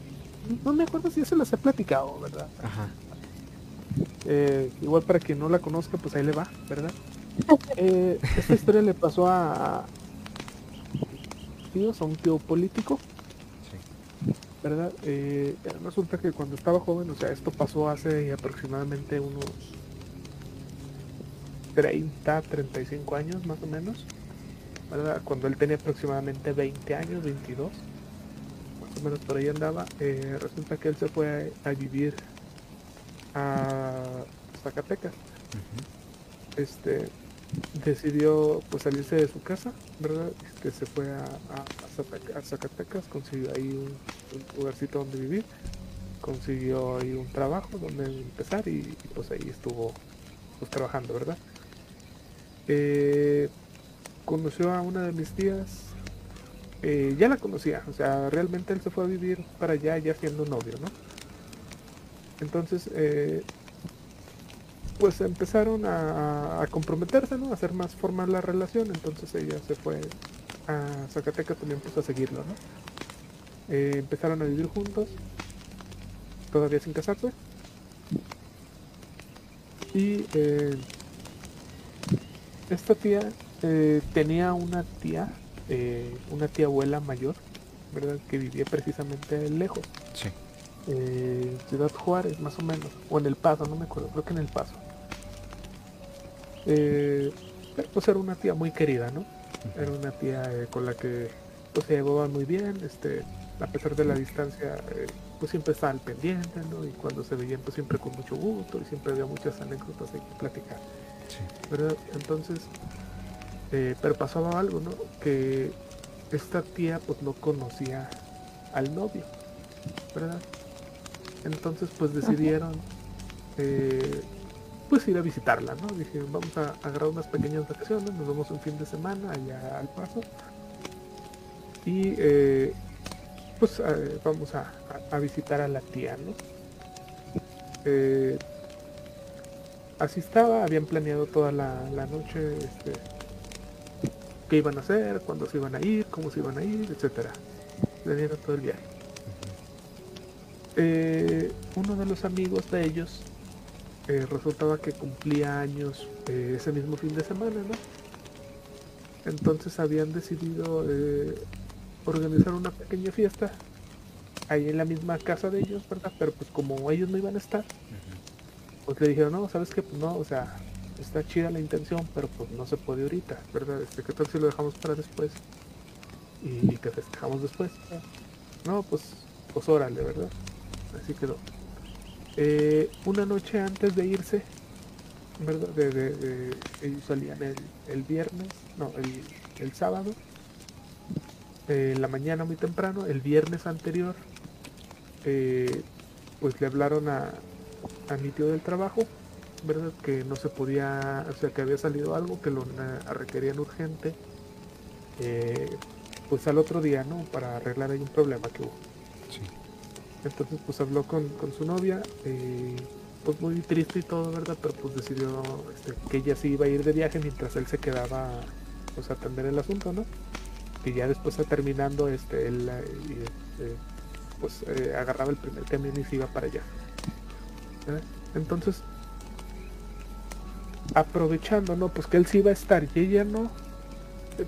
no me acuerdo si ya se las he platicado, ¿verdad? Ajá. Eh, igual para quien no la conozca, pues ahí le va, ¿verdad? Eh, esta historia le pasó a, a un tío político, ¿verdad? Eh, resulta que cuando estaba joven, o sea, esto pasó hace aproximadamente unos 30, 35 años más o menos, ¿verdad? Cuando él tenía aproximadamente 20 años, 22, más o menos por ahí andaba, eh, resulta que él se fue a, a vivir a Zacatecas. Este decidió pues salirse de su casa, ¿verdad? Este se fue a, a- a Zaca- a Zacatecas, consiguió ahí un, un lugarcito donde vivir, consiguió ahí un trabajo donde empezar y, y, pues ahí estuvo pues trabajando, ¿verdad? Eh, conoció a una de mis tías, eh, ya la conocía, o sea, realmente él se fue a vivir para allá ya siendo novio, ¿no? Entonces, eh, pues empezaron a, comprometerse, ¿no? A hacer más formal la relación. Entonces ella se fue a Zacatecas también pues a seguirlo, ¿no? Eh, empezaron a vivir juntos, todavía sin casarse. Y esta tía tenía una tía, eh, una tía abuela mayor, ¿verdad? Que vivía precisamente lejos Sí. eh, Ciudad Juárez, más o menos, o en El Paso, no me acuerdo, creo que en El Paso. Eh, pero, pues era una tía muy querida, ¿no? Era una tía eh, con la que pues, se llevaban muy bien, este, a pesar de la distancia, pues siempre estaba al pendiente, ¿no? Y cuando se veían, pues siempre con mucho gusto y siempre había muchas anécdotas ahí que platicar. ¿verdad? Entonces, eh, pero pasaba algo, ¿no? Que esta tía pues no conocía al novio, ¿verdad? Entonces pues decidieron eh, pues ir a visitarla, ¿no? Dije, vamos a agarrar unas pequeñas vacaciones, nos vamos un fin de semana allá al paso. Y eh, pues eh, vamos a, a- a visitar a la tía, ¿no? Así estaba, habían planeado toda la, la noche este, qué iban a hacer, cuándo se iban a ir, cómo se iban a ir, etcétera. Planearon todo el viaje. eh, uno de los amigos de ellos eh, resultaba que cumplía años eh, ese mismo fin de semana, ¿no? Entonces habían decidido organizar una pequeña fiesta ahí en la misma casa de ellos, ¿verdad? Pero pues como ellos no iban a estar, pues le dijeron, no, ¿sabes qué? Pues no, o sea, está chida la intención, pero pues no se puede ahorita, ¿verdad? Este, ¿Qué tal si lo dejamos para después? Y, y que festejamos después. No, pues, pues órale, ¿verdad? Así quedó. Eh, una noche antes de irse, ¿verdad? De, de- de- ellos salían el, el viernes, no, el, el sábado, eh, en la mañana muy temprano, el viernes anterior, eh, pues le hablaron a, a mi tío del trabajo, ¿verdad? Que no se podía, o sea, que había salido algo que lo na- requerían urgente, eh, pues al otro día, ¿no? Para arreglar ahí un problema que hubo. Sí. Entonces pues habló con, con su novia, eh, pues muy triste y todo, ¿verdad? Pero pues decidió este, que ella sí iba a ir de viaje mientras él se quedaba pues a atender el asunto, ¿no? Y ya después terminando, este, él eh, pues agarraba el primer camión y se iba para allá. Entonces, aprovechando, ¿no? Pues que él sí iba a estar y ella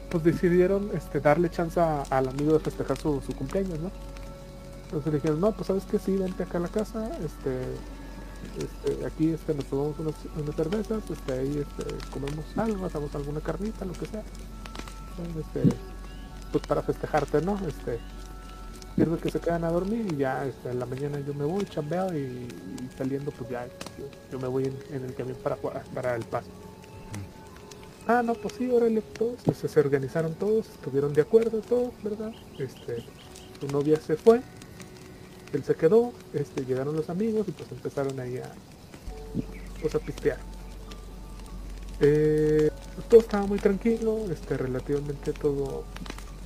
pues decidieron este, darle chance al amigo de festejar su, su cumpleaños, ¿no? Entonces le dijeron, no, pues sabes que sí, vente acá a la casa, este, este, aquí este, nos tomamos unas, unas cervezas, este, ahí este, comemos algo, hacemos alguna carnita, lo que sea. Este, pues para festejarte, ¿no? Este, sirve que se quedan a dormir y ya este, en la mañana yo me voy, chambeo y, y saliendo pues ya yo, yo me voy en, en el camión para, para el paso. Ah, no, pues sí, órale, todos, este, se organizaron todos, estuvieron de acuerdo todos, ¿verdad? Este, su novia se fue, él se quedó, este, llegaron los amigos y pues empezaron ahí a, pues, a pistear. Eh, pues, todo estaba muy tranquilo, este, relativamente todo,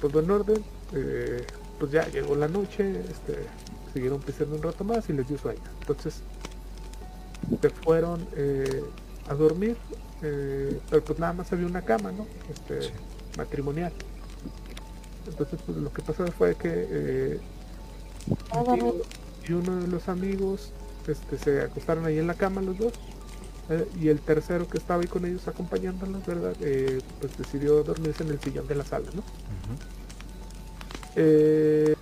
todo en orden. eh, pues ya llegó la noche, este, siguieron pisteando un rato más y les dio sueño. Entonces se fueron eh, a dormir, eh, pero pues nada más había una cama, ¿no? Este, Sí. matrimonial. Entonces pues lo que pasó fue que eh, tío y uno de los amigos este, se acostaron ahí en la cama los dos. eh, y el tercero que estaba ahí con ellos acompañándolos, ¿verdad? Eh, pues decidió dormirse en el sillón de la sala, ¿no? Eh,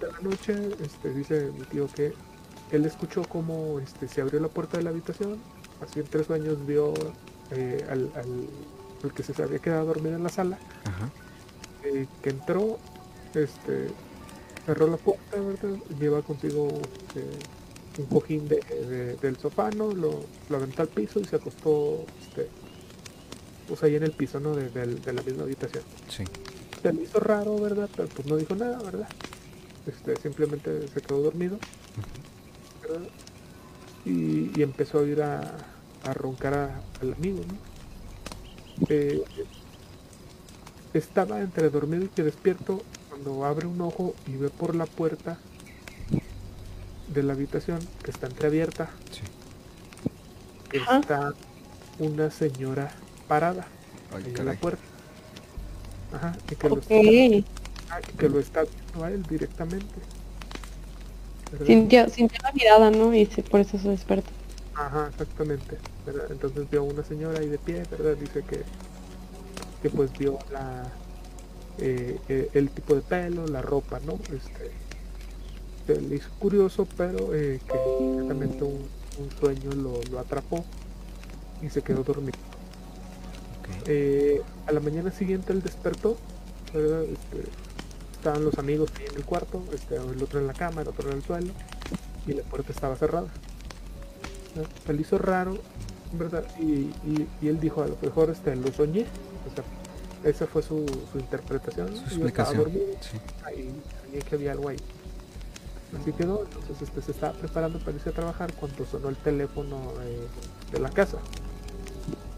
de la noche, este, dice mi tío que él escuchó como este, se abrió la puerta de la habitación, así entre sueños vio eh, al, al- al que se había quedado dormido en la sala, Ajá. eh, que entró, este, cerró la puerta, ¿verdad? Lleva consigo eh, un cojín de, de- del sofá, ¿no? Lo, lo aventó al piso y se acostó, este, pues ahí en el piso, ¿no? De, de la misma habitación Sí. Se le hizo raro, ¿verdad? Pero pues no dijo nada, ¿verdad? Este, simplemente se quedó dormido, ¿verdad? Y, y empezó a ir a, a roncar a- al amigo, ¿no? Eh, estaba entre dormido y que despierto cuando abre un ojo y ve por la puerta de la habitación que está entreabierta, Sí. Está una señora parada Ay, ahí en la puerta. Ajá, y que lo Ok. está Ah, que lo está viendo a él directamente. ¿verdad? Sintió, sintió la mirada, ¿no? Y se- por eso se despertó. Ajá, exactamente. ¿verdad? Entonces vio a una señora ahí de pie, ¿verdad? Dice que, que pues vio la eh, eh, el tipo de pelo, la ropa, ¿no? Este le hizo curioso, pero eh, que exactamente un, un sueño lo, lo atrapó y se quedó dormido. Eh, a la mañana siguiente él despertó, ¿verdad? Este, estaban los amigos ahí en el cuarto, este, el otro en la cama, el otro en el suelo, y la puerta estaba cerrada. Se le hizo raro, ¿verdad? Y, y- y él dijo, a lo mejor este, lo soñé. O sea, esa fue su, su interpretación. Su Yo estaba explicación. dormido Sí. soñé que había algo ahí. Así quedó, entonces este, se estaba preparando para irse a trabajar cuando sonó el teléfono eh, de la casa.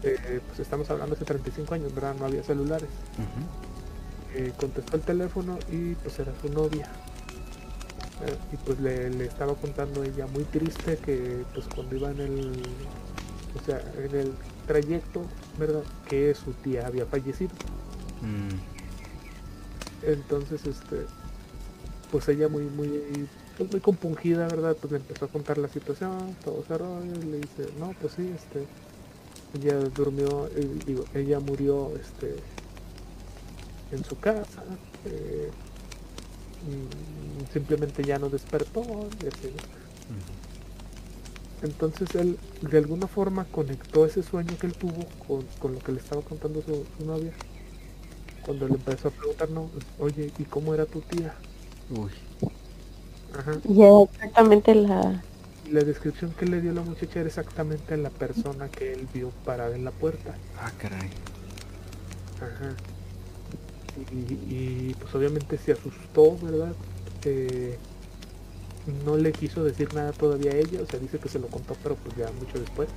Eh, pues estamos hablando hace 35 años, ¿verdad? No había celulares. Eh, contestó el teléfono y pues era su novia. Eh, y pues le, le estaba contando ella muy triste que pues cuando iba en el, o sea, en el trayecto, ¿verdad? Que su tía había fallecido. Mm, Entonces, este, pues ella muy, muy pues muy compungida, ¿verdad? Pues le empezó a contar la situación, todo ese rollo, y le dice, no, pues sí, este, ella durmió, eh, digo, ella murió, este, en su casa, eh, simplemente ya no despertó, y así, ¿no? Entonces él de alguna forma conectó ese sueño que él tuvo con, con lo que le estaba contando su, su novia. Cuando le empezó a preguntar, no, oye, ¿y cómo era tu tía? Uy, Ajá. Y exactamente la... La descripción que le dio la muchacha era exactamente la persona que él vio parada en la puerta. ah, caray. Ajá. Y, y, pues obviamente se asustó, ¿verdad? Eh, no le quiso decir nada todavía a ella, o sea, dice que se lo contó, pero pues ya mucho después.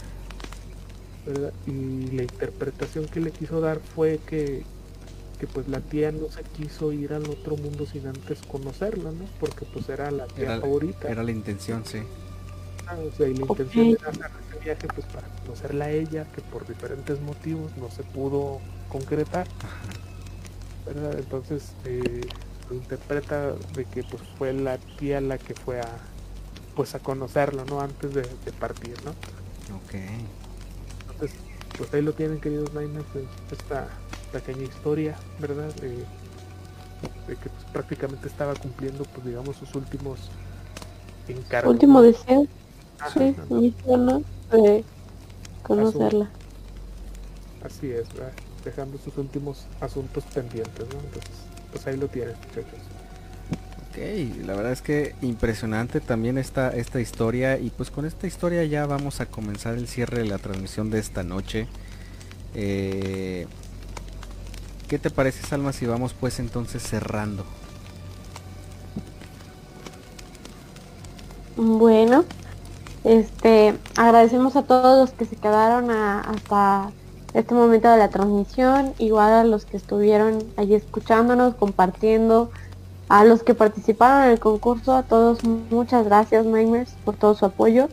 ¿verdad? Y la interpretación que le quiso dar fue que, que pues la tía no se quiso ir al otro mundo sin antes conocerla, ¿no? Porque pues era la tía Era, favorita. era la intención, sí. O sea, y la Ok. intención era hacer ese viaje pues para conocerla a ella, que por diferentes motivos no se pudo concretar. ¿verdad? Entonces eh, lo interpreta de que pues fue la tía la que fue a pues a conocerlo, ¿no? Antes de, de partir, ¿no? Ok. Entonces, pues ahí lo tienen queridos Niners, eh, esta pequeña historia, ¿verdad? De, de que pues, prácticamente estaba cumpliendo pues digamos sus últimos encargos. Último ¿no? deseo, sí, misión, ¿no? De conocerla. Así es, ¿verdad? dejando sus últimos asuntos pendientes, ¿no? Entonces, pues ahí lo tienen, muchachos. Ok, la verdad es que impresionante también esta, esta historia y pues con esta historia ya vamos a comenzar el cierre de la transmisión de esta noche. Eh, ¿Qué te parece Salma si vamos pues entonces cerrando? Bueno, este, agradecemos a todos los que se quedaron hasta este momento de la transmisión, igual a los que estuvieron allí escuchándonos, compartiendo, a los que participaron en el concurso, a todos muchas gracias Nightmares por todo su apoyo.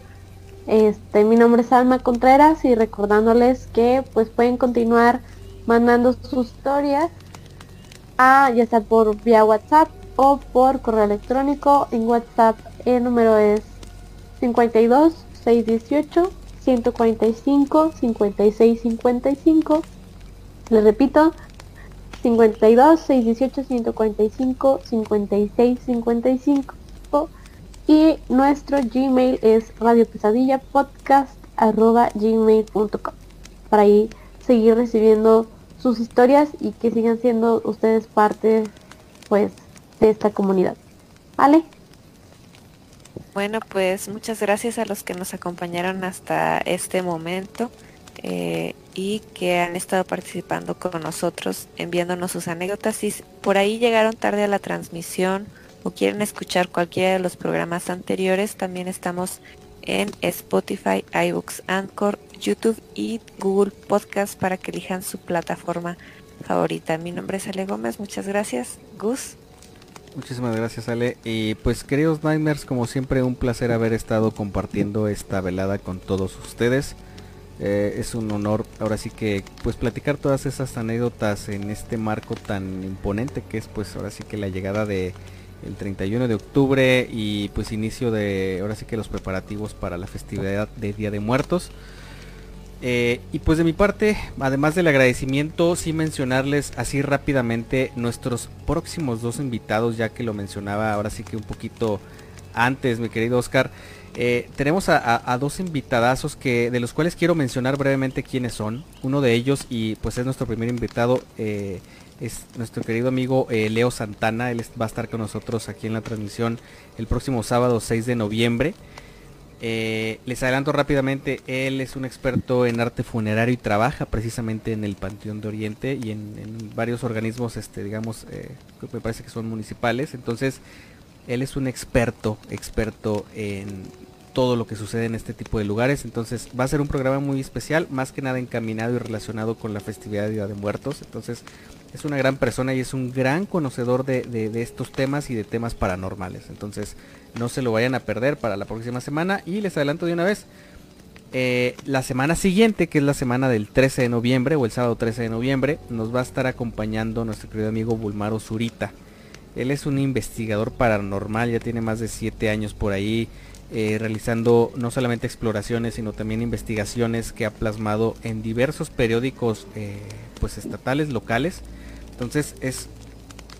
Este, mi nombre es Alma Contreras y recordándoles que pues pueden continuar mandando sus historias a ya sea por vía WhatsApp o por correo electrónico. En WhatsApp el número es 52 618 145 56 55. Les repito, 52 618 145 56 55 y nuestro Gmail es radiopesadillapodcast@gmail.com para ahí seguir recibiendo sus historias y que sigan siendo ustedes parte pues de esta comunidad. ¿Vale? Bueno, pues muchas gracias a los que nos acompañaron hasta este momento eh, y que han estado participando con nosotros, enviándonos sus anécdotas. Si por ahí llegaron tarde a la transmisión o quieren escuchar cualquiera de los programas anteriores, también estamos en Spotify, iBooks, Anchor, YouTube y Google Podcast para que elijan su plataforma favorita. Mi nombre es Ale Gómez, muchas gracias. Gus. Muchísimas gracias Ale. Y pues queridos Nightmares, como siempre un placer haber estado compartiendo esta velada con todos ustedes. Eh, es un honor ahora sí que pues platicar todas esas anécdotas en este marco tan imponente que es pues ahora sí que la llegada de el 31 de octubre y pues inicio de ahora sí que los preparativos para la festividad de Día de Muertos. Eh, y pues de mi parte, además del agradecimiento, sí mencionarles así rápidamente nuestros próximos dos invitados, ya que lo mencionaba ahora sí que un poquito antes, mi querido Oscar. Eh, tenemos a, dos invitadazos que de los cuales quiero mencionar brevemente quiénes son. Uno de ellos y pues es nuestro primer invitado eh, es nuestro querido amigo Leo Santana. Él va a estar con nosotros aquí en la transmisión el próximo sábado 6 de noviembre. Eh, les adelanto rápidamente, él es un experto en arte funerario y trabaja precisamente en el Panteón de Oriente y en, varios organismos, este, digamos, eh, que me parece que son municipales. Entonces, él es un experto, experto en todo lo que sucede en este tipo de lugares. Entonces, va a ser un programa muy especial, más que nada encaminado y relacionado con la festividad de Día de Muertos. Entonces, es una gran persona y es un gran conocedor de, de- estos temas y de temas paranormales. Entonces, no se lo vayan a perder para la próxima semana. Y les adelanto de una vez, eh, la semana siguiente, que es la semana del 13 de noviembre o el sábado 13 de noviembre, nos va a estar acompañando nuestro querido amigo Bulmaro Zurita. Él es un investigador paranormal, ya tiene más de 7 años por ahí eh, realizando no solamente exploraciones, sino también investigaciones que ha plasmado en diversos periódicos eh, pues estatales, locales. Entonces es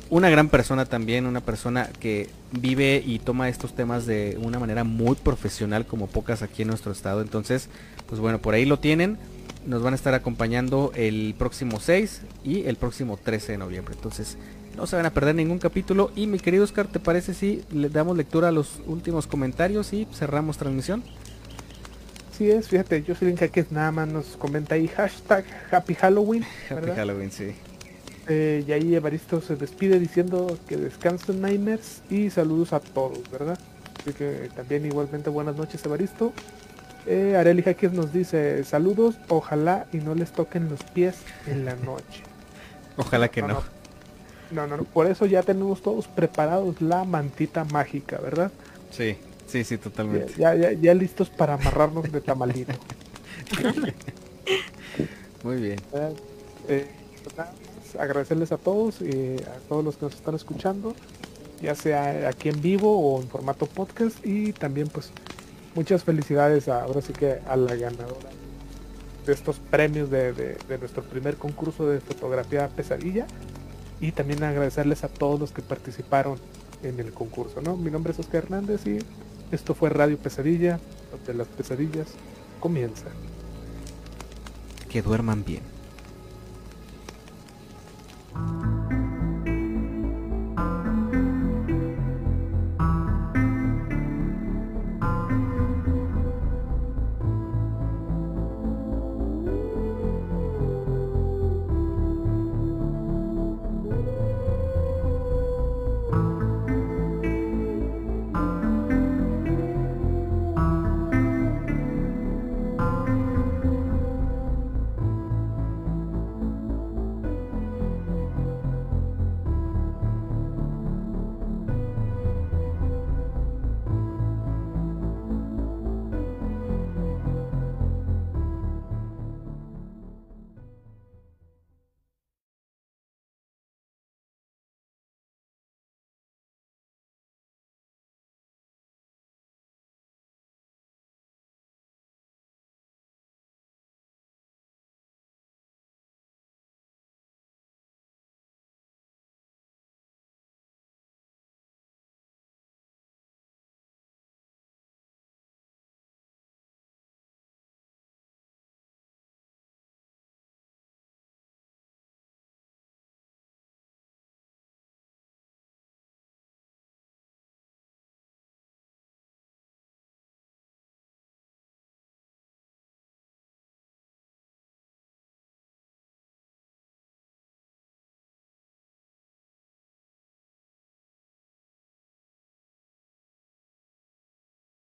una gran persona también, una persona que vive y toma estos temas de una manera muy profesional como pocas aquí en nuestro estado. Entonces, pues bueno, por ahí lo tienen. Nos van a estar acompañando el próximo 6 y el próximo 13 de noviembre. Entonces, no se van a perder ningún capítulo. Y mi querido Oscar, ¿te parece si le damos lectura a los últimos comentarios y cerramos transmisión? Sí es, fíjate, yo soy que nada más nos comenta ahí hashtag Happy Halloween. Happy Halloween, sí. Eh, y ahí Evaristo se despide diciendo que descansen Niners y saludos a todos, ¿verdad? Así que también igualmente buenas noches Evaristo. Eh, Areli Jaques nos dice saludos, ojalá y no les toquen los pies en la noche. Ojalá que no. No, no, no, por eso ya tenemos todos preparados la mantita mágica, ¿verdad? Sí, sí, sí, totalmente. Ya, ya, ya listos para amarrarnos de tamalito. Muy bien. Eh, agradecerles a todos y a todos los que nos están escuchando, ya sea aquí en vivo o en formato podcast y también pues muchas felicidades ahora sí que a la ganadora de estos premios de, de, nuestro primer concurso de fotografía pesadilla y también agradecerles a todos los que participaron en el concurso, ¿no? Mi nombre es Oscar Hernández y esto fue Radio Pesadilla, donde las pesadillas comienzan. Que duerman bien. Thank you.